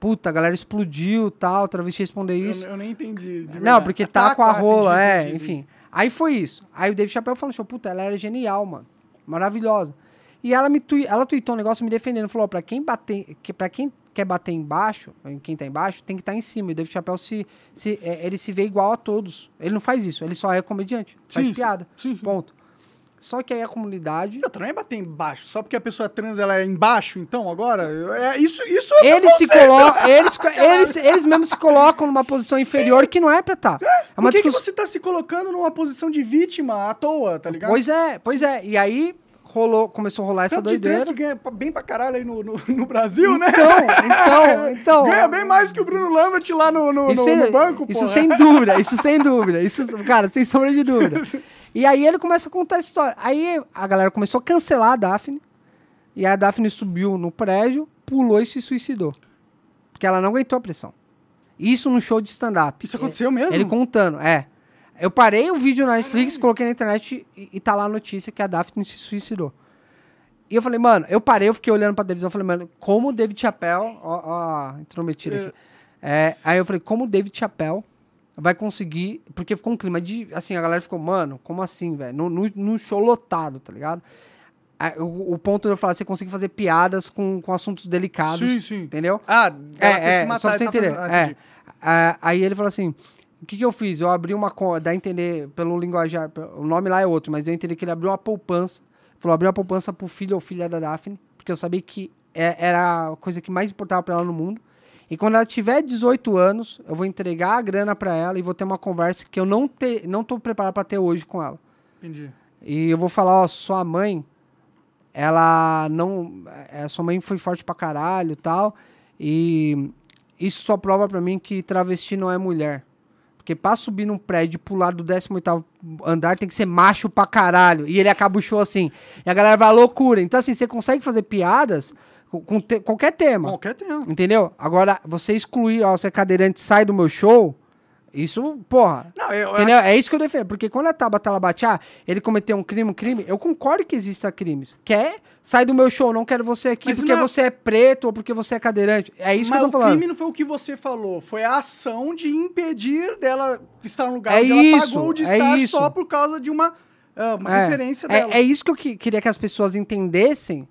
Puta, a galera explodiu tal, travesti respondeu isso. Eu, eu nem entendi. Não, porque Ah, tá com a ah, rola, é, entendi. enfim. Aí foi isso. Aí o David Chappelle falou, assim, puta, ela era genial, mano. Maravilhosa. E ela me tui- ela tweetou um negócio me defendendo, falou, pra quem bater, que para quem quer bater embaixo, em quem tá embaixo, tem que estar em cima. E o David Chappelle se, se é, ele se vê igual a todos. Ele não faz isso, ele só é comediante, faz Sim, sim. piada. Sim, sim. Ponto. Só que aí a comunidade Eu também é bater embaixo. Só porque a pessoa trans ela é embaixo, então, agora? É, isso, isso é eles se colocam, eles, eles, eles mesmos se colocam numa posição inferior que não é pra estar. É Por uma que, que discussão. você tá se colocando numa posição de vítima à toa, tá ligado? Pois é, pois é. E aí rolou, começou a rolar essa Tanto de trans doideira. que ganha bem pra caralho aí no, no, no Brasil, né? Então, então, então. Ganha bem mais que o Bruno Lambert lá no, no, Isso, no- no é- banco, isso porra. sem dúvida, isso sem dúvida. Isso, cara, sem sombra de dúvida. E aí ele começa a contar a história. Aí a galera começou a cancelar a Daphne. E a Daphne subiu no prédio, pulou e se suicidou. Porque ela não aguentou a pressão. Isso no show de stand-up. Isso aconteceu mesmo? Ele contando, é. Eu parei o vídeo na Netflix, coloquei na internet e, e tá lá a notícia que a Daphne se suicidou. E eu falei, mano, eu parei, eu fiquei olhando pra televisão, eu falei, mano, como o David Chappelle, ó, ó, intrometido aqui. É, aí eu falei, como o David Chappelle vai conseguir, porque ficou um clima de, assim, a galera ficou, mano, como assim, velho? No, no, no show lotado, tá ligado? O, o ponto de eu falar, você consegue fazer piadas com, com assuntos delicados, Sim, sim. entendeu? Ah, É, é, matar, só pra você tá entender. fazendo- ah, é. aí ele falou assim: o que, que eu fiz? Eu abri uma conta, dá a entender pelo linguajar, o nome lá é outro, mas eu entendi que ele abriu uma poupança. Falou, abriu uma poupança pro filho ou filha da Daphne, porque eu sabia que é- era a coisa que mais importava pra ela no mundo. E quando ela tiver 18 anos, eu vou entregar a grana pra ela e vou ter uma conversa que eu não, te, não tô preparado pra ter hoje com ela. Entendi. E eu vou falar, ó, sua mãe, ela não. É, sua mãe foi forte pra caralho e tal. E isso só prova pra mim que travesti não é mulher. Porque pra subir num prédio e pular do 18 andar tem que ser macho pra caralho. E ele acaba o show assim. E a galera vai à loucura. Então, assim, você consegue fazer piadas com, te- qualquer tema. Qualquer tempo. Entendeu? Agora, você excluir, ó, você é cadeirante, sai do meu show. Isso, porra. Não, eu, eu Entendeu? É isso que eu defendo. Porque quando a Tabata Labatia, ele cometeu um crime, um crime, eu concordo que exista crimes. Quer? Sai do meu show, não quero você aqui Mas porque não é- você é preto ou porque você é cadeirante. É isso mas que eu o tô falando. crime não foi o que você falou, foi a ação de impedir dela estar no lugar É onde ela isso, pagou de é estar isso. só por causa de uma, ah, uma É, referência é, dela. é isso que eu que- queria que as pessoas entendessem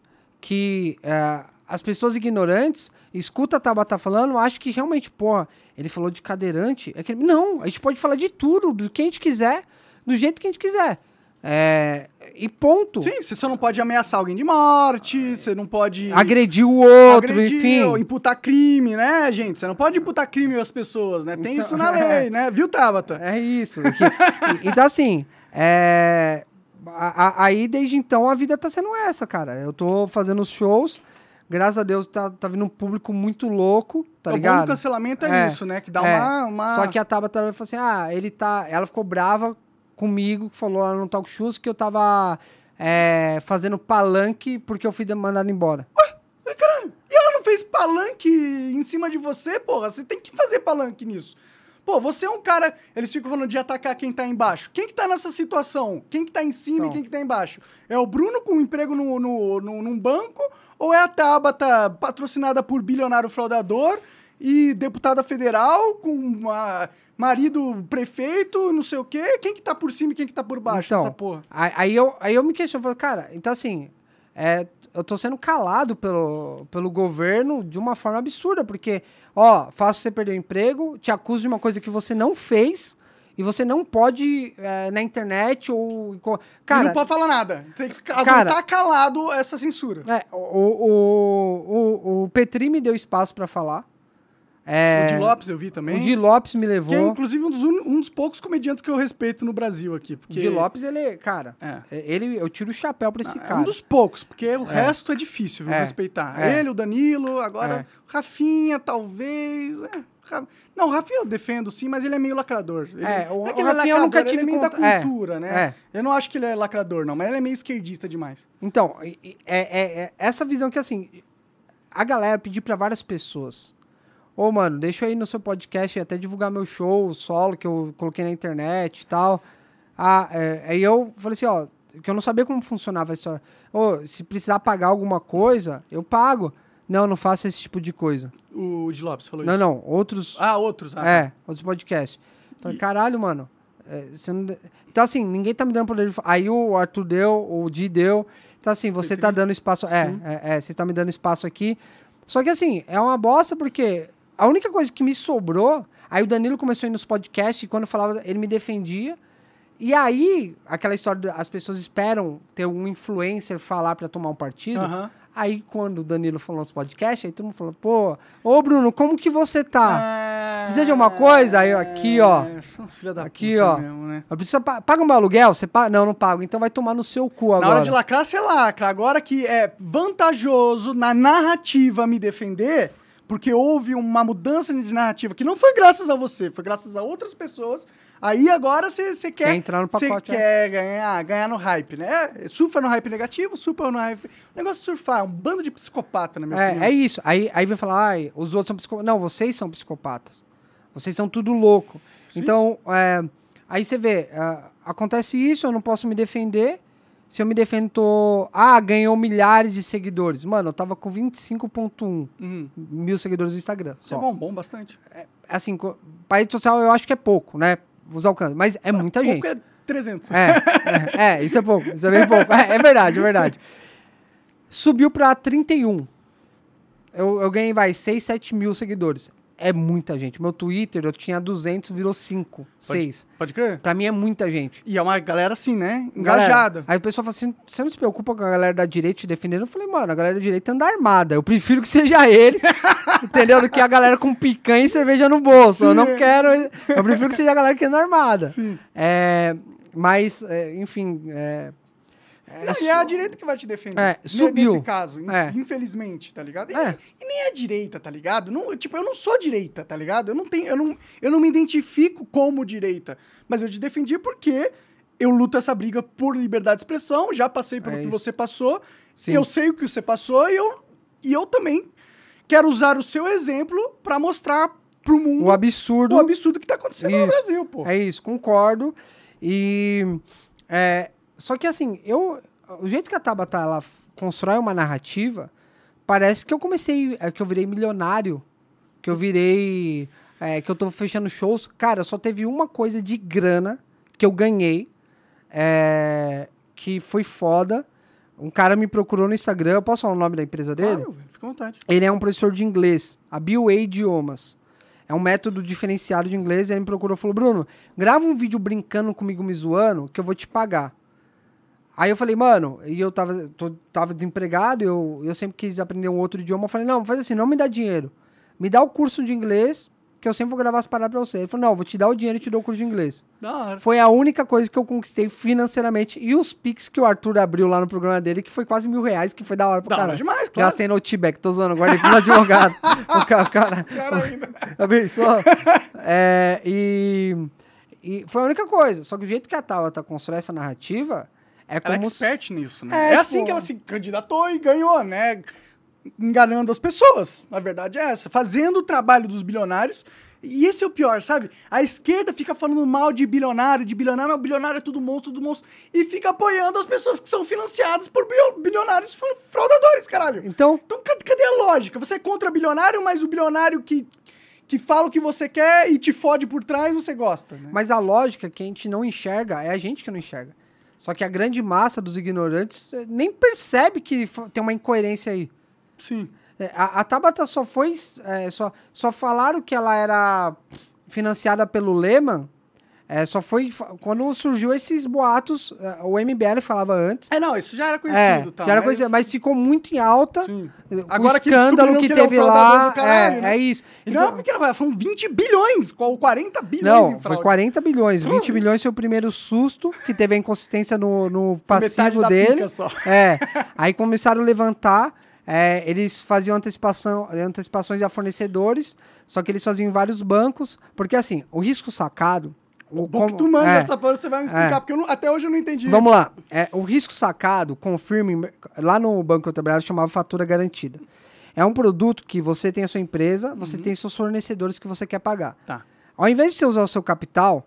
que é, as pessoas ignorantes escuta a Tabata falando, acham que realmente, pô, ele falou de cadeirante. É crime. Não, a gente pode falar de tudo, do que a gente quiser, do jeito que a gente quiser. É, e ponto. Sim, você só não pode ameaçar alguém de morte, você não pode Agredir o outro, agredir enfim. imputar crime, né, gente? Você não pode imputar crime às pessoas, né? Tem Então- isso na lei, né? Viu, Tabata? É isso. que- então, assim, é, a- a- aí desde então a vida tá sendo essa, cara. Eu tô fazendo os shows, graças a Deus tá, tá vindo um público muito louco, tá o bom ligado? do cancelamento é, É, isso, né? Que dá É. uma, uma... Só que a Tabata falou assim: ah, ele tá. Ela ficou brava comigo, falou lá no Talk Shows que eu tava é, fazendo palanque porque eu fui mandado embora. E ela não fez palanque em cima de você, porra? Você tem que fazer palanque nisso. Pô, você é um cara. Eles ficam falando de atacar quem tá embaixo. Quem que tá nessa situação? Quem que tá em cima Então. e quem que tá embaixo? É o Bruno com um emprego no, no, no- num banco? Ou é a Tabata patrocinada por bilionário fraudador e deputada federal com uma- marido prefeito, não sei o quê? Quem que tá por cima e quem que tá por baixo Então, dessa porra? Aí, eu, aí eu me questiono, falo, cara, então assim, é, eu tô sendo calado pelo, pelo governo de uma forma absurda, porque, ó, faço você perder o emprego, te acuso de uma coisa que você não fez e você não pode é, na internet ou. e Cara, não pode falar nada. Tem que ficar, Cara- aguentar calado essa censura. é, o, o, o, o Petri me deu espaço pra falar. É, O Di Lopes eu vi também. o Di Lopes me Que é, levou. inclusive, um dos, um dos poucos comediantes que eu respeito no Brasil aqui. O Porque Di Lopes, ele, cara, É. ele, eu tiro o chapéu pra esse é cara. um dos poucos, porque o resto é difícil, viu, É. respeitar. É. Ele, o Danilo, agora É. o Rafinha, talvez. é, Não, o Rafinha eu defendo sim, mas ele é meio lacrador. Ele, É, o- não que o ele é Rafinha eu nunca lacrador, ele é tive meio da conta- é, cultura, né? é. Eu não acho que ele é lacrador, não, mas ele é meio esquerdista demais. Então, é, é- é essa visão que, assim, a galera pedir pra várias pessoas. Ô, mano, deixa ir no seu podcast e até divulgar meu show solo que eu coloquei na internet e tal. Ah, é, aí eu falei assim, ó, que eu não sabia como funcionava a história. Ô, se precisar pagar alguma coisa, eu pago. Não, não faço esse tipo de coisa. O Di Lopes falou Não, isso. não, outros... Ah, outros. Ah, É, outros podcasts. Falei, caralho, mano. é, não de- Então, assim, ninguém tá me dando poder de Aí o Arthur deu, o Di deu. Então, assim, você Petri. tá dando espaço. É, é, é, você tá me dando espaço aqui. Só que, assim, é uma bosta porque a única coisa que me sobrou. Aí o Danilo começou a ir nos podcasts e quando eu falava, ele me defendia. E aí, aquela história, de- as pessoas esperam ter um influencer falar pra tomar um partido. Aham. Aí, quando o Danilo falou nos podcasts, aí todo mundo falou, pô, ô Bruno, como que você tá? Ah, Precisa de alguma coisa? Aí, aqui, ó. filha da Aqui, ó. mesmo, né? Eu preciso pa paga meu aluguel? Você paga? Não, não pago. Então vai tomar no seu cu agora. Na hora de lacrar, você lacra. Agora que é vantajoso na narrativa me defender, porque houve uma mudança de narrativa que não foi graças a você, foi graças a outras pessoas. Aí agora você você quer, Quer entrar no você pacote, é. quer ganhar, ganhar no hype, né? Surfa no hype negativo, surfa no hype. O negócio de surfar, é um bando de psicopata, na minha É, opinião. é isso. Aí, aí vai falar, ai, os outros são psicopatas. Não, vocês são psicopatas. Vocês são tudo louco. Então, é, aí você vê, é, acontece isso, eu não posso me defender. Se eu me defendo, tô... Ah, ganhou milhares de seguidores. Mano, eu tava com 25.1 Uhum. mil seguidores no Instagram. Isso é Só. bom, bom bastante. Assim, co- pra rede social eu acho que é pouco, né? Os alcances. Mas é muita gente. É 300. É, é, é, isso é pouco, isso é bem pouco. É, é verdade, é verdade. Subiu pra 31. Eu, eu ganhei, vai, 6, 7 mil seguidores. É muita gente. Meu Twitter, eu tinha 200, virou 5, 6. Pode crer? Pra mim é muita gente. E é uma galera assim, né? Galera, Engajada. aí o pessoal fala assim: você não se preocupa com a galera da direita te defendendo? Eu falei, mano, a galera da direita anda armada. Eu prefiro que seja eles, entendeu? Do que a galera com picanha e cerveja no bolso. Eu Sim. não quero. Eu prefiro que seja a galera que anda armada. Sim. É, mas, é, enfim. É, é Não, e é a direita que vai te defender. É, subiu. Nesse caso, É. infelizmente, tá ligado? E, É. e nem a direita, tá ligado? Não, tipo, eu não sou direita, tá ligado? Eu não tenho, eu não, eu não me identifico como direita, mas eu te defendi porque eu luto essa briga por liberdade de expressão, já passei pelo É que você passou, eu sei o que você passou e eu, e eu também quero usar o seu exemplo pra mostrar pro mundo o absurdo. o absurdo que tá acontecendo no Isso. Brasil, pô. É isso, concordo. E. é, só que assim, eu. O jeito que a Tabata ela constrói uma narrativa, parece que eu comecei. é, que eu virei milionário. Que eu virei. é, que eu tô fechando shows. Cara, só teve uma coisa de grana que eu ganhei. é, que foi foda. Um cara me procurou no Instagram. Eu posso falar o nome da empresa dele? Claro, fica à vontade. Ele é um professor de inglês, a BUA Idiomas. É um método diferenciado de inglês. E ele me procurou e falou: Bruno, grava um vídeo brincando comigo, me zoando, que eu vou te pagar. Aí eu falei, mano, e eu tava, tô- tava desempregado, eu, eu sempre quis aprender um outro idioma. Eu falei, não, faz assim, não me dá dinheiro. Me dá o curso de inglês, que eu sempre vou gravar as paradas pra você. Ele falou, não, vou te dar o dinheiro e te dou o curso de inglês. Da hora. Foi a única coisa que eu conquistei financeiramente. E os Pix que o Arthur abriu lá no programa dele, que foi quase mil reais, que foi da hora pra Da hora caralho. demais, claro. Gastei no T-Back, tô zoando, guardei pro advogado. o cara, o cara Cara ainda. abençoa. É, e, e foi a única coisa. Só que o jeito que a Tabata constrói essa narrativa é Ela é como... expert nisso, né? É, É, assim pô. que ela se candidatou e ganhou, né? Enganando as pessoas. A verdade é essa. Fazendo o trabalho dos bilionários. E esse é o pior, sabe? A esquerda fica falando mal de bilionário, de bilionário, não, bilionário é tudo monstro, tudo monstro. E fica apoiando as pessoas que são financiadas por bilionários fra- fraudadores, caralho. Então, Então, cadê, cadê a lógica? Você é contra bilionário, mas o bilionário que, que fala o que você quer e te fode por trás, você gosta, né? mas a lógica que a gente não enxerga é a gente que não enxerga. Só que a grande massa dos ignorantes eh, nem percebe que tem uma incoerência aí. Sim. É, A, a Tabata só foi. é, só, só falaram que ela era financiada pelo Lehman. É, só foi quando surgiu esses boatos. é, o MBL falava antes. É, não, isso já era É, conhecido. tá, já era mas- coisa, mas ficou muito em alta. Sim. O Agora que escândalo que, que ele é teve lá. caralho, é, né? é isso. E não é Então- uma pequena são 20 bilhões, qual 40 bilhões não, foi fraude. 40 bilhões. 20 bilhões foi o primeiro susto, que teve a inconsistência no, no passivo dele. É. Aí começaram a levantar. é, eles faziam antecipação, antecipações a fornecedores, só que eles faziam em vários bancos, porque assim, o risco sacado. O, Bom que como- tu manda é, essa porra, você vai me explicar, É. porque não- até hoje eu não entendi. Vamos lá. É, o risco sacado, confirme, lá no banco que eu trabalhava, chamava fatura garantida. É um produto que você tem a sua empresa, você tem seus fornecedores que você quer pagar. Tá. Ao invés de você usar o seu capital,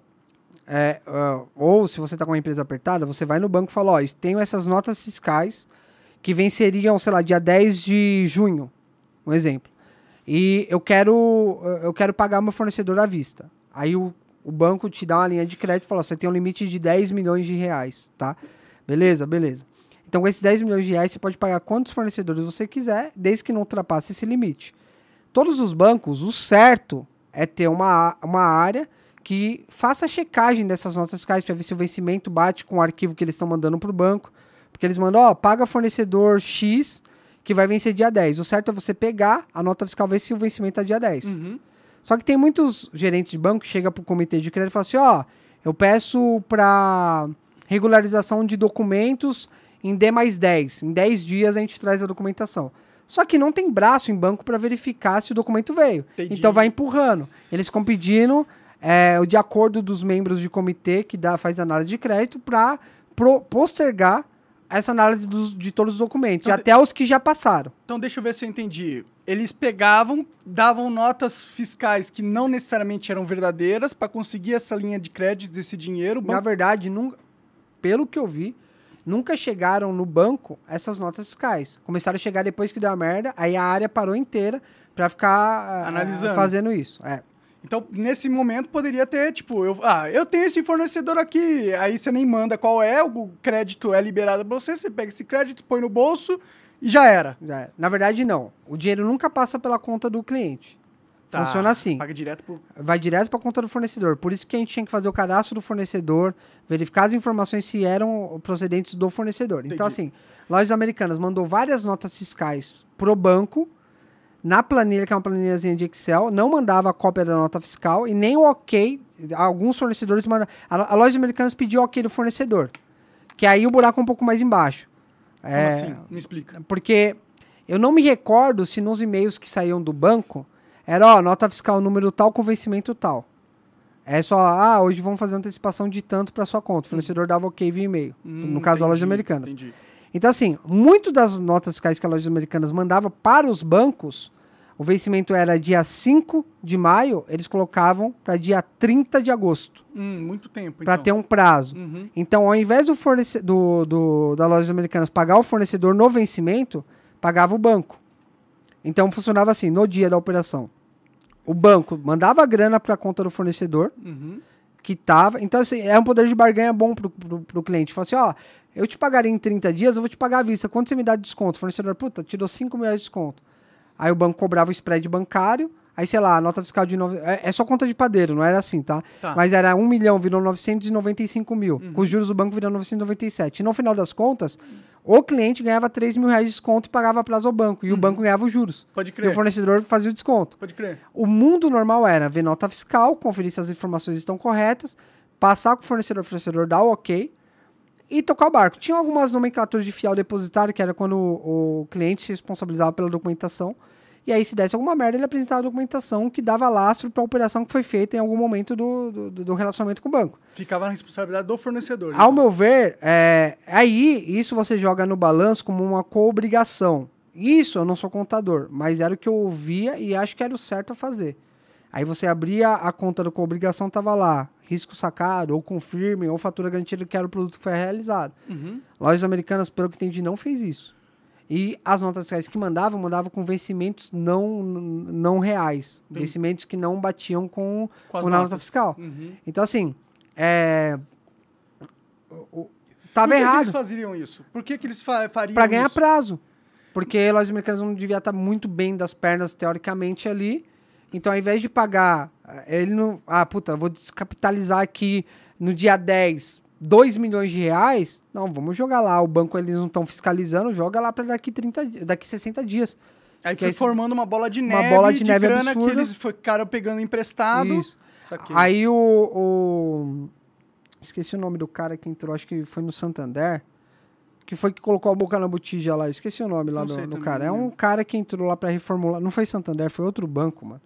é, ah, ou se você está com uma empresa apertada, você vai no banco e fala, ó, tenho essas notas fiscais que venceriam, sei lá, dia 10 de junho, um exemplo. E eu quero, eu quero pagar meu fornecedor à vista. Aí o, o banco te dá uma linha de crédito e fala, você tem um limite de 10 milhões de reais, tá? Beleza, beleza. Então, com esses 10 milhões de reais, você pode pagar quantos fornecedores você quiser, desde que não ultrapasse esse limite. Todos os bancos, o certo é ter uma, uma área que faça a checagem dessas notas fiscais para ver se o vencimento bate com o arquivo que eles estão mandando para o banco. Porque eles mandam, ó, paga fornecedor X que vai vencer dia 10. O certo é você pegar a nota fiscal, ver se o vencimento é dia 10. Uhum. Só que tem muitos gerentes de banco que chegam para o comitê de crédito e falam assim, ó, eu peço para regularização de documentos em D mais 10. Em 10 dias a gente traz a documentação. Só que não tem braço em banco para verificar se o documento veio. Entendi. Então vai empurrando. Eles ficam pedindo é, de acordo dos membros de comitê que dá, faz análise de crédito para postergar essa análise dos- de todos os documentos, Então, até os que já passaram. Então deixa eu ver se eu entendi. Eles pegavam, davam notas fiscais que não necessariamente eram verdadeiras para conseguir essa linha de crédito desse dinheiro. O Na banco- verdade, nunca, pelo que eu vi, nunca chegaram no banco essas notas fiscais. Começaram a chegar depois que deu a merda, aí a área parou inteira para ficar ah, Analisando. fazendo isso. É. Então, nesse momento, poderia ter, tipo, eu, ah, eu tenho esse fornecedor aqui, aí você nem manda qual é, o crédito é liberado pra você, você pega esse crédito, põe no bolso e já era. Já é. Na verdade, não. O dinheiro nunca passa pela conta do cliente. Tá, Funciona assim. Paga direto pro... Vai direto para a conta do fornecedor. Por isso que a gente tinha que fazer o cadastro do fornecedor, verificar as informações se eram procedentes do fornecedor. Então, Entendi. assim, Lojas Americanas mandou várias notas fiscais pro banco, na planilha, que é uma planilhazinha de Excel, não mandava a cópia da nota fiscal e nem o ok. Alguns fornecedores mandam. A, a Lojas Americanas pediu o ok do fornecedor. Que aí o buraco é um pouco mais embaixo. Como É, assim? Me explica. porque eu não me recordo se nos e-mails que saíam do banco era, ó, nota fiscal número tal com vencimento tal. É só, ah, hoje vamos fazer antecipação de tanto para sua conta. O fornecedor dava ok via e-mail. Hum, no caso entendi, Americanas. Entendi. Então, assim, muito das notas fiscais que a Lojas Americanas mandava para os bancos, o vencimento era dia 5 de maio, eles colocavam para dia 30 de agosto, Hum, muito tempo, para então. ter um prazo. Uhum. Então, ao invés do, fornece do, do da lojas americanas pagar o fornecedor no vencimento, pagava o banco. Então, funcionava assim, no dia da operação. O banco mandava a grana para a conta do fornecedor, Uhum. que tava. Então, assim, é um poder de barganha bom pro, pro, pro cliente. Fala assim, ó, eu te pagaria em 30 dias, eu vou te pagar à vista. Quanto você me dá de desconto? O fornecedor, puta, te dou 5 mil reais de desconto. Aí o banco cobrava o spread bancário, aí, sei lá, a nota fiscal de... Nove... É, é só conta de padeiro, não era assim, tá? Tá. Mas era 1 milhão, virou 995 mil. Com os juros do banco virou 997. E no final das contas, o cliente ganhava 3 mil reais de desconto e pagava prazo ao banco. E o banco ganhava os juros. Pode E o crer. fornecedor fazia o desconto. Pode crer. O mundo normal era ver nota fiscal, conferir se as informações estão corretas, passar com o fornecedor, o fornecedor dar o ok e tocar o barco. Tinha algumas nomenclaturas de fiel depositário, que era quando o, o cliente se responsabilizava pela documentação. E aí, se desse alguma merda, ele apresentava a documentação que dava lastro para a operação que foi feita em algum momento do, do, do relacionamento com o banco. Ficava na responsabilidade do fornecedor. Ao meu ver, é, aí isso você joga no balanço como uma co-obrigação. Isso eu não sou contador, mas era o que eu ouvia e acho que era o certo a fazer. Aí você abria a conta do co-obrigação, tava lá, risco sacado, ou confirme, ou fatura garantida que era o produto que foi realizado. Uhum. Lojas americanas, pelo que entendi, não fez isso. E as notas fiscais que mandavam, mandavam com vencimentos não, não reais. Vencimentos que não batiam com, Com com a nota fiscal. Uhum. Então, assim, é... o- Tava Por que que errado. eles fazeriam isso? Por que, que eles fa fariam Pra ganhar isso? prazo. Porque lojas americanas não devia estar muito bem das pernas, teoricamente, ali. Então, ao invés de pagar, eh, ele não. Ah, puta, vou descapitalizar aqui no dia 10 2 milhões de reais. Não, vamos jogar lá. O banco eles não estão fiscalizando, joga lá para daqui 30, di- daqui 60 dias. Aí foi aí- formando uma bola de uma neve, bola de neve grana absurda. que eles ficaram pegando emprestado. Isso. Aí o, o- Esqueci o nome do cara que entrou, acho que foi no Santander. Que foi que colocou a boca na botija lá. Esqueci o nome lá Não do, do cara. É um cara que entrou lá pra reformular. Não foi Santander, foi outro banco, mano.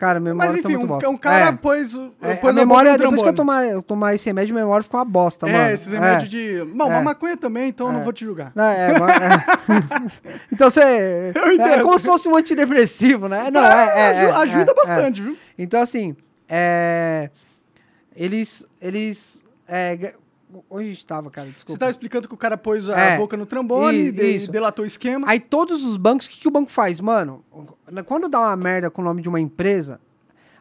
Cara, a memória Mas tá enfim, muito um, bosta. um cara É. pôs, É, pôs a memória, depois que eu trombone. tomar, eu tomar esse remédio, a memória fica uma bosta, É, mano. esses remédios É. de... Bom, É. maconha também, então eu não É. vou te julgar. É, é. então você. Eu É entendo. como se fosse um antidepressivo, né? Não, é, é, é, aju- ajuda é, é. bastante, viu? Então, assim, é, eles. Eles. É, ga- onde a gente tava, cara? Você Desculpa. tava explicando que o cara pôs a É. boca no trombone, I- de- delatou o esquema. Aí todos os bancos, o que, que o banco faz? Mano, quando dá uma merda com o nome de uma empresa,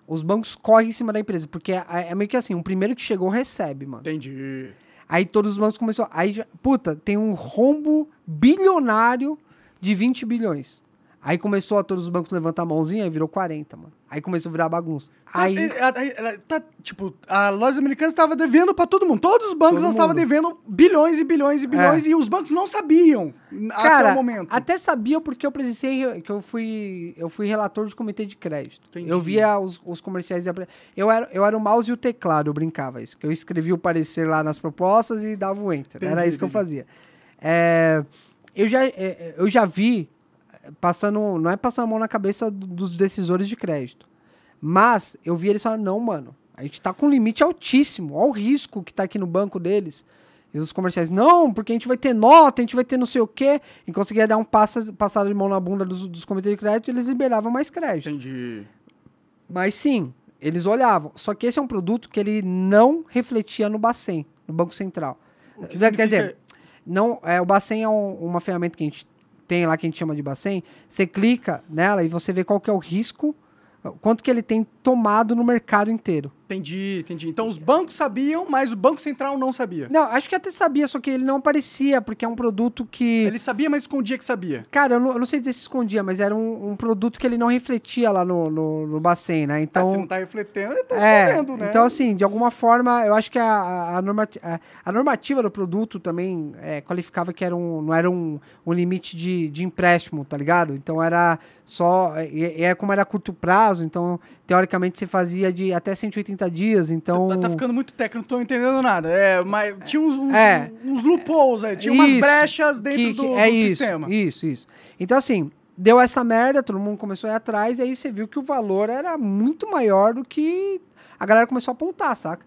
os bancos correm em cima da empresa. Porque é, é meio que assim, o primeiro que chegou recebe, mano. Entendi. Aí todos os bancos começaram. Aí, puta, tem um rombo bilionário de 20 bilhões. Aí começou a todos os bancos levantar a mãozinha e virou 40, mano. Aí começou a virar bagunça. Aí. Tá, é, é, é, tá, tipo, a loja americana estava devendo pra todo mundo. Todos os bancos Todo estavam. É. devendo bilhões e bilhões e bilhões e os bancos não sabiam até Cara, o momento. até sabia porque eu presenciei, que eu fui, eu fui relator de comitê de crédito. Entendi. Eu via os, os comerciais. e apre- Eu era, eu era o mouse e o teclado, eu brincava isso. Eu escrevia o parecer lá nas propostas e dava o enter. era Entendi, isso que eu entendi. fazia. É, eu, já, é, eu já vi é, passando. Não é passando a mão na cabeça do- dos decisores de crédito. Mas eu vi eles falando, não, mano. A gente tá com um limite altíssimo. Olha o risco que tá aqui no banco deles. E os comerciais, não, porque a gente vai ter nota, a gente vai ter não sei o quê. E conseguia dar um passa, passada de mão na bunda dos, dos comitês de crédito e eles liberavam mais crédito. Entendi. Mas sim, eles olhavam. Só que esse é um produto que ele não refletia no Bacen, no Banco Central. Que Quer significa- dizer, não, é, o Bacen é um- uma ferramenta que a gente tem lá que a gente chama de Bacen. Você clica nela e você vê qual que é o risco, quanto que ele tem tomado no mercado inteiro. Entendi, entendi. Então os bancos sabiam, mas o Banco Central não sabia. Não, acho que até sabia, só que ele não aparecia, porque é um produto que. Ele sabia, mas escondia que sabia. Cara, eu não, eu não sei dizer se escondia, mas era um, um produto que ele não refletia lá no, no, no Bacen, né? Ah, Então. se não tá refletendo, ele tá É, escondendo, né? então assim, de alguma forma, eu acho que a, a, a normati- a- a normativa do produto também é, qualificava que era um, não era um, um limite de, de empréstimo, tá ligado? Então era só, e, e é como era curto prazo, então teoricamente você fazia de até 180 dias, então... Tá, tá ficando muito técnico, não tô entendendo nada. É, mas tinha uns, uns, É. uns loopholes aí, tinha umas Isso, brechas dentro que- do, que- é do isso, sistema. Isso, isso. Então, assim, deu essa merda, todo mundo começou a ir atrás, e aí você viu que o valor era muito maior do que a galera começou a apontar, saca?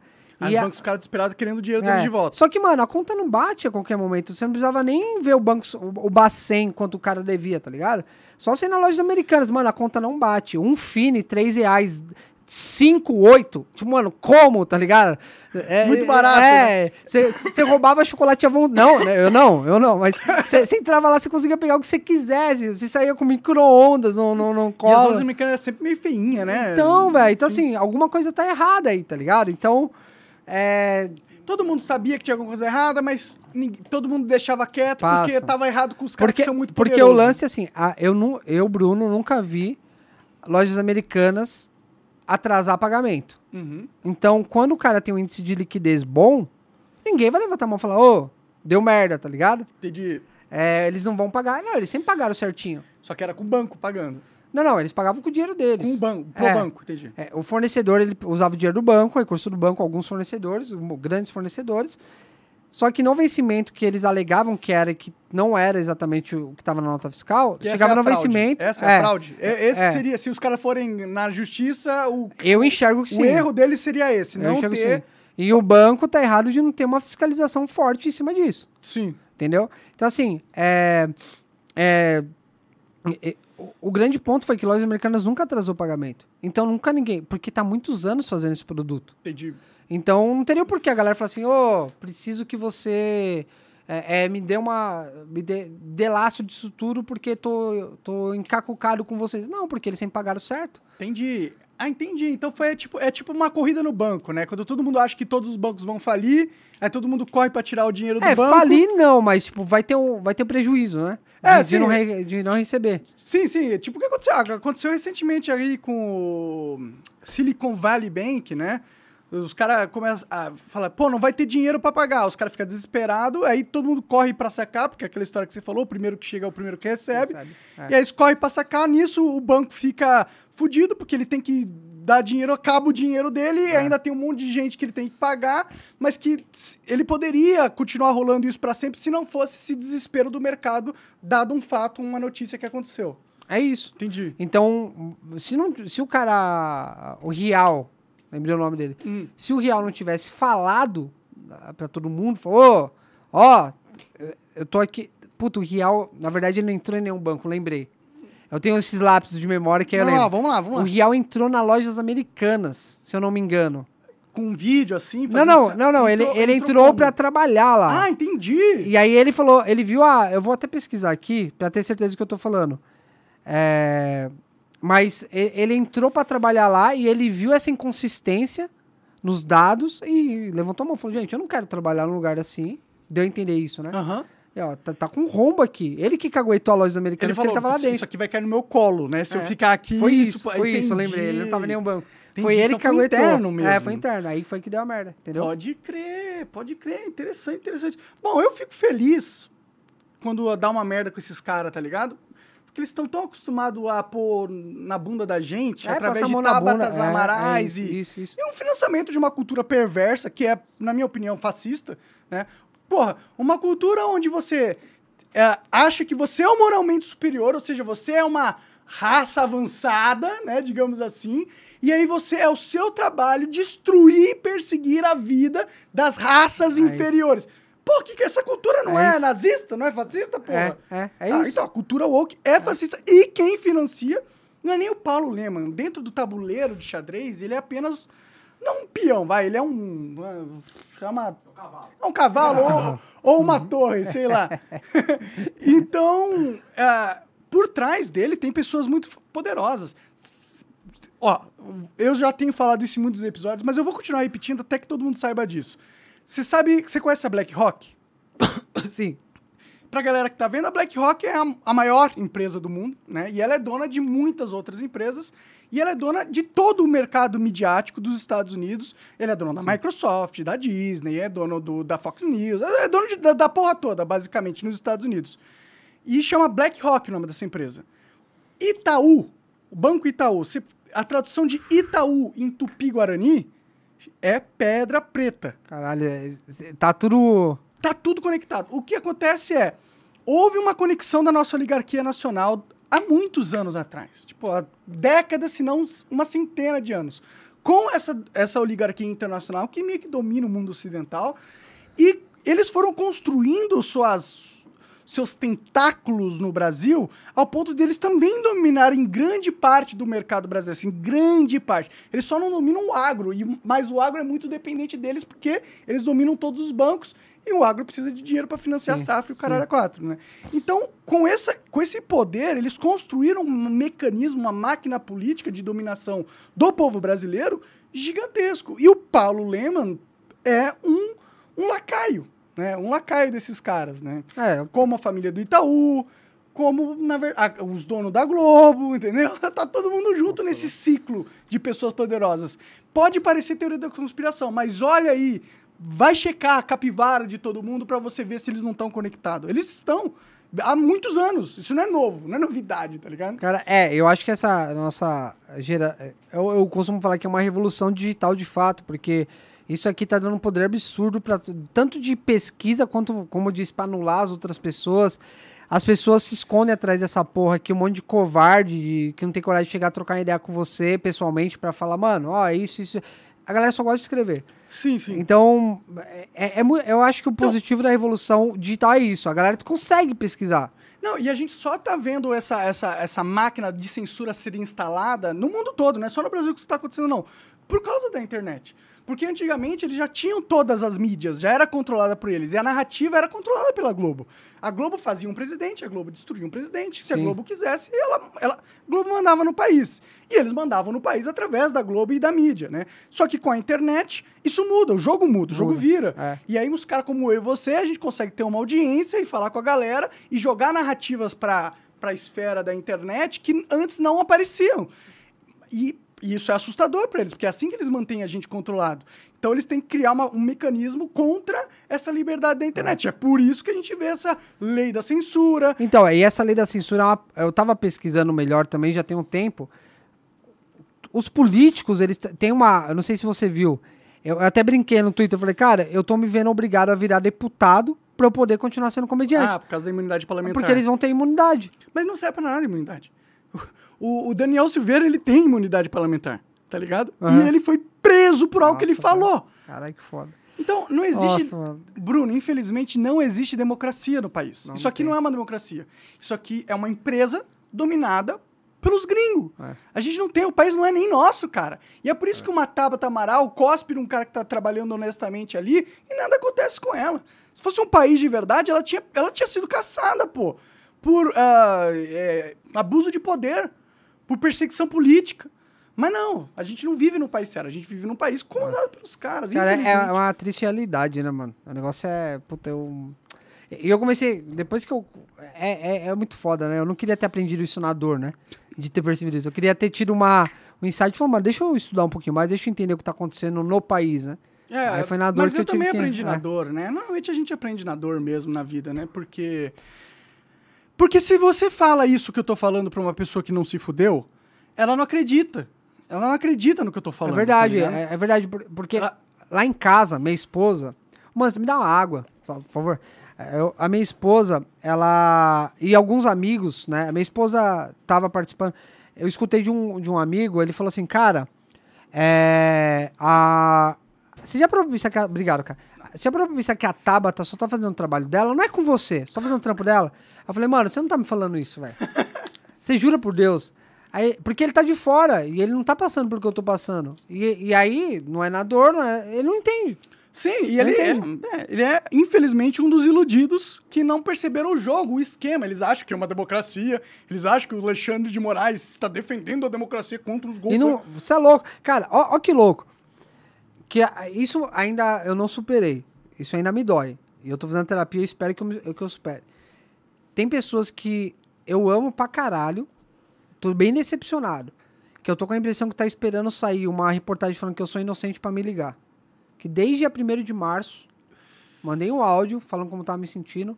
E a- bancos ficaram desesperados querendo o dinheiro É. de volta. Só que, mano, a conta não bate a qualquer momento. Você não precisava nem ver o banco, o, o Bacen quanto o cara devia, tá ligado? Só você ir nas lojas americanas, mano, a conta não bate. Um Fini, 3 reais, 5, 8. Tipo, mano, como, tá ligado? É, Muito barato, É, você roubava chocolate à vontade. Não, né? Eu não, eu não. Mas você entrava lá, você conseguia pegar o que você quisesse. Você saía com micro-ondas, não, não, não E as cola. lojas americanas é sempre meio feinha, né? Então, velho, então Sim. assim, alguma coisa tá errada aí, tá ligado? Então, é, Todo mundo sabia que tinha alguma coisa errada, mas ninguém- todo mundo deixava quieto Passa. porque tava errado com os caras que são muito porque o lance, assim, a- eu, nu- eu, Bruno, nunca vi lojas americanas atrasar pagamento. Uhum. Então, quando o cara tem um índice de liquidez bom, ninguém vai levantar a mão e falar, ô, deu merda, tá ligado? Entendi. É, eles não vão pagar. Não, eles sempre pagaram certinho. Só que era com o banco pagando. Não, não, eles pagavam com o dinheiro deles. Com o banco, pro É. banco, entendi. É, o fornecedor, ele usava o dinheiro do banco, o recurso do banco, alguns fornecedores, grandes fornecedores. Só que no vencimento que eles alegavam que era que não era exatamente o que estava na nota fiscal, Que chegava é no fraude. vencimento. Essa é, a fraude. E- Esse É. seria, se os caras forem na justiça, o, Eu enxergo que o sim. erro deles seria esse, Eu não enxergo ter... sim. E o banco tá errado de não ter uma fiscalização forte em cima disso. Sim. Entendeu? Então, assim, é, é, é, o- grande ponto foi que lojas americanas nunca atrasou o pagamento. Então, nunca ninguém. Porque tá há muitos anos fazendo esse produto. Entendi. Então, não teria por que a galera falar assim: ô, preciso que você é, é, me dê uma. me dê, dê laço de suturo porque tô, tô encacucado com vocês. Não, porque eles sempre pagaram certo. Entendi. Ah, entendi. Então foi tipo, é tipo uma corrida no banco, né? Quando todo mundo acha que todos os bancos vão falir, aí todo mundo corre pra tirar o dinheiro do É, banco. falir não, mas tipo, vai ter um, vai ter um prejuízo, né? É, de, sim. não re- de não receber. Sim, sim. Tipo o que aconteceu? Ah, Aconteceu recentemente aí com o Silicon Valley Bank, né? Os caras começam a falar, pô, não vai ter dinheiro pra pagar. Os caras ficam desesperados, aí todo mundo corre pra sacar, porque é aquela história que você falou, o primeiro que chega é o primeiro que recebe. É. E aí eles correm pra sacar, nisso o banco fica fudido, porque ele tem que dar dinheiro, acaba o dinheiro dele, É. e ainda tem um monte de gente que ele tem que pagar, mas que ele poderia continuar rolando isso pra sempre se não fosse esse desespero do mercado, dado um fato, uma notícia que aconteceu. É isso. Entendi. Então, se, não, se o cara. O Real, lembrei o nome dele. Hum. Se o Real não tivesse falado ah, pra todo mundo, falou: ó, ó, eu tô aqui. Puta, o Real, na verdade, ele não entrou em nenhum banco, lembrei. Eu tenho esses lápis de memória que eu Vamos lá, lembro. vamos lá, vamos O lá. Real entrou nas lojas americanas, se eu não me engano. Com um vídeo assim? Não, não, isso? não, não. Ele, ele entrou como? pra trabalhar lá. Ah, entendi. E aí ele falou, ele viu, ah, eu vou até pesquisar aqui pra ter certeza do que eu tô falando. É, mas ele entrou pra trabalhar lá e ele viu essa inconsistência nos dados e levantou a mão falou, gente, eu não quero trabalhar num lugar assim. Deu a entender isso, né? Aham. E, ó, tá, tá com um rombo aqui. Ele que caguetou a loja Ele americana porque falou, ele tava lá "Putz, dentro. isso aqui vai cair no meu colo, né? Se eu É. ficar aqui... Foi isso, pô, foi isso, eu entendi. lembrei. Ele não tava em nenhum banco. Entendi, Foi ele então que foi interno mesmo. É, foi interno. Aí foi que deu a merda, entendeu? Pode crer, pode crer. Interessante, interessante. Bom, eu fico feliz quando dá uma merda com esses caras, tá ligado? Porque eles estão tão acostumados a pôr na bunda da gente, É, através de mão na bunda. tabatas É, é amarais isso, e... isso. E um financiamento de uma cultura perversa, que é, na minha opinião, fascista, né? Porra, uma cultura onde você é, acha que você é o moralmente superior, ou seja, você é uma raça avançada, né, digamos assim, e aí você é o seu trabalho destruir e perseguir a vida das raças isso. inferiores. Pô, que, que essa cultura não É é, nazista, não é fascista, porra? É, é, é Ah, isso. Então, a cultura woke é fascista. E quem financia não é nem o Paulo Leman. Dentro do tabuleiro de xadrez, ele é apenas. Não um peão, vai. Ele é um. Chama. É um cavalo ou, ou uma torre, sei lá. então, ah, por trás dele tem pessoas muito poderosas. Ó, eu já tenho falado isso em muitos episódios, mas eu vou continuar repetindo até que todo mundo saiba disso. Você sabe, você conhece a BlackRock? Sim. Pra galera que tá vendo, a BlackRock é a, a maior empresa do mundo, né? E ela é dona de muitas outras empresas. E ela é dona de todo o mercado midiático dos Estados Unidos. Ele é dono da Microsoft, da Disney, é dono do, da Fox News, é dono de- da, da porra toda, basicamente, nos Estados Unidos. E chama BlackRock o nome dessa empresa. Itaú, o Banco Itaú, se- a tradução de Itaú em tupi-guarani é pedra preta. Caralho, é- tá tudo. Tá tudo conectado. O que acontece é, houve uma conexão da nossa oligarquia nacional há muitos anos atrás. Tipo, há décadas, se não uma centena de anos. com essa, essa oligarquia internacional que meio que domina o mundo ocidental. E eles foram construindo suas, seus tentáculos no Brasil ao ponto deles também dominarem grande parte do mercado brasileiro, assim, grande parte. Eles só não dominam o agro, e, mas o agro é muito dependente deles porque eles dominam todos os bancos e o agro precisa de dinheiro para financiar Sim, a safra e o caralho a quatro, né? Então, com, essa, com esse poder, eles construíram um mecanismo, uma máquina política de dominação do povo brasileiro gigantesco. E o Paulo Leman é um, um lacaio, né? Um lacaio desses caras, né? É, Como a família do Itaú, como na ver- a- os donos da Globo, entendeu? Tá todo mundo junto nesse ciclo de pessoas poderosas. Pode parecer teoria da conspiração, mas olha aí, vai checar a capivara de todo mundo pra você ver se eles não estão conectados. Eles estão há muitos anos. Isso não é novo, não é novidade, tá ligado? Cara, é, eu acho que essa nossa gera... eu, eu costumo falar que é uma revolução digital de fato, porque isso aqui tá dando um poder absurdo para tanto de pesquisa quanto, como eu disse, para anular as outras pessoas. As pessoas se escondem atrás dessa porra aqui, um monte de covarde de- que não tem coragem de chegar a trocar ideia com você pessoalmente para falar, mano, ó, isso, isso. A galera só gosta de escrever. Sim, sim. Então, é, é mu- eu acho que o positivo da revolução digital é isso. A galera consegue pesquisar. Não, e a gente só tá vendo essa, essa, essa máquina de censura ser instalada no mundo todo, não é só no Brasil que isso tá acontecendo, não. Por causa da internet. Porque antigamente eles já tinham todas as mídias, já era controlada por eles. E a narrativa era controlada pela Globo. A Globo fazia um presidente, a Globo destruía um presidente. Se a Sim. Globo quisesse, ela, ela, a Globo mandava no país. E eles mandavam no país através da Globo e da mídia, né? Só que com a internet, isso muda, o jogo muda, o jogo Muda, vira. é. E aí uns caras como eu e você, a gente consegue ter uma audiência e falar com a galera e jogar narrativas pra, pra esfera da internet que antes não apareciam. E, e isso é assustador pra eles, porque é assim que eles mantêm a gente controlado. Então eles têm que criar uma- um mecanismo contra essa liberdade da internet. É por isso que a gente vê essa lei da censura. Então, e essa lei da censura, é eu tava pesquisando melhor também, já tem um tempo. Os políticos, eles têm uma. Eu não sei se você viu. Eu até brinquei no Twitter, eu falei, cara, eu tô me vendo obrigado a virar deputado pra eu poder continuar sendo comediante. Ah, por causa da imunidade parlamentar. porque eles vão ter imunidade. Mas não serve pra nada a imunidade. O, o Daniel Silveira, ele tem imunidade parlamentar, tá ligado? Aham. E ele foi preso por algo que ele falou. Caralho, que foda. Então, não existe. Nossa. Bruno, infelizmente não existe democracia no país. Não, Isso aqui não é uma democracia. Isso aqui é uma empresa dominada pelos gringos. É. A gente não tem, o país não é nem nosso, cara. E é por isso que uma Tabata Amaral cospe num cara que tá trabalhando honestamente ali e nada acontece com ela. Se fosse um país de verdade, ela tinha, ela tinha sido caçada, pô, por ah, é, abuso de poder, por perseguição política. Mas não, a gente não vive num país sério, a gente vive num país comandado pelos caras. Cara, é- é uma triste realidade, né, mano? O negócio é. Puta, eu. E eu comecei. Depois que eu. É, é, é muito foda, né? Eu não queria ter aprendido isso na dor, né? De ter percebido isso. Eu queria ter tido uma, um insight e falar, mano, deixa eu estudar um pouquinho mais, deixa eu entender o que tá acontecendo no país, né? É, Aí foi na dor mas que eu, eu também que- aprendi na é. dor, né? Normalmente a gente aprende na dor mesmo na vida, né? Porque. Porque se você fala isso que eu tô falando pra uma pessoa que não se fudeu, ela não acredita. Ela não acredita no que eu tô falando. é verdade, tá é, é verdade, por- porque Ah. lá em casa, minha esposa. Mano, você me dá uma água, só, por favor. É, eu- a minha esposa, ela. E alguns amigos, né? A minha esposa tava participando. Eu escutei de um, de um amigo, ele falou assim, cara. É. A. Você já parou pra pensar que a... Obrigado, cara. Já parou pra pensar que a Tabata só tá fazendo o trabalho dela? Não é com você, só tá fazendo o trampo dela? Eu falei, mano, você não tá me falando isso, velho. Você jura por Deus? Aí, porque ele tá de fora e ele não tá passando pelo que eu tô passando. E, e aí, não é na dor, não é- ele não entende. Sim, e ele é, é, ele é, infelizmente, um dos iludidos que não perceberam o jogo, o esquema. Eles acham que é uma democracia, eles acham que o Alexandre de Moraes está defendendo a democracia contra os E golpes. não, você é louco. Cara, ó, ó que louco. Que isso ainda eu não superei. Isso ainda me dói. E eu tô fazendo terapia e espero que eu, que eu supere. Tem pessoas que eu amo pra caralho. Tô bem decepcionado. Que eu tô com a impressão que tá esperando sair uma reportagem falando que eu sou inocente pra me ligar. Que desde a 1 de março, mandei um áudio falando como tava me sentindo.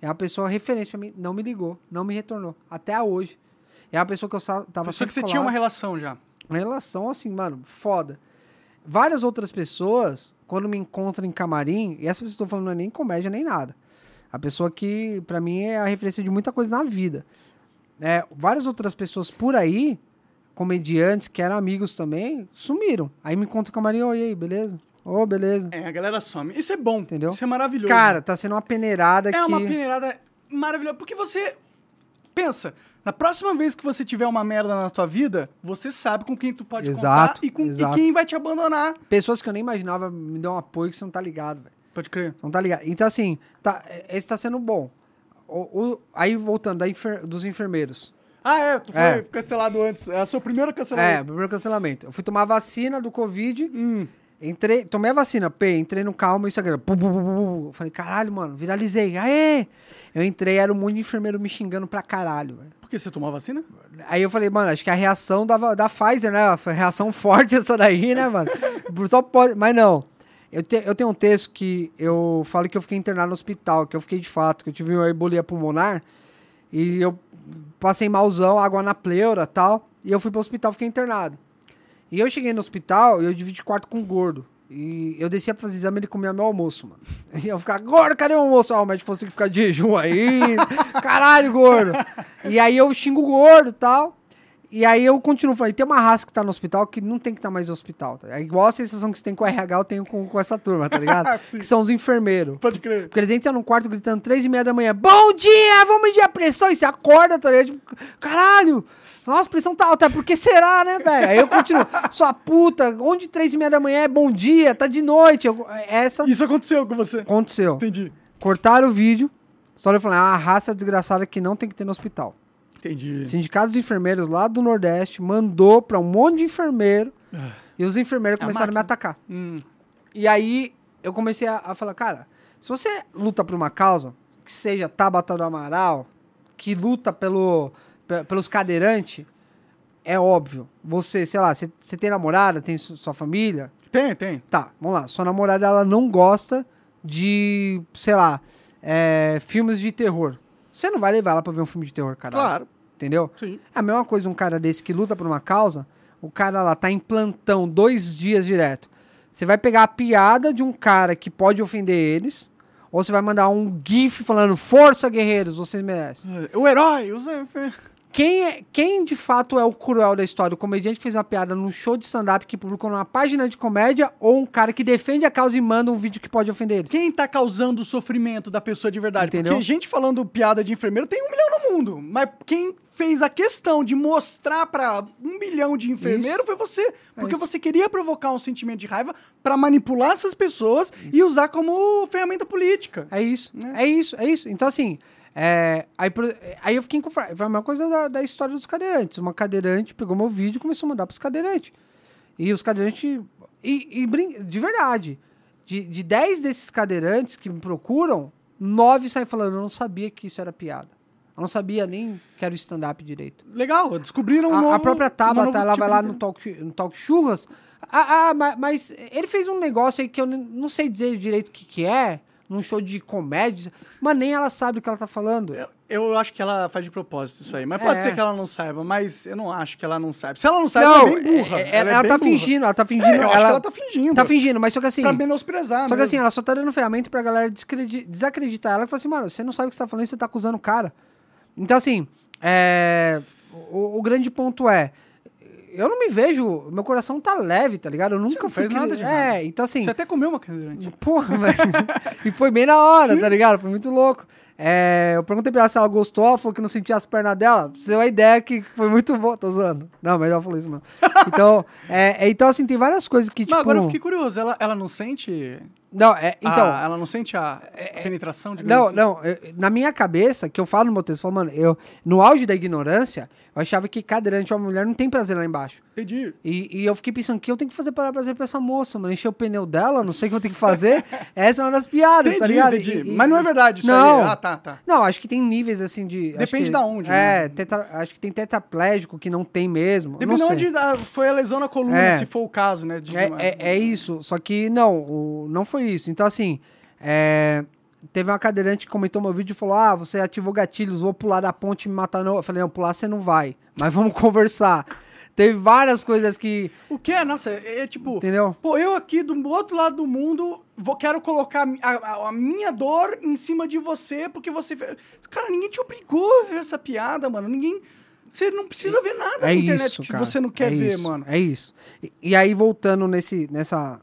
É uma pessoa referência pra mim, não me ligou, não me retornou. Até hoje. É uma pessoa que eu tava Pessoa que você sempre tinha uma relação já. Uma relação assim, mano, foda. Várias outras pessoas, quando me encontram em camarim, e essa pessoa que eu tô falando não é nem comédia nem nada. A pessoa que, pra mim, é a referência de muita coisa na vida. É, várias outras pessoas por aí, comediantes que eram amigos também, sumiram. Aí me conta o camarim, oi, aí, beleza? Ô, beleza. É, a galera some. Isso é bom. Entendeu? Isso é maravilhoso. Cara, tá sendo uma peneirada é que... uma peneirada maravilhosa. Porque você. Pensa, na próxima vez que você tiver uma merda na tua vida, você sabe com quem tu pode Exato, contar e, com, e exato. quem vai te abandonar. Pessoas que eu nem imaginava me dão um apoio que você não tá ligado, velho. Pode crer. Não tá ligado. Então, assim, tá, esse tá sendo bom. O- o- aí, voltando, dos enfermeiros. Ah, é, tu foi É. cancelado antes. É o seu primeiro É, cancelamento. primeiro cancelamento. Eu fui tomar vacina do Covid, Hum. entrei, tomei a vacina, P, entrei no calma, Instagram. Pum, pum, falei, caralho, mano, viralizei. Aê! Eu entrei, era um monte de enfermeiro me xingando pra caralho, velho. Que você tomou a vacina? Aí eu falei, mano, acho que a reação da, da Pfizer, né? Foi reação forte essa daí, né, mano? Só pode. Mas não. Eu, te- eu tenho um texto que eu falo que eu fiquei internado no hospital, que eu fiquei de fato, que eu tive uma embolia pulmonar e eu passei malzão, água na pleura tal. E eu fui pro hospital, fiquei internado. E eu cheguei no hospital e eu dividi quarto com um gordo. E eu descia pra fazer exame ele comia meu almoço, mano. E eu ficava, gordo, cadê o almoço? Ah, o médico fosse que ficar de jejum aí. Caralho, gordo. E aí eu xingo o gordo e tal. E aí eu continuo falando, tem uma raça que tá no hospital que não tem que estar mais no hospital. Tá? É igual a sensação que você tem com o RH, eu tenho com, com essa turma, tá ligado? Sim. que são os enfermeiros. Pode crer. Porque eles entram num quarto gritando três e meia da manhã, bom dia, vamos medir a pressão. E você acorda, tá ligado? Tipo, caralho, nossa, a pressão tá alta. Por que será, né, velho? Aí eu continuo, sua puta, onde três e meia da manhã é bom dia, tá de noite. Eu- essa Isso aconteceu com você. aconteceu. Entendi. Cortaram o vídeo, só eu falei, ah, a raça desgraçada que não tem que ter no hospital. Entendi. Sindicato dos enfermeiros lá do Nordeste mandou pra um monte de enfermeiro e os enfermeiros É a começaram a me máquina. atacar. Hum. E aí eu comecei a, a falar, cara, se você luta por uma causa, que seja Tabata do Amaral, que luta pelo, pe- pelos cadeirantes, é óbvio. Você, sei lá, você você tem namorada, tem su- sua família, Tem, tem. Tá, vamos lá. Sua namorada, ela não gosta de, sei lá, é, filmes de terror. Você não vai levar ela pra ver um filme de terror, cara. Claro. Entendeu? Sim. É a mesma coisa um cara desse que luta por uma causa, o cara lá tá em plantão dois dias direto. Você vai pegar a piada de um cara que pode ofender eles, ou você vai mandar um gif falando, força guerreiros, vocês merecem. O herói, os... Quem, é, quem de fato é o cruel da história? O comediante que fez uma piada num show de stand-up que publicou numa página de comédia ou um cara que defende a causa e manda um vídeo que pode ofender eles? Quem tá causando o sofrimento da pessoa de verdade? Entendeu? Porque gente falando piada de enfermeiro tem um milhão no mundo. Mas quem fez a questão de mostrar pra um milhão de enfermeiros foi você. Porque isso. você queria provocar um sentimento de raiva pra manipular essas pessoas e usar como ferramenta política. É isso, Né? é isso, é isso. Então, assim, é, aí, aí eu fiquei inconfortável. Foi a mesma coisa da, da história dos cadeirantes. Uma cadeirante pegou meu vídeo e começou a mandar pros cadeirantes. E os cadeirantes. E, e brin- de verdade, de, de 10 desses cadeirantes que me procuram, nove saem falando: eu não sabia que isso era piada. Eu não sabia nem que era o stand-up direito. Legal, descobriram um A, novo, a própria Tabata, novo ela tipo vai lá no talk, no talk Churras. Ah, ah, ma- mas ele fez um negócio aí que eu não sei dizer direito o que, que é, num show de comédia, mas nem ela sabe o que ela tá falando. Eu, eu acho que ela faz de propósito isso aí. Mas pode É. ser que ela não saiba, mas eu não acho que ela não saibe. Se ela não sabe, não, ela é bem burra. é- é- ela, é bem tá burra. fingindo, ela tá fingindo. É, eu acho ela que ela tá fingindo. tá fingindo, mas só que assim. Pra menosprezar, Só que mesmo. assim, ela só tá dando ferramenta pra galera desacreditar ela e falar assim, mano, você não sabe o que você tá falando, você tá acusando o cara. Então, assim, é, o, o grande ponto é. Eu não me vejo. Meu coração tá leve, tá ligado? Eu nunca não fez nada de É, errado. então assim. Você até comeu uma cadeirante. Porra, velho. e foi bem na hora, Sim. tá ligado? Foi muito louco. É, eu perguntei pra ela se ela gostou, ela falou que não sentia as pernas dela. Pra você ter uma ideia que foi muito bom, tô zoando. Não, mas ela falou isso mesmo. Então, é, é, então assim, tem várias coisas que, tipo... Agora eu fiquei curioso. Ela, ela não sente. Não, é, então... a- ela não sente a penetração de Não, não, eu- na minha cabeça, que eu falo no meu texto, eu falo, mano, eu, no auge da ignorância, eu achava que cadeirante homem mulher não tem prazer lá embaixo. Entendi. E, e eu fiquei pensando, o que eu tenho que fazer para dar prazer pra essa moça, mano? Encher o pneu dela, não sei o que eu tenho que fazer. Essa é uma das piadas, tá Entendi, ligado? entendi. E- e- Mas não é verdade isso Não. aí. Ah, tá, tá. Não, acho que tem níveis assim de. Depende que- da onde, É, né? tetra- acho que tem tetraplégico que não tem mesmo. Depende de não sei. onde ah, foi a lesão na coluna, É. se for o caso, né? de- É, é, é isso, só que não, o- não foi isso. Então, assim, é, teve uma cadeirante que comentou meu vídeo e falou: Ah, você ativou gatilhos, vou pular da ponte e me matar. Não. Eu falei: Não, pular você não vai, mas vamos conversar. Teve várias coisas que. O que é? Nossa, é, é tipo. Entendeu? Pô, eu aqui do outro lado do mundo vou, quero colocar a, a- a minha dor em cima de você porque você. Cara, ninguém te obrigou a ver essa piada, mano. Ninguém. Você não precisa ver nada É na internet isso, que cara. você não quer É ver, isso, mano. É isso. E, e aí, voltando nesse, nessa...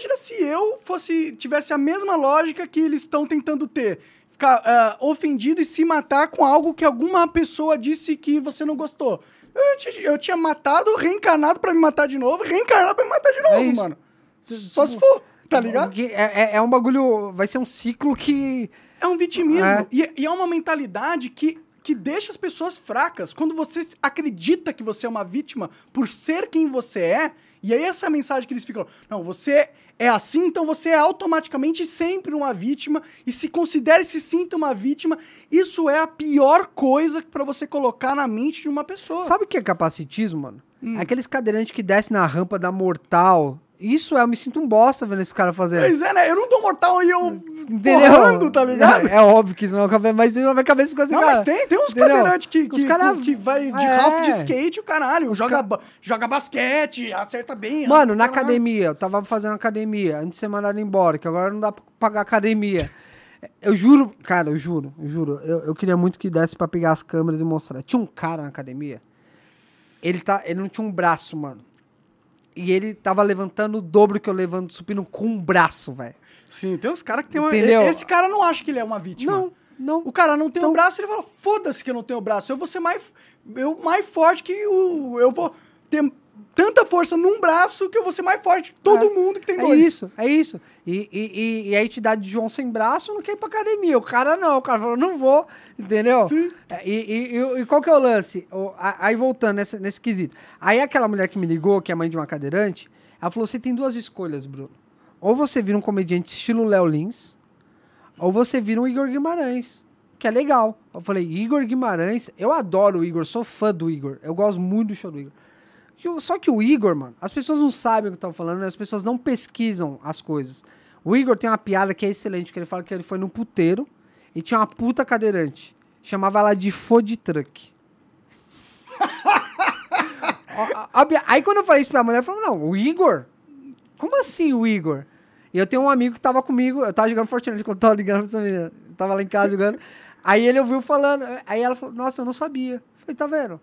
Imagina, se eu fosse tivesse a mesma lógica que eles estão tentando ter. Ficar ah, ofendido e se matar com algo que alguma pessoa disse que você não gostou. Eu, eu tinha matado, reencarnado pra me matar de novo, reencarnado pra me matar de novo, isso. mano. Só se for, tá ligado? Porque É, é, é um bagulho... Vai ser um ciclo que... É um vitimismo. É. E, e é uma mentalidade que, que deixa as pessoas fracas. Quando você acredita que você é uma vítima por ser quem você é, e aí essa é a mensagem que eles ficam: não, você é assim, então você é automaticamente sempre uma vítima, e se considere e se sinta uma vítima. Isso é a pior coisa pra você colocar na mente de uma pessoa. Sabe o que é capacitismo, mano? Hum. Aqueles cadeirantes que descem na rampa da mortal. Isso é, eu me sinto um bosta vendo esse cara fazendo. Pois é, né? Eu não dou mortal e eu Entendeu? porrando, tá ligado? É, é óbvio que isso não é cabeça, mas isso vai cabeça com esse Não, cara. mas tem, tem uns Entendeu? cadeirantes que, que, Os cara- que vai de É. Ralph de skate, o caralho. Os Joga, ca- joga basquete, acerta bem. Mano, na caralho. academia, eu tava fazendo academia antes de ser mandado embora, que agora não dá pra pagar academia. Eu juro, cara, eu juro, eu juro. Eu, eu queria muito que desse pra pegar as câmeras e mostrar. Tinha um cara na academia, ele, tá, ele não tinha um braço, mano. E ele tava levantando o dobro que eu levanto supino com um braço, velho. Sim, tem uns caras que tem uma. Entendeu? Esse cara não acha que ele é uma vítima. Não, não. O cara não tem Então- o braço, ele fala: foda-se que eu não tenho o braço. Eu vou ser mais, eu, mais forte que o. Eu vou ter tanta força num braço que eu vou ser mais forte que todo É. mundo que tem É dois. isso, é isso. E, e, e, a entidade de João sem braço não quer ir pra academia. O cara não, o cara falou, não vou, entendeu? Sim. É, E, e, e- qual que é o lance? Aí voltando nesse, nesse quesito. Aí aquela mulher que me ligou, que é mãe de uma cadeirante, ela falou: você tem duas escolhas, Bruno. Ou você vira um comediante estilo Léo Lins, ou você vira um Igor Guimarães, que é legal. Eu falei, Igor Guimarães, eu adoro o Igor, sou fã do Igor. Eu gosto muito do show do Igor. Só que o Igor, mano, as pessoas não sabem o que estão falando, as pessoas não pesquisam as coisas. O Igor tem uma piada que é excelente, que ele fala que ele foi no puteiro e tinha uma puta cadeirante. Chamava ela de food truck. Aí quando eu falei isso pra mulher, ela falou, não, o Igor? Como assim o Igor? E eu tenho um amigo que tava comigo, eu tava jogando Fortnite quando eu tava ligando pra essa menina. Tava lá em casa jogando. Aí ele ouviu falando, aí ela falou, nossa, eu não sabia. Eu falei, tá vendo?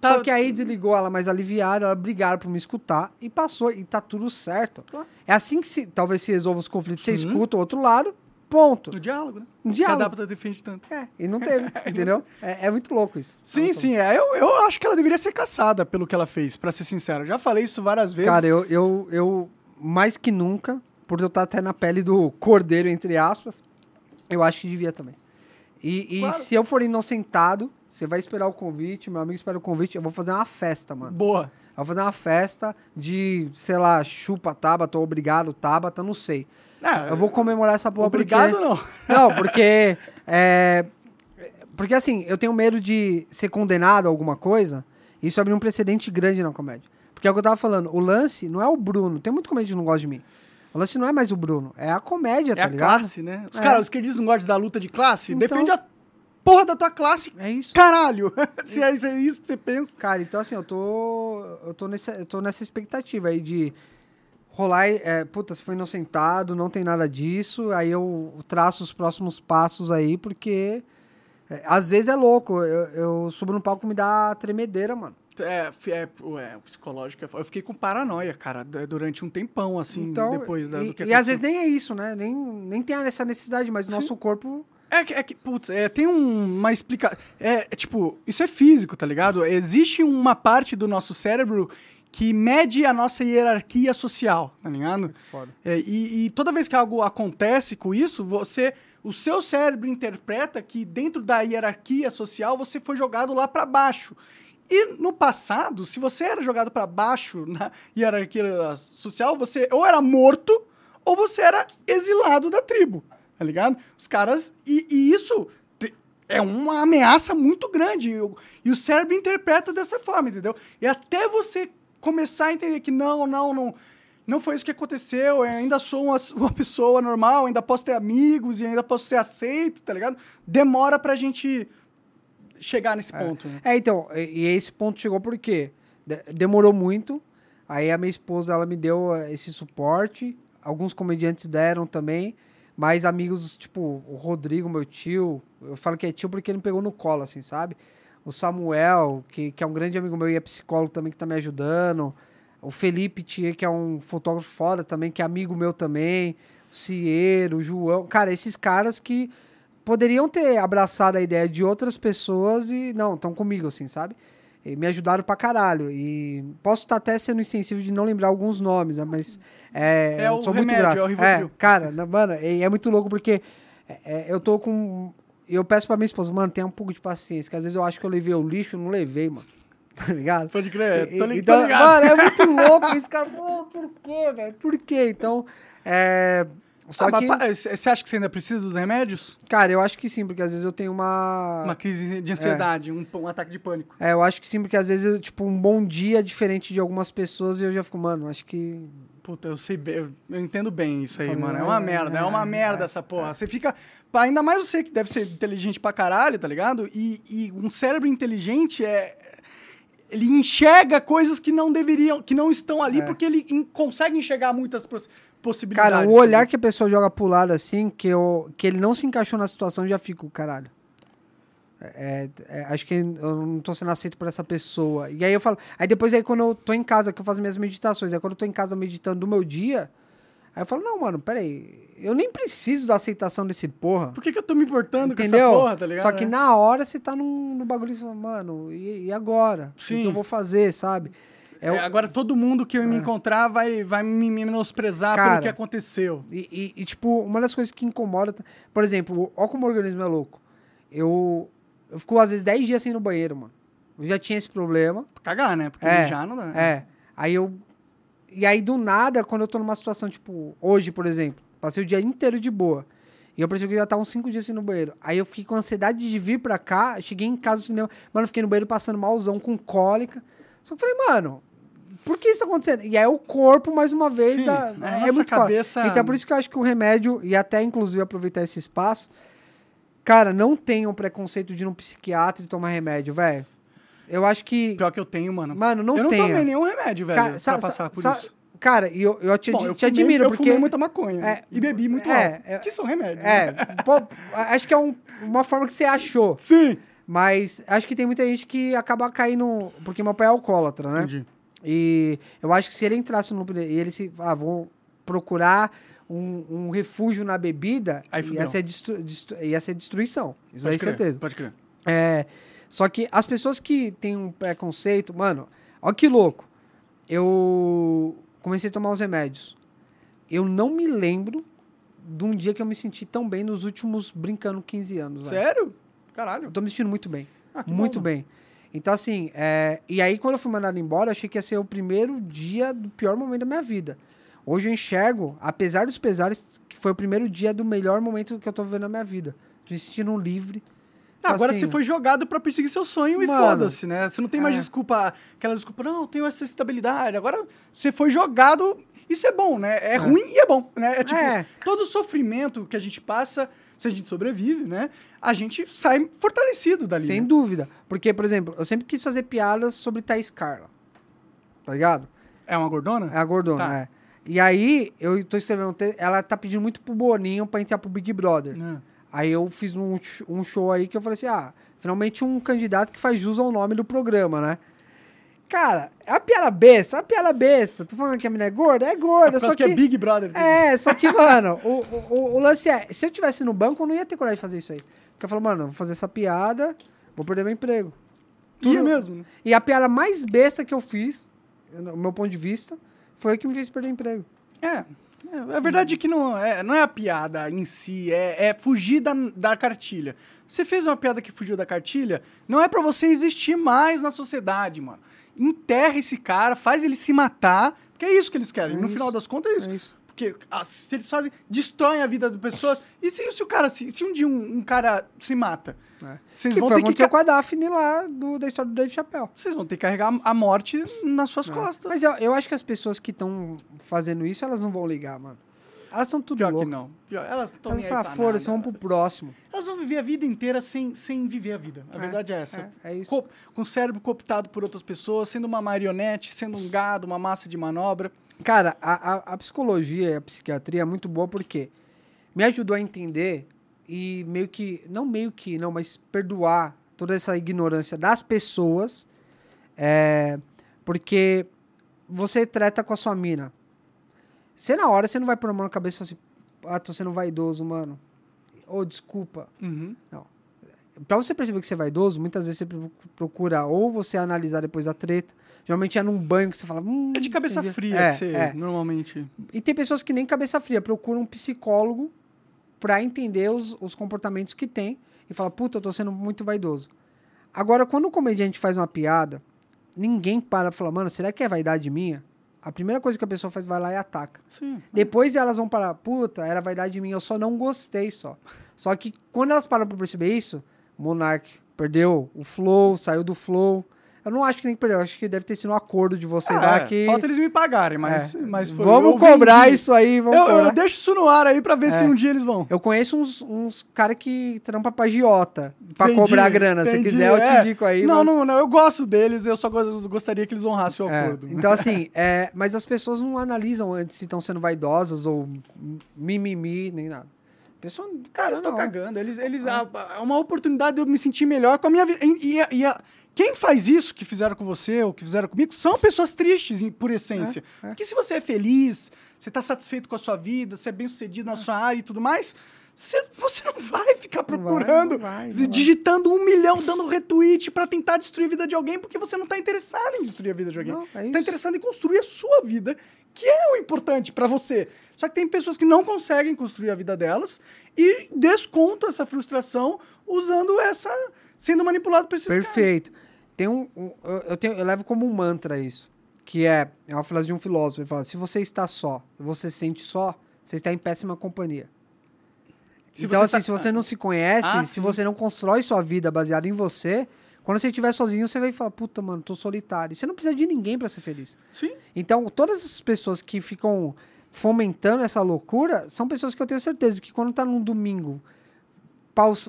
Tá- Só que aí desligou ela mais aliviada, ela brigaram por me escutar e passou, e tá tudo certo. É assim que se, talvez se resolva os conflitos. Você escuta o outro lado, ponto. No diálogo, né? No Que diálogo. a Adapta defende tanto. É, e não teve, entendeu? É, é muito louco isso. Sim, sim, é. Eu, eu acho que ela deveria ser caçada pelo que ela fez, pra ser sincero. Eu já falei isso várias vezes. Cara, eu, eu, eu, mais que nunca, por eu estar até na pele do cordeiro, entre aspas, eu acho que devia também. E, e Claro. se eu for inocentado, você vai esperar o convite, meu amigo espera o convite, eu vou fazer uma festa, mano. Boa. Eu vou fazer uma festa de, sei lá, chupa Tabata, ou obrigado Tabata, não sei. Ah, Eu vou comemorar essa porra Obrigado, porque... não. Não, porque... é, Porque assim, eu tenho medo de ser condenado a alguma coisa e isso abrir um precedente grande na comédia. Porque é o que eu tava falando, o lance não é o Bruno. Tem muito comédia que não gosta de mim. O lance não é mais o Bruno, é a comédia, É tá a ligado? classe, né? Os É. caras, os esquerdistas não gostam da luta de classe? Então- Defende a porra da tua classe, É isso. caralho. Se é, se é isso que você pensa. Cara, então assim, eu tô. Eu tô, nesse, eu tô nessa expectativa aí de rolar. e, É, puta, se foi inocentado, não tem nada disso. Aí eu traço os próximos passos aí, porque. é, às vezes é louco. Eu, eu subo no palco e me dá tremedeira, mano. É, é, psicológico é foda. Eu fiquei com paranoia, cara, durante um tempão, assim, Então, depois da, e, do que e às aconteceu. vezes nem é isso, né? Nem, nem tem essa necessidade, mas o nosso corpo. É que, é que putz, é, tem um- uma explicação. É, é, tipo, isso é físico, tá ligado? Existe uma parte do nosso cérebro que mede a nossa hierarquia social, tá ligado? Foda. É, e, e toda vez que algo acontece com isso, você. O seu cérebro interpreta que dentro da hierarquia social você foi jogado lá pra baixo. E no passado, se você era jogado pra baixo na hierarquia social, você ou era morto ou você era exilado da tribo, tá ligado? Os caras. E, e isso é uma ameaça muito grande. E o, e o cérebro interpreta dessa forma, entendeu? E até você começar a entender que não, não, não. Não foi isso que aconteceu, eu ainda sou uma, uma pessoa normal, ainda posso ter amigos e ainda posso ser aceito, tá ligado? Demora pra gente chegar nesse ponto. né? É, então, e, e esse ponto chegou porque de- demorou muito. Aí a minha esposa, ela me deu eh, esse suporte. Alguns comediantes deram também. Mas amigos, tipo, o Rodrigo, meu tio, eu falo que é tio porque ele me pegou no colo, assim, sabe? o Samuel, que, que é um grande amigo meu e é psicólogo também, que tá me ajudando. O Felipe Tia, que é um fotógrafo foda também, que é amigo meu também. O Cieiro, o João. Cara, esses caras que poderiam ter abraçado a ideia de outras pessoas e não, estão comigo, assim, sabe? Me ajudaram pra caralho. E posso estar até sendo insensível de não lembrar alguns nomes, né? mas é, É o sou remédio, muito grato. é o Rivotril. cara, na- mano, é, é muito louco porque é, é, eu tô com. Eu peço pra minha esposa, mano, tenha um pouco de paciência, que às vezes eu acho que eu levei o lixo e não levei, mano. Tá ligado? Pode crer, tô, li- então, tô ligado. Mano, é muito louco esse cara. Pô, por quê, velho? Por quê? Então, é. Só Ah, que, Você acha que você ainda precisa dos remédios? cara, eu acho que sim, porque às vezes eu tenho uma. Uma crise de ansiedade, um, um ataque de pânico. É, eu acho que sim, porque às vezes, eu, tipo, um bom dia é diferente de algumas pessoas e eu já fico, mano, acho que. Puta, eu sei bem, eu- entendo bem isso aí, mano. É uma é, merda, é, é, uma merda é, essa porra. Você fica. Ainda mais você que deve ser inteligente pra caralho, tá ligado? E, e um cérebro inteligente é. Ele enxerga coisas que não deveriam, que não estão ali, É. porque ele consegue enxergar muitas possibilidades. Cara, o olhar que a pessoa joga pro lado assim, que, eu, que ele não se encaixou na situação, eu já fico, caralho. É, é, acho que eu não tô sendo aceito por essa pessoa. E aí eu falo. Aí depois, aí, quando eu tô em casa, que eu faço minhas meditações, aí quando eu tô em casa meditando do meu dia, aí eu falo, não, mano, peraí. Eu nem preciso da aceitação desse porra. Por que, que eu tô me importando com Entendeu? essa porra, tá ligado? Só que É. na hora você tá num, no bagulho e você fala, mano, e, e agora? O Sim. que eu vou fazer, sabe? É o- É, agora todo mundo que eu me encontrar vai, vai me menosprezar pelo Cara, que aconteceu. E, e- e, tipo, uma das coisas que incomoda. Por exemplo, olha como o organismo é louco. Eu, eu fico, às vezes, 10 dias sem ir no banheiro, mano. Eu já tinha esse problema. Cagar, né? Porque É, já não dá. É. Aí eu. E aí, do nada, quando eu tô numa situação, tipo, hoje, por exemplo, passei o dia inteiro de boa. E eu percebi que eu já tava uns 5 dias sem ir no banheiro. Aí eu fiquei com ansiedade de vir pra cá. Cheguei em casa do cinema. Mano, fiquei no banheiro passando malzão com cólica. Só que eu falei, mano, por que isso tá acontecendo? E aí o corpo, mais uma vez, Sim, tá- a é muito foda. cabeça- Então, por isso que eu acho que o remédio, e até inclusive aproveitar esse espaço, cara, não tenham preconceito de ir num psiquiatra e tomar remédio, velho. Eu acho que. Pior que eu tenho, mano. Mano, não eu não tenha. tomei nenhum remédio, velho, Cara, pra sa- passar sa- por sa- isso. Cara, e eu, eu te, Bom, eu te fumei, admiro, eu porque. fumei muita maconha. É, e bebi muito é, álcool. é- que são remédios. É, pô, acho que é um- uma forma que você achou. Sim. Mas acho que tem muita gente que acaba caindo. Porque meu pai é alcoólatra, né? Entendi. E eu acho que se ele entrasse no loop e ele se. Ah, vou procurar um, um refúgio na bebida, Aí ia ser, destru- destru- ia ser destruição. Isso aí Pode crer, certeza. Pode crer. É, só que as pessoas que têm um preconceito, mano, ó que louco. Eu comecei a tomar os remédios. Eu não me lembro de um dia que eu me senti tão bem nos últimos brincando 15 anos. Sério? Eu Caralho. tô me sentindo muito bem. Ah, muito bom, bem. Então, assim, é, e aí quando eu fui mandado embora, eu achei que ia ser o primeiro dia do pior momento da minha vida. Hoje eu enxergo, apesar dos pesares, que foi o primeiro dia do melhor momento que eu tô vivendo na minha vida. Me sentindo livre. Ah, agora Assim, você foi jogado pra perseguir seu sonho e Mano, foda-se, né? Você não tem mais é. desculpa, aquela desculpa, não, eu tenho essa estabilidade. Agora você foi jogado, isso é bom, né? É, ruim e é bom, né? É tipo, É. todo o sofrimento que a gente passa, se a gente sobrevive, né? A gente sai fortalecido dali. Sem né? dúvida. Porque, por exemplo, eu sempre quis fazer piadas sobre Thaís Carla. Tá ligado? É uma gordona? É a gordona, Tá. é. E aí, eu tô escrevendo um ela tá pedindo muito pro Boninho pra entrar pro Big Brother. Não. Aí eu fiz um, um show aí que eu falei assim, ah, finalmente um candidato que faz jus ao nome do programa, né? Cara, é uma piada besta, é uma piada besta. Tô falando que a mina é gorda? É gorda, Por só causa que... que é Big Brother. É, só que, mano, o, o, o lance é, se eu tivesse no banco, eu não ia ter coragem de fazer isso aí. Porque eu falo, mano, vou fazer essa piada, vou perder meu emprego. Tudo- mesmo. E a piada mais besta que eu fiz, no meu ponto de vista, foi o que me fez perder emprego. É. É, a verdade é que não é, não é a piada em si, é, é fugir da, da cartilha. Você fez uma piada que fugiu da cartilha, não é pra você existir mais na sociedade, mano. Enterra esse cara, faz ele se matar, porque é isso que eles querem. É no isso. final das contas é isso. É isso. Porque ah, se eles fazem, destroem a vida das pessoas. E se, se o cara, se, se um dia um, um cara se mata, É. vocês que vão foi ter que ca- com a Daphne lá do, da história do Dave Chappelle. vocês vão ter que carregar a morte nas suas costas. É. Mas eu, eu acho que as pessoas que estão fazendo isso, elas não vão ligar, mano. Elas são tudo Pior que loucas. não. Pior, elas estão Elas vão pra foda-se, nada. vamos pro próximo. Elas vão viver a vida inteira sem, sem viver a vida. A verdade é essa. É, é isso. Co- com o cérebro cooptado por outras pessoas, sendo uma marionete, sendo um gado, uma massa de manobra. Cara, a, a, a psicologia e a psiquiatria é muito boa porque me ajudou a entender e meio que, não meio que, não, mas perdoar toda essa ignorância das pessoas, é, porque você treta com a sua mina. Você na hora, você não vai pôr a mão na cabeça e falar assim, ah, tô sendo vaidoso, mano. Ô, desculpa. Uhum. Pra você perceber que você é vaidoso, muitas vezes você pro- procura ou você analisar depois da treta. Geralmente é num banho que você fala. Hum, É de cabeça entendi. fria, É, que você, é. normalmente. E tem pessoas que nem cabeça fria, procuram um psicólogo pra entender os, os comportamentos que tem e fala, puta, eu tô sendo muito vaidoso. Agora, quando o comediante faz uma piada, ninguém para e fala, mano, será que é vaidade minha? A primeira coisa que a pessoa faz, vai lá e ataca. Sim. Depois elas vão parar, puta, era vaidade minha, eu só não gostei só. Só que quando elas param pra perceber isso, Monark perdeu o flow, saiu do flow. Eu não acho que nem perdeu, eu acho que deve ter sido um acordo de vocês lá É, que. Falta eles me pagarem, mas, É. mas foi, vamos cobrar vendi. isso aí, vamos Eu, cobrar. eu deixo isso no ar aí pra ver se É. um dia eles vão. Eu conheço uns, uns caras que trampa pra giota, pra Entendi, cobrar grana. Se entendi, quiser, eu te é. indico aí. Não, mas- não, não, eu gosto deles, eu só go- gostaria que eles honrassem o É, acordo. Então, assim, é, mas as pessoas não analisam antes se estão sendo vaidosas ou mimimi, nem nada. Pessoa, Cara, eles estão cagando. Eles, eles, é uma oportunidade de eu me sentir melhor com a minha vida. E, e e a- quem faz isso, que fizeram com você ou que fizeram comigo, são pessoas tristes, em- por essência. É, é. Porque se você é feliz, você tá satisfeito com a sua vida, você é bem sucedido na sua área e tudo mais, você, você não vai ficar Não vai, procurando, não vai, não vai. digitando um milhão, dando retweet pra tentar destruir a vida de alguém, porque você não tá interessado em destruir a vida de alguém. Não, é você tá isso. interessado em construir a sua vida, que é o importante pra você. Só que tem pessoas que não conseguem construir a vida delas e descontam essa frustração usando essa. Sendo manipulado por esses caras. Perfeito. Tem um, um- eu, eu tenho, eu levo como um mantra isso, que é, é uma frase de um filósofo, ele fala, se você está só, você se sente só, você está em péssima companhia. Se então, assim, tá- se você não se conhece, Ah, se sim. você não constrói sua vida baseada em você, quando você estiver sozinho, você vai falar, puta, mano, tô solitário. E você não precisa de ninguém pra ser feliz. Sim. Então, todas essas pessoas que ficam fomentando essa loucura são pessoas que eu tenho certeza que quando tá num domingo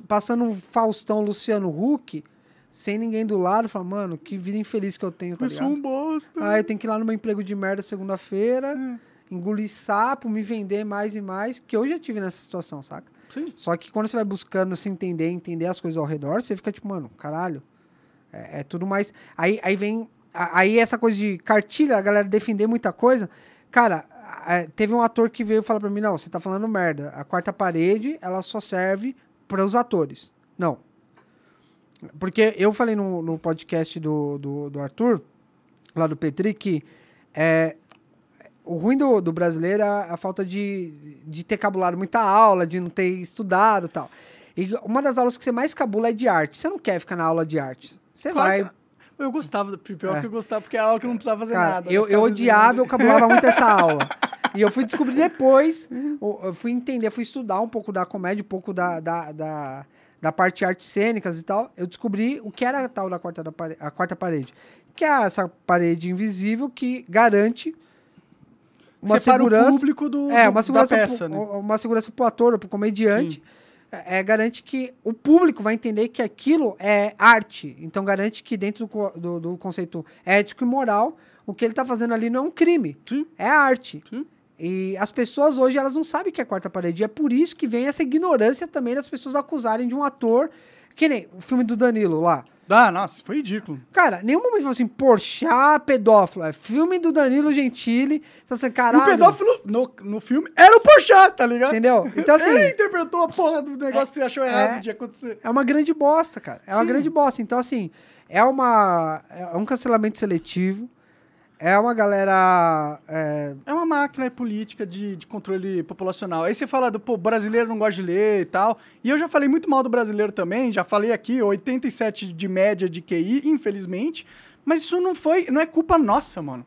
passando um Faustão Luciano Huck, sem ninguém do lado, fala, mano, que vida infeliz que eu tenho, tá Eu sou ligado? um bosta. Ah, eu tenho que ir lá no meu emprego de merda segunda-feira, Hum. engolir sapo, me vender mais e mais, que eu já tive nessa situação, saca? Sim. Só que quando você vai buscando se entender, entender as coisas ao redor, você fica tipo, mano, caralho. É, é tudo mais. Aí, aí vem. Aí essa coisa de cartilha, a galera defender muita coisa. Cara, teve um ator que veio falar pra mim: não, você tá falando merda. A quarta parede, ela só serve para os atores. Não. Porque eu falei no, no podcast do, do, do Arthur, lá do Petri, que é, o ruim do, do brasileiro é a, falta de, de ter cabulado muita aula, de não ter estudado tal. E uma das aulas que você mais cabula é de arte. Você não quer ficar na aula de arte. Você Claro vai. Eu gostava, pior É. que eu gostava, porque era algo que eu não precisava fazer Cara, nada. eu, ficava eu odiava, eu cabulava muito essa aula. E eu fui descobrir depois, eu fui entender, fui estudar um pouco da comédia, um pouco da, da, da, da parte de artes cênicas e tal. Eu descobri o que era a tal da quarta, da pare- a quarta parede. Que é essa parede invisível que garante uma Separa segurança. o público do, É, uma segurança, da peça, pro, né? uma segurança pro ator ou pro comediante. É, é, garante que o público vai entender que aquilo é arte. Então garante que dentro do, do, do conceito ético e moral, o que ele tá fazendo ali não é um crime. Sim. É arte. Sim. E as pessoas hoje, elas não sabem o que é quarta parede. E é por isso que vem essa ignorância também das pessoas acusarem de um ator. Que nem o filme do Danilo lá. Ah, nossa, foi ridículo. Cara, nenhum momento falou assim, Porchat, pedófilo. É filme do Danilo Gentili. Então assim, caralho. O pedófilo no, no filme era o Porchat, tá ligado? Entendeu? Então, assim- Ele interpretou a porra do negócio que você achou errado é. de acontecer. É uma grande bosta, cara. É uma Sim. grande bosta. Então, assim, é uma. É um cancelamento seletivo. É uma galera. é, É uma máquina política de, de controle populacional. Aí você fala do, pô, brasileiro não gosta de ler e tal. E eu já falei muito mal do brasileiro também, já falei aqui, 87 de média de QI, infelizmente. Mas isso não foi, não é culpa nossa, mano.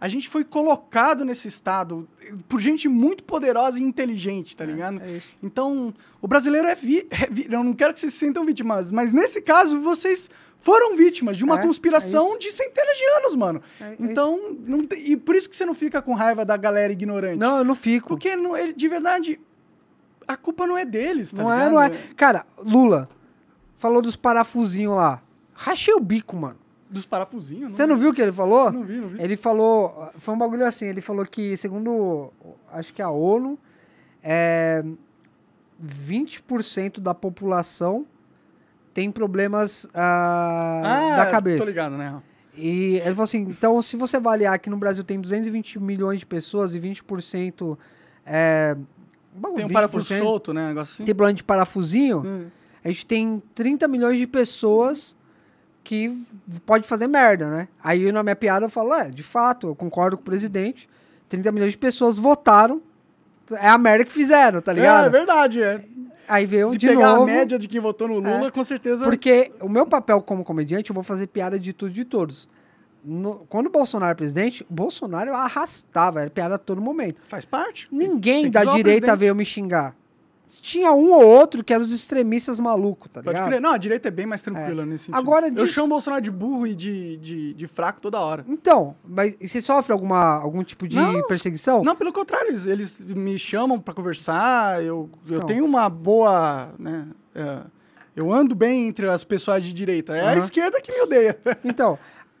A gente foi colocado nesse estado por gente muito poderosa e inteligente, tá ligado? é. Então, o brasileiro é, vi, é vi- Eu não quero que vocês se sintam vítimas, mas nesse caso, vocês foram vítimas de uma É, conspiração é de centenas de anos, mano. É- é então, não e por isso que você não fica com raiva da galera ignorante. Não, eu não fico. Porque, não, ele- de verdade, a culpa não é deles, tá não é, ligado? não é. Cara, Lula falou dos parafusinhos lá. Rachei o bico, mano. Dos parafusinhos. Você não viu o que ele falou? Não vi, não vi. Ele falou. Foi um bagulho assim, ele falou que, segundo acho que a ONU, é, 20% da população tem problemas ah, da cabeça. Tô ligado, né? E ele falou assim: então, se você avaliar que no Brasil tem 220 milhões de pessoas e 20% é. Tem um 20% parafuso solto, né? Um negócio assim. Tem problema de parafusinho. Hum. A gente tem 30 milhões de pessoas que pode fazer merda, né? Aí na minha piada eu falo: é, de fato, eu concordo com o presidente. 30 milhões de pessoas votaram. É a merda que fizeram, tá É, ligado? é verdade, é. Aí veio Se de pegar novo. a média de quem votou no Lula, É. com certeza. Porque o meu papel como comediante, eu vou fazer piada de tudo e de todos. No- quando o Bolsonaro era presidente, o Bolsonaro eu arrastava, era piada a todo momento. Faz parte. Ninguém da direita veio me xingar. Tinha um ou outro que eram os extremistas malucos, tá Pode ligado? crer. Não, a direita é bem mais tranquila nesse sentido. Agora Eu diz- chamo o Bolsonaro de burro e de, de, de fraco toda hora. Então, mas você sofre alguma, algum tipo de Não, perseguição? Não, pelo contrário, eles, eles me chamam pra conversar, eu, eu Então. tenho uma boa, né, é, eu ando bem entre as pessoas de direita. É a Aham. esquerda que me odeia. Então,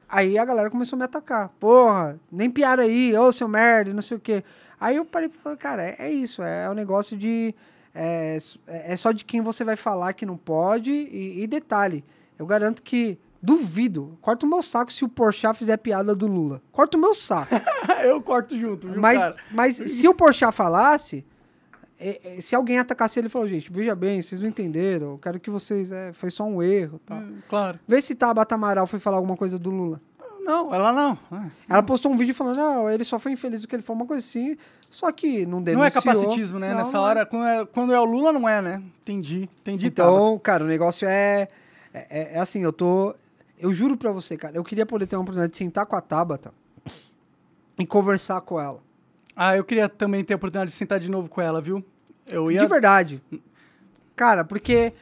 aí a galera começou a me atacar. Porra, nem piada aí, ô seu merda, não sei o quê. Aí eu parei e falei, cara, é, é isso, é, um negócio de. É, é só de quem você vai falar que não pode. E, e detalhe, eu garanto que. Duvido. Corta o meu saco se o Porchat fizer piada do Lula. Corta o meu saco. eu corto junto, viu, mas, cara? mas se o Porchat falasse, é, é, se alguém atacasse ele, ele falou, gente, veja bem, vocês não entenderam. Eu quero que vocês. é, foi só um erro. Tal. Hum, Claro. Vê se Tabata Amaral foi falar alguma coisa do Lula. Não, ela não. É. Ela postou um vídeo falando, não, ele só foi infeliz do que ele foi, uma coisa assim. Só que não denunciou. Não é capacitismo, né? Não, Nessa não é. hora, quando é, quando é o Lula, não é, né? Entendi, entendi. Então, cara, o negócio é, é, é- é assim, eu tô... Eu juro pra você, cara, eu queria poder ter uma oportunidade de sentar com a Tabata e conversar com ela. Ah, eu queria também ter a oportunidade de sentar de novo com ela, viu? Eu ia... De verdade. Cara, porque...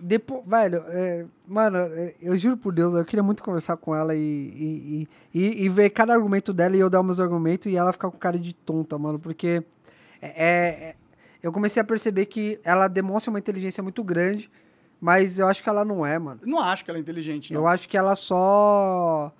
Depois, velho, é, mano, é, eu juro por Deus, eu queria muito conversar com ela e, e, e, e- ver cada argumento dela e eu dar meus argumentos e ela ficar com cara de tonta, mano, porque é, é- eu comecei a perceber que ela demonstra uma inteligência muito grande, mas eu acho que ela não é, mano. Não acho que ela é inteligente, não. Eu acho que ela só.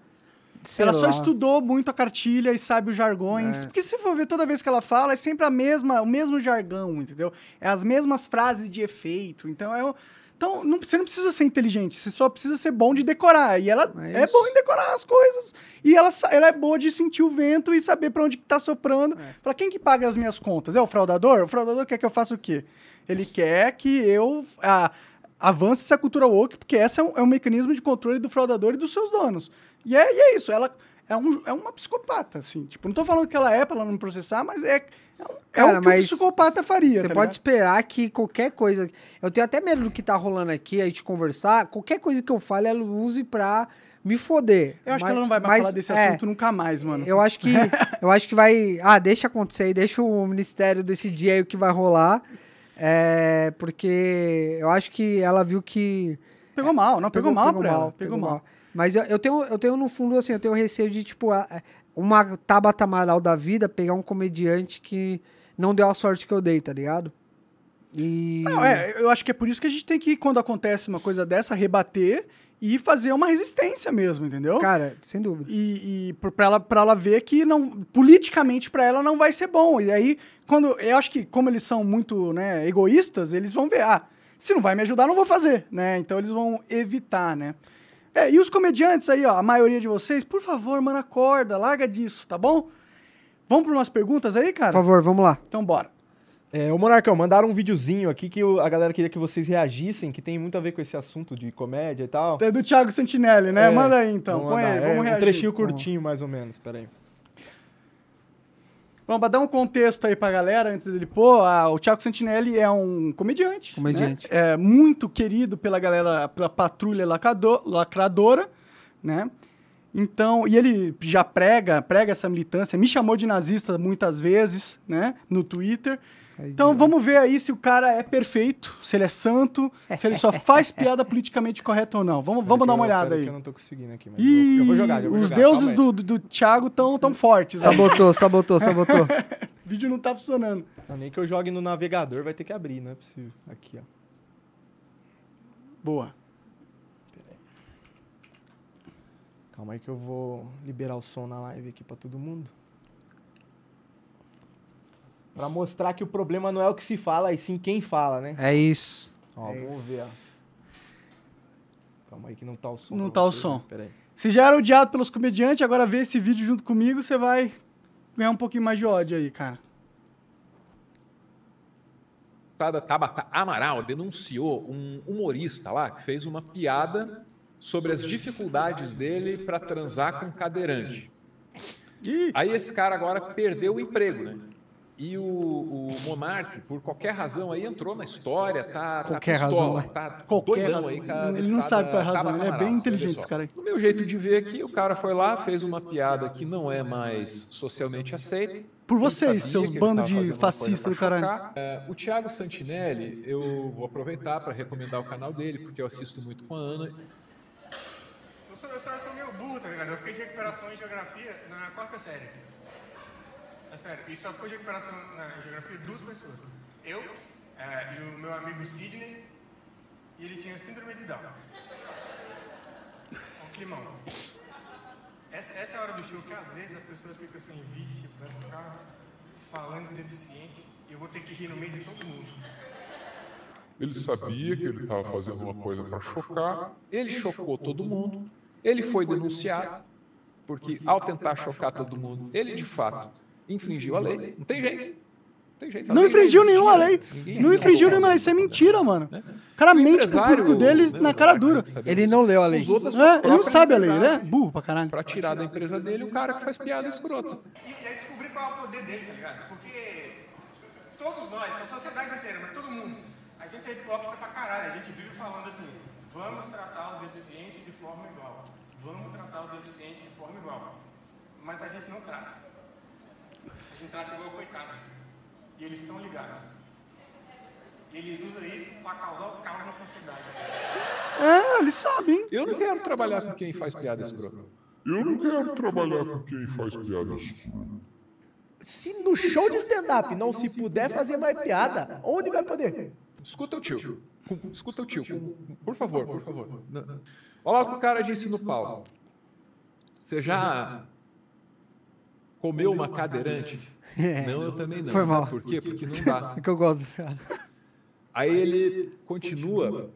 sei ela só lá. estudou muito a cartilha e sabe os jargões. É. Porque se for ver toda vez que ela fala, é sempre a mesma, o mesmo jargão, entendeu? É as mesmas frases de efeito. Então é o- Então, não- você não precisa ser inteligente, você só precisa ser bom de decorar. E ela É é, boa em decorar as coisas. E ela, ela é boa de sentir o vento e saber pra onde que tá soprando. É. Fala, quem que paga as minhas contas? É o fraudador? O fraudador quer que eu faça o quê? Ele quer que eu avance essa cultura woke, porque esse é um, é um mecanismo de controle do fraudador e dos seus donos. E é, e é isso, ela é, um, é uma psicopata, assim. Tipo, não tô falando que ela é pra ela não processar, mas é, é, um, é Cara, o que um psicopata faria, Você tá pode ligado? esperar que qualquer coisa. Eu tenho até medo do que tá rolando aqui, a gente conversar. Qualquer coisa que eu fale, ela use pra me foder. Eu acho Mas- que ela não vai mais mas, falar desse é, assunto nunca mais, mano. Eu acho que eu acho que vai. Ah, deixa acontecer aí, deixa o ministério decidir aí o que vai rolar. É, porque eu acho que ela viu que. Pegou mal, não, pegou, mal pra ela. Pegou, mal. Mas eu, eu tenho, eu tenho no fundo, assim, eu tenho receio de, tipo, a- uma Tabata Amaral da vida pegar um comediante que não deu a sorte que eu dei, tá ligado? E. Não, é, eu acho que é por isso que a gente tem que, quando acontece uma coisa dessa, rebater e fazer uma resistência mesmo, entendeu? Cara, sem dúvida. E, e pra, ela, pra ela ver que não, politicamente pra ela não vai ser bom. E aí, quando eu acho que como eles são muito né, egoístas, eles vão ver, ah, se não vai me ajudar, não vou fazer, né? Então eles vão evitar, né? É, e os comediantes aí, ó, a maioria de vocês, por favor, mano, acorda, larga disso, tá bom? Vamos para umas perguntas aí, Por cara? favor, vamos lá. Então bora. É, ô Monarcão, mandaram um videozinho aqui que o- a galera queria que vocês reagissem, que tem muito a ver com esse assunto de comédia e tal. É do Thiago Santinelli, né? É, Manda aí então, vamos põe aí, vamos É, reagir. Um trechinho curtinho, mais ou menos, peraí. Vamos pra dar um contexto aí pra galera, antes dele pôr, ah, o Thiago Santinelli é um comediante. Comediante. né? É muito querido pela galera, pela patrulha lacado- lacradora, né? Então, e ele já prega, prega essa militância, me chamou de nazista muitas vezes, né? No Twitter. Então vamos ver aí se o cara é perfeito, se ele é santo, se ele só faz piada politicamente correta ou não. Vamos, vamos dar uma olhada que aí. eu não tô conseguindo aqui, mas vou- eu vou jogar, eu vou os jogar, deuses do, do, do Thiago tão, tão fortes. né? Sabotou, sabotou, sabotou. O vídeo não tá funcionando. Não, nem que eu jogue no navegador, vai ter que abrir, não é possível. Aqui, ó. Boa. Calma aí que eu vou liberar o som na live aqui pra todo mundo. Pra mostrar que o problema não é o que se fala, e sim quem fala, né? É isso. Ó, vamos ver, ó. Calma aí que não tá o som. Não tá o vocês, som. né? Pera aí. Você já era odiado pelos comediantes, agora vê esse vídeo junto comigo, você vai ganhar um pouquinho mais de ódio aí, cara. deputada Tabata Amaral denunciou um humorista lá que fez uma piada sobre as dificuldades dele para transar com cadeirante. Aí esse cara agora perdeu o emprego, né? E o, o Monark, por qualquer razão, aí entrou na história, tá, tá Qualquer pistola, razão, tá Qualquer doidão razão. aí com a Ele não sabe qual é a deputada razão, ele é bem inteligente, esse cara aí. No meu jeito de ver aqui, o cara foi lá, fez uma piada que não é mais socialmente aceita. Por Ele vocês, seus ele bandos de fascista do caralho. É, o Thiago Santinelli, eu vou aproveitar para recomendar o canal dele, porque eu assisto muito com a Ana. Eu sou, eu sou, eu sou meio burro, tá ligado? Eu fiquei de recuperação em geografia na quarta série. É sério, e só ficou de recuperação na geografia duas pessoas. Eu é, e o meu amigo Sidney, e ele tinha síndrome de Down. Um climão. Essa, essa é a hora do show que às vezes as pessoas ficam assim, vixe, vai ficar falando de deficiente e eu vou ter que rir no meio de todo mundo. Ele sabia que ele estava fazendo uma coisa para chocar. Ele chocou todo mundo, ele foi denunciado, porque ao tentar chocar todo mundo, ele de fato infringiu a lei. Não tem jeito. Não, tem jeito. Não infringiu nenhuma né? lei. Ninguém Não infringiu nenhuma lei. Isso é mentira, mano. Né? O cara O mente pro público dele né, na cara dura. Ele não leu a lei. É, ele não sabe a lei, é liberdade burro pra caralho. Pra tirar da empresa dele o cara que faz piada escrota. E, e aí descobrir qual é o poder dele, tá ligado? Porque todos nós, a sociedade inteira, mas todo mundo, a gente é hipócrita pra caralho. A gente vive falando assim, vamos tratar os deficientes de forma igual. Vamos tratar os deficientes de forma igual. Mas a gente não trata. A gente trata igual coitado. E eles estão ligados. E eles usam isso pra causar o caos na sociedade. É, ele sabe, hein? Eu não quero trabalhar com quem faz piada escrota. Eu não quero trabalhar com quem faz piadas. Se no show de stand-up não se puder fazer mais piada, onde vai poder? Escuta o tio. Escuta o tio. Por favor, por favor. Olha lá o que o cara disse no palco. Você já comeu uma cadeirante? Não, eu também não. Foi mal. por quê? Porque não dá. É que eu gosto. cara. Aí ele continua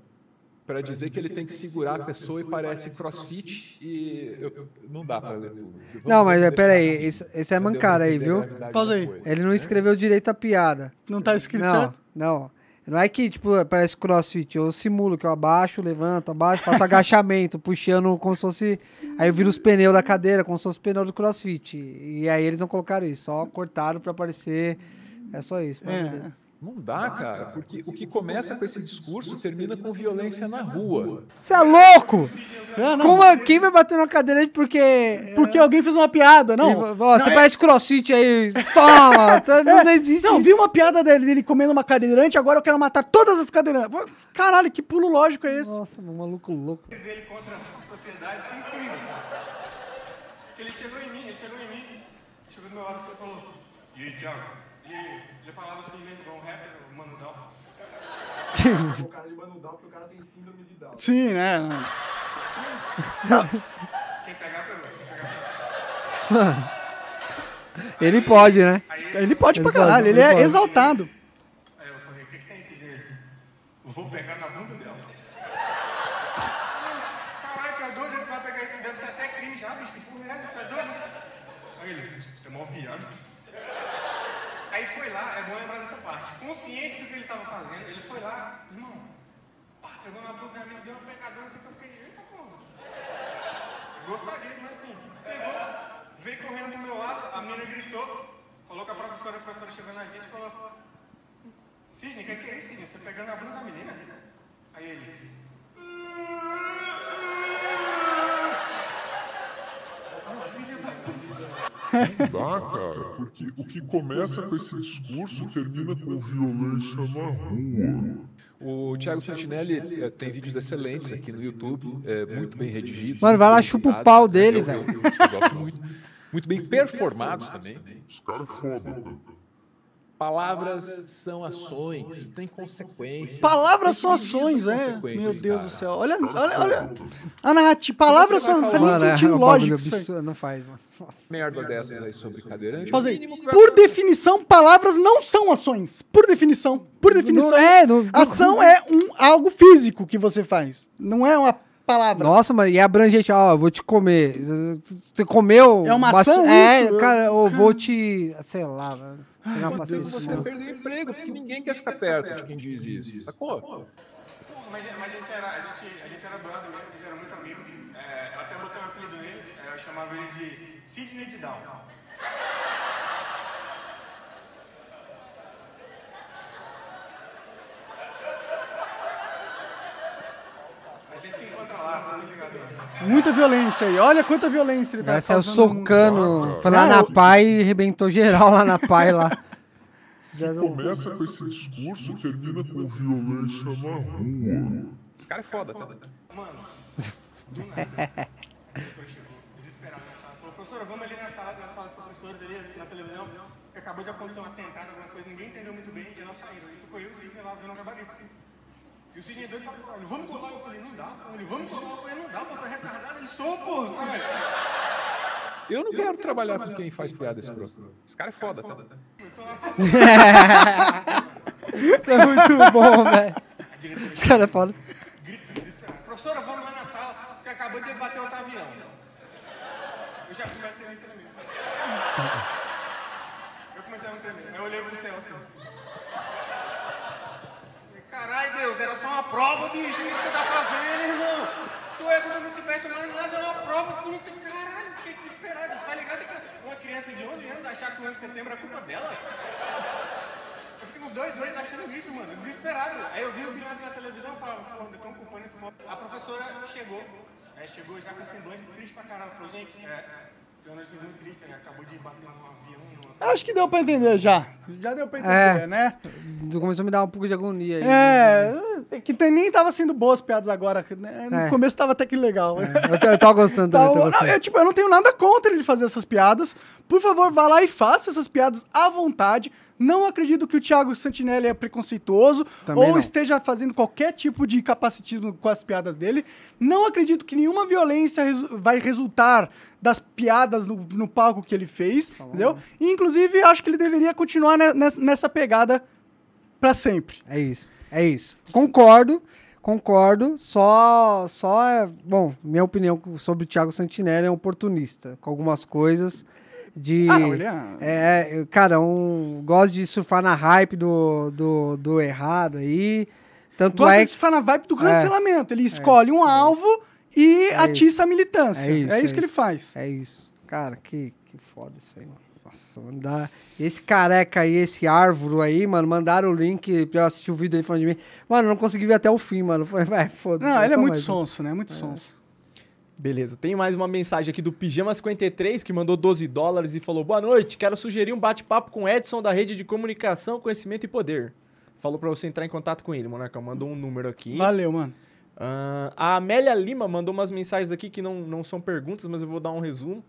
para dizer que ele tem que segurar a pessoa e parece crossfit e eu- não dá para ler tudo. Não, mas é, entender pera aí, pra esse, esse é mancada aí, viu? Pausa aí. Ele não escreveu direito a piada. Não tá escrito Não, certo? não. Não é que, tipo, parece crossfit. Eu simulo que eu abaixo, levanto, abaixo, faço agachamento, puxando como se fosse. Aí eu viro os pneus da cadeira, como se fosse pneu do crossfit. E aí eles não colocaram isso, só cortaram pra aparecer. É só isso. É. Não dá, cara, porque o que começa com esse discurso termina com violência na rua. Você é louco? É, não. Como, é- quem vai bater na cadeira porque. Porque alguém fez uma piada, não. Ó, você parece crossfit aí. Toma! Não, não existe. Não, isso. vi uma piada dele, dele comendo uma cadeirante, agora eu quero matar todas as cadeirantes. Caralho, que pulo lógico é esse? Nossa, um maluco louco. dele contra a sociedade foi incrível. Ele chegou em mim, ele chegou em mim, chegou do meu lado e falou, e aí, Thiago? Ele, ele falava assim mesmo, igual um rapper, o Mano Down. O cara de Manu Down, porque o cara tem síndrome de Down. Sim, né? Quem pegar, pegou. Quem pegar, Ele pode, né? Ele pode pra caralho, ele ele é pode. exaltado. pegou. Aí eu falei, o que que tem esse jeito? Vou pegar na bunda dela. Caralho, tu é doido? Tu vai pegar esse deve ser até crime já, bicho. Que porra é essa? Tu é doido? Aí ele, tu é mó viado. Aí foi lá, é bom lembrar dessa parte. Consciente do que ele estava fazendo, ele foi lá, irmão, pá, pegou na bunda dela, deu uma pecadona, eu fiquei, eita porra. Gostaria, mas enfim. Pegou, veio correndo pro meu lado, a menina gritou, falou que a professora, a professora chegou na gente e falou, Cisne, o que, que é isso, Cisne? Você pegando a bunda da menina? Aí ele, Dá, cara, porque o que começa com esse discurso termina com violência na rua. O Thiago Santinelli eh, tem vídeos excelentes aqui no YouTube, eh, muito bem redigidos. Mano, vai lá, chupa o pau né? dele, velho. eu- eu- eu gosto muito. Muito bem performados também. Esse cara é foda, cara. Palavras são ações, tem consequências. Palavras Tem são ações, é. consequências, Meu Deus cara. do céu. Olha, olha, olha. A narrativa. Palavras são. Não faz nem é sentido lógico absurdo, Não faz, mano. Nossa. Merda dessas aí sobre cadeirante. Por definição, palavras não são ações. Por definição. Por definição. Não é, não- Ação é um, algo físico que você faz. Não é uma palavra. Nossa, mano, e é abrangente, ó, eu vou te comer. Você comeu. É uma ação É, isso? cara, eu vou te. Sei lá, velho. Pegar uma paciência você isso. perdeu o emprego, porque ninguém quer ficar perto de quem diz isso, sacou? Mas, mas a, gente era, a, gente, a gente era brother mesmo, a gente era muito amigo. É, eu até botei um apelido nele, é, eu chamava ele de Sidney de Down. A gente se encontra lá, vocês estão ligados? Muita violência aí. Olha quanta violência ele tá Vai saiu causando no mundo. socando. Foi lá na pai e arrebentou geral lá na pai lá. Começa com esse discurso e termina com violência na rua. Esse cara é foda, tá? Mano, do nada. O doutor chegou, desesperado na sala. Falou, professora, vamos ali na sala, na sala dos professores, ali na televisão. que Acabou de acontecer um atentado, alguma coisa, ninguém entendeu muito bem. E nós saímos. E ficou eu e o Sidney lá vendo o gabarito. E o Sidney doido pra colar. Ele, vamos colar? Eu falei, não dá, pô. Ele, vamos colar? Eu falei, não dá, pô, tá retardado. Ele, sou, pô. caralho." Eu não quero trabalhar com quem faz piada escrota. Esse cara é foda, tá? Isso é muito bom, velho. Os caras falam. Professora, vamos lá na sala, que acabou de bater outro avião. Eu já comecei a me tremer. Eu comecei a me tremer. Aí eu olhei pro céu assim. Falei, Caralho, Deus, era só uma prova, bicho. O que tá fazendo, irmão? Tu é quando eu não te peço mais nada, é uma prova, tu não tem. Caralho, fiquei desesperado. Tá ligado uma criança de 11 anos achar que o 11 de setembro é culpa dela? Eu fiquei uns dois meses achando isso, mano, desesperado. Aí eu vi o Bilhão na televisão e falava, porra, estão culpando esse povo. A professora chegou, é, chegou já com semblante triste pra caralho. Falou, gente, é, uma notícia muito triste, né? Acabou de bater um avião numa... Acho que deu pra entender já. Já deu pra entender, É. né? Começou a me dar um pouco de agonia aí. É, que tem- nem tava sendo boas piadas agora. né? No É. começo tava até que legal. Eu, tô- eu tava gostando também. Tô não, eu, tipo, eu não tenho nada contra ele fazer essas piadas. Por favor, vá lá e faça essas piadas à vontade. Não acredito que o Thiago Santinelli é preconceituoso Também ou não. esteja fazendo qualquer tipo de capacitismo com as piadas dele. Não acredito que nenhuma violência resu- vai resultar das piadas no, no palco que ele fez, entendeu? E, inclusive, acho que ele deveria continuar ne- nessa, pegada pra sempre. É isso. É isso. Concordo. Concordo. Só. Só é. Bom, minha opinião sobre o Thiago Santinelli é um oportunista. Com algumas coisas. De. Ah, não, ele é- É, cara, um. Gosta de surfar na hype do, do, do errado aí. Tanto Gosta é de ficar na vibe do cancelamento. Ele escolhe isso, um é alvo e É atiça a militância. É É isso, isso, é que isso. ele faz. É isso. Cara, que, que foda isso aí, mano. Nossa, mano, dá... Esse careca aí, esse árvore aí, mano, mandaram o link pra eu assistir o vídeo dele falando de mim. Mano, não consegui ver até o fim, mano. Falei, vai, foda-se. Não, ele é muito mais sonso, né? Muito sonso. Beleza, tem mais uma mensagem aqui do Pijama53 que mandou 12 dólares e falou: Boa noite, quero sugerir um bate-papo com Edson da rede de comunicação, conhecimento e poder. Falou pra você entrar em contato com ele, Monarcão. Mandou um número aqui. Valeu, mano. Ah, a Amélia Lima mandou umas mensagens aqui que não, não são perguntas, mas eu vou dar um resumo.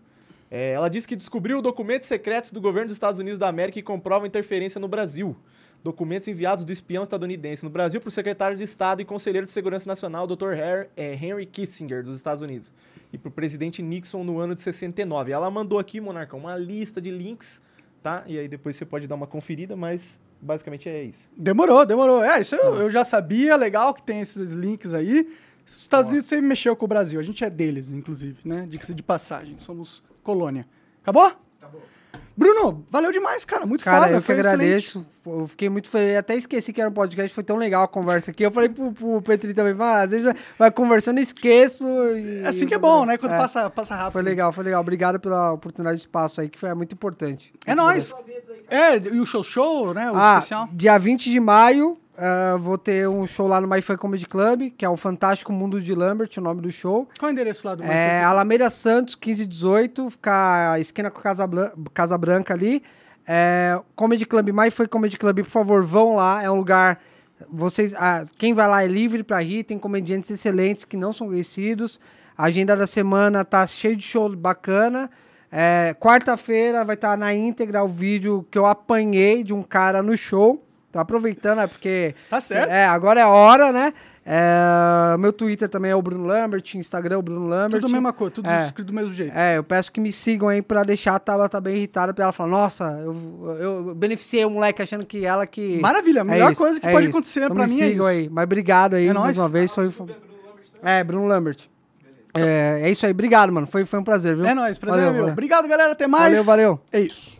É, ela disse que descobriu documentos secretos do governo dos Estados Unidos da América que comprovam interferência no Brasil. Documentos enviados do espião estadunidense no Brasil para o secretário de Estado e conselheiro de Segurança Nacional, Dr. É, Henry Kissinger, dos Estados Unidos, e para o presidente Nixon no ano de 69. Ela mandou aqui, Monarcão, uma lista de links, tá? E aí depois você pode dar uma conferida, mas basicamente é isso. Demorou, demorou. É, isso eu, eu já sabia. Legal que tem esses links aí. Os Estados Unidos sempre mexeu com o Brasil. A gente é deles, inclusive, né? Dica de passagem. Somos colônia. Acabou? Bruno, valeu demais, cara. Muito Cara, foda. eu que foi excelente. agradeço. Eu fiquei muito feliz. Até esqueci que era um podcast. Foi tão legal a conversa aqui. Eu falei pro, pro Petri também, "Ah, às vezes vai- conversando e esqueço. E, Assim que é bom, né? Quando É. passa, passa rápido. Foi legal, foi legal. Obrigado pela oportunidade de espaço aí, que foi muito importante. É nóis. É, e o show show, né? O ah, especial. dia 20 de maio, ah, vou ter um show lá no My Fun Comedy Club, que é o Fantástico Mundo de Lambert, o nome do show. Qual é o endereço lá do É Alameda Santos, 1518, fica a esquina com Casa, Blan- Casa Branca ali. É, Comedy Club, My Fun Comedy Club, por favor, vão lá. É um lugar. Vocês, ah, quem vai lá é livre pra rir, tem comediantes excelentes que não são conhecidos. A agenda da semana tá cheio de show bacana. É, Quarta-feira vai estar na íntegra o vídeo que eu apanhei de um cara no show. Tô aproveitando, é porque. Tá certo. É, agora é a hora, né? É, meu Twitter também é o Bruno Lambert, Instagram é o Bruno Lambert. Tudo a mesma coisa, tudo É. escrito do mesmo jeito. É, eu peço que me sigam aí pra deixar a Tabata bem irritada, pra ela falar, nossa, eu, eu beneficiei o moleque achando que ela que... Maravilha, a É melhor isso, coisa que é pode isso. acontecer Então pra me mim é sigam isso. aí, mas obrigado aí É mais nóis. uma vez, foi... É, Bruno Lambert. É, é isso aí. Obrigado, mano. Foi, foi um prazer, viu? É nóis, prazer é Valeu, meu. valeu. Obrigado, galera. Até mais. Valeu, valeu. É isso.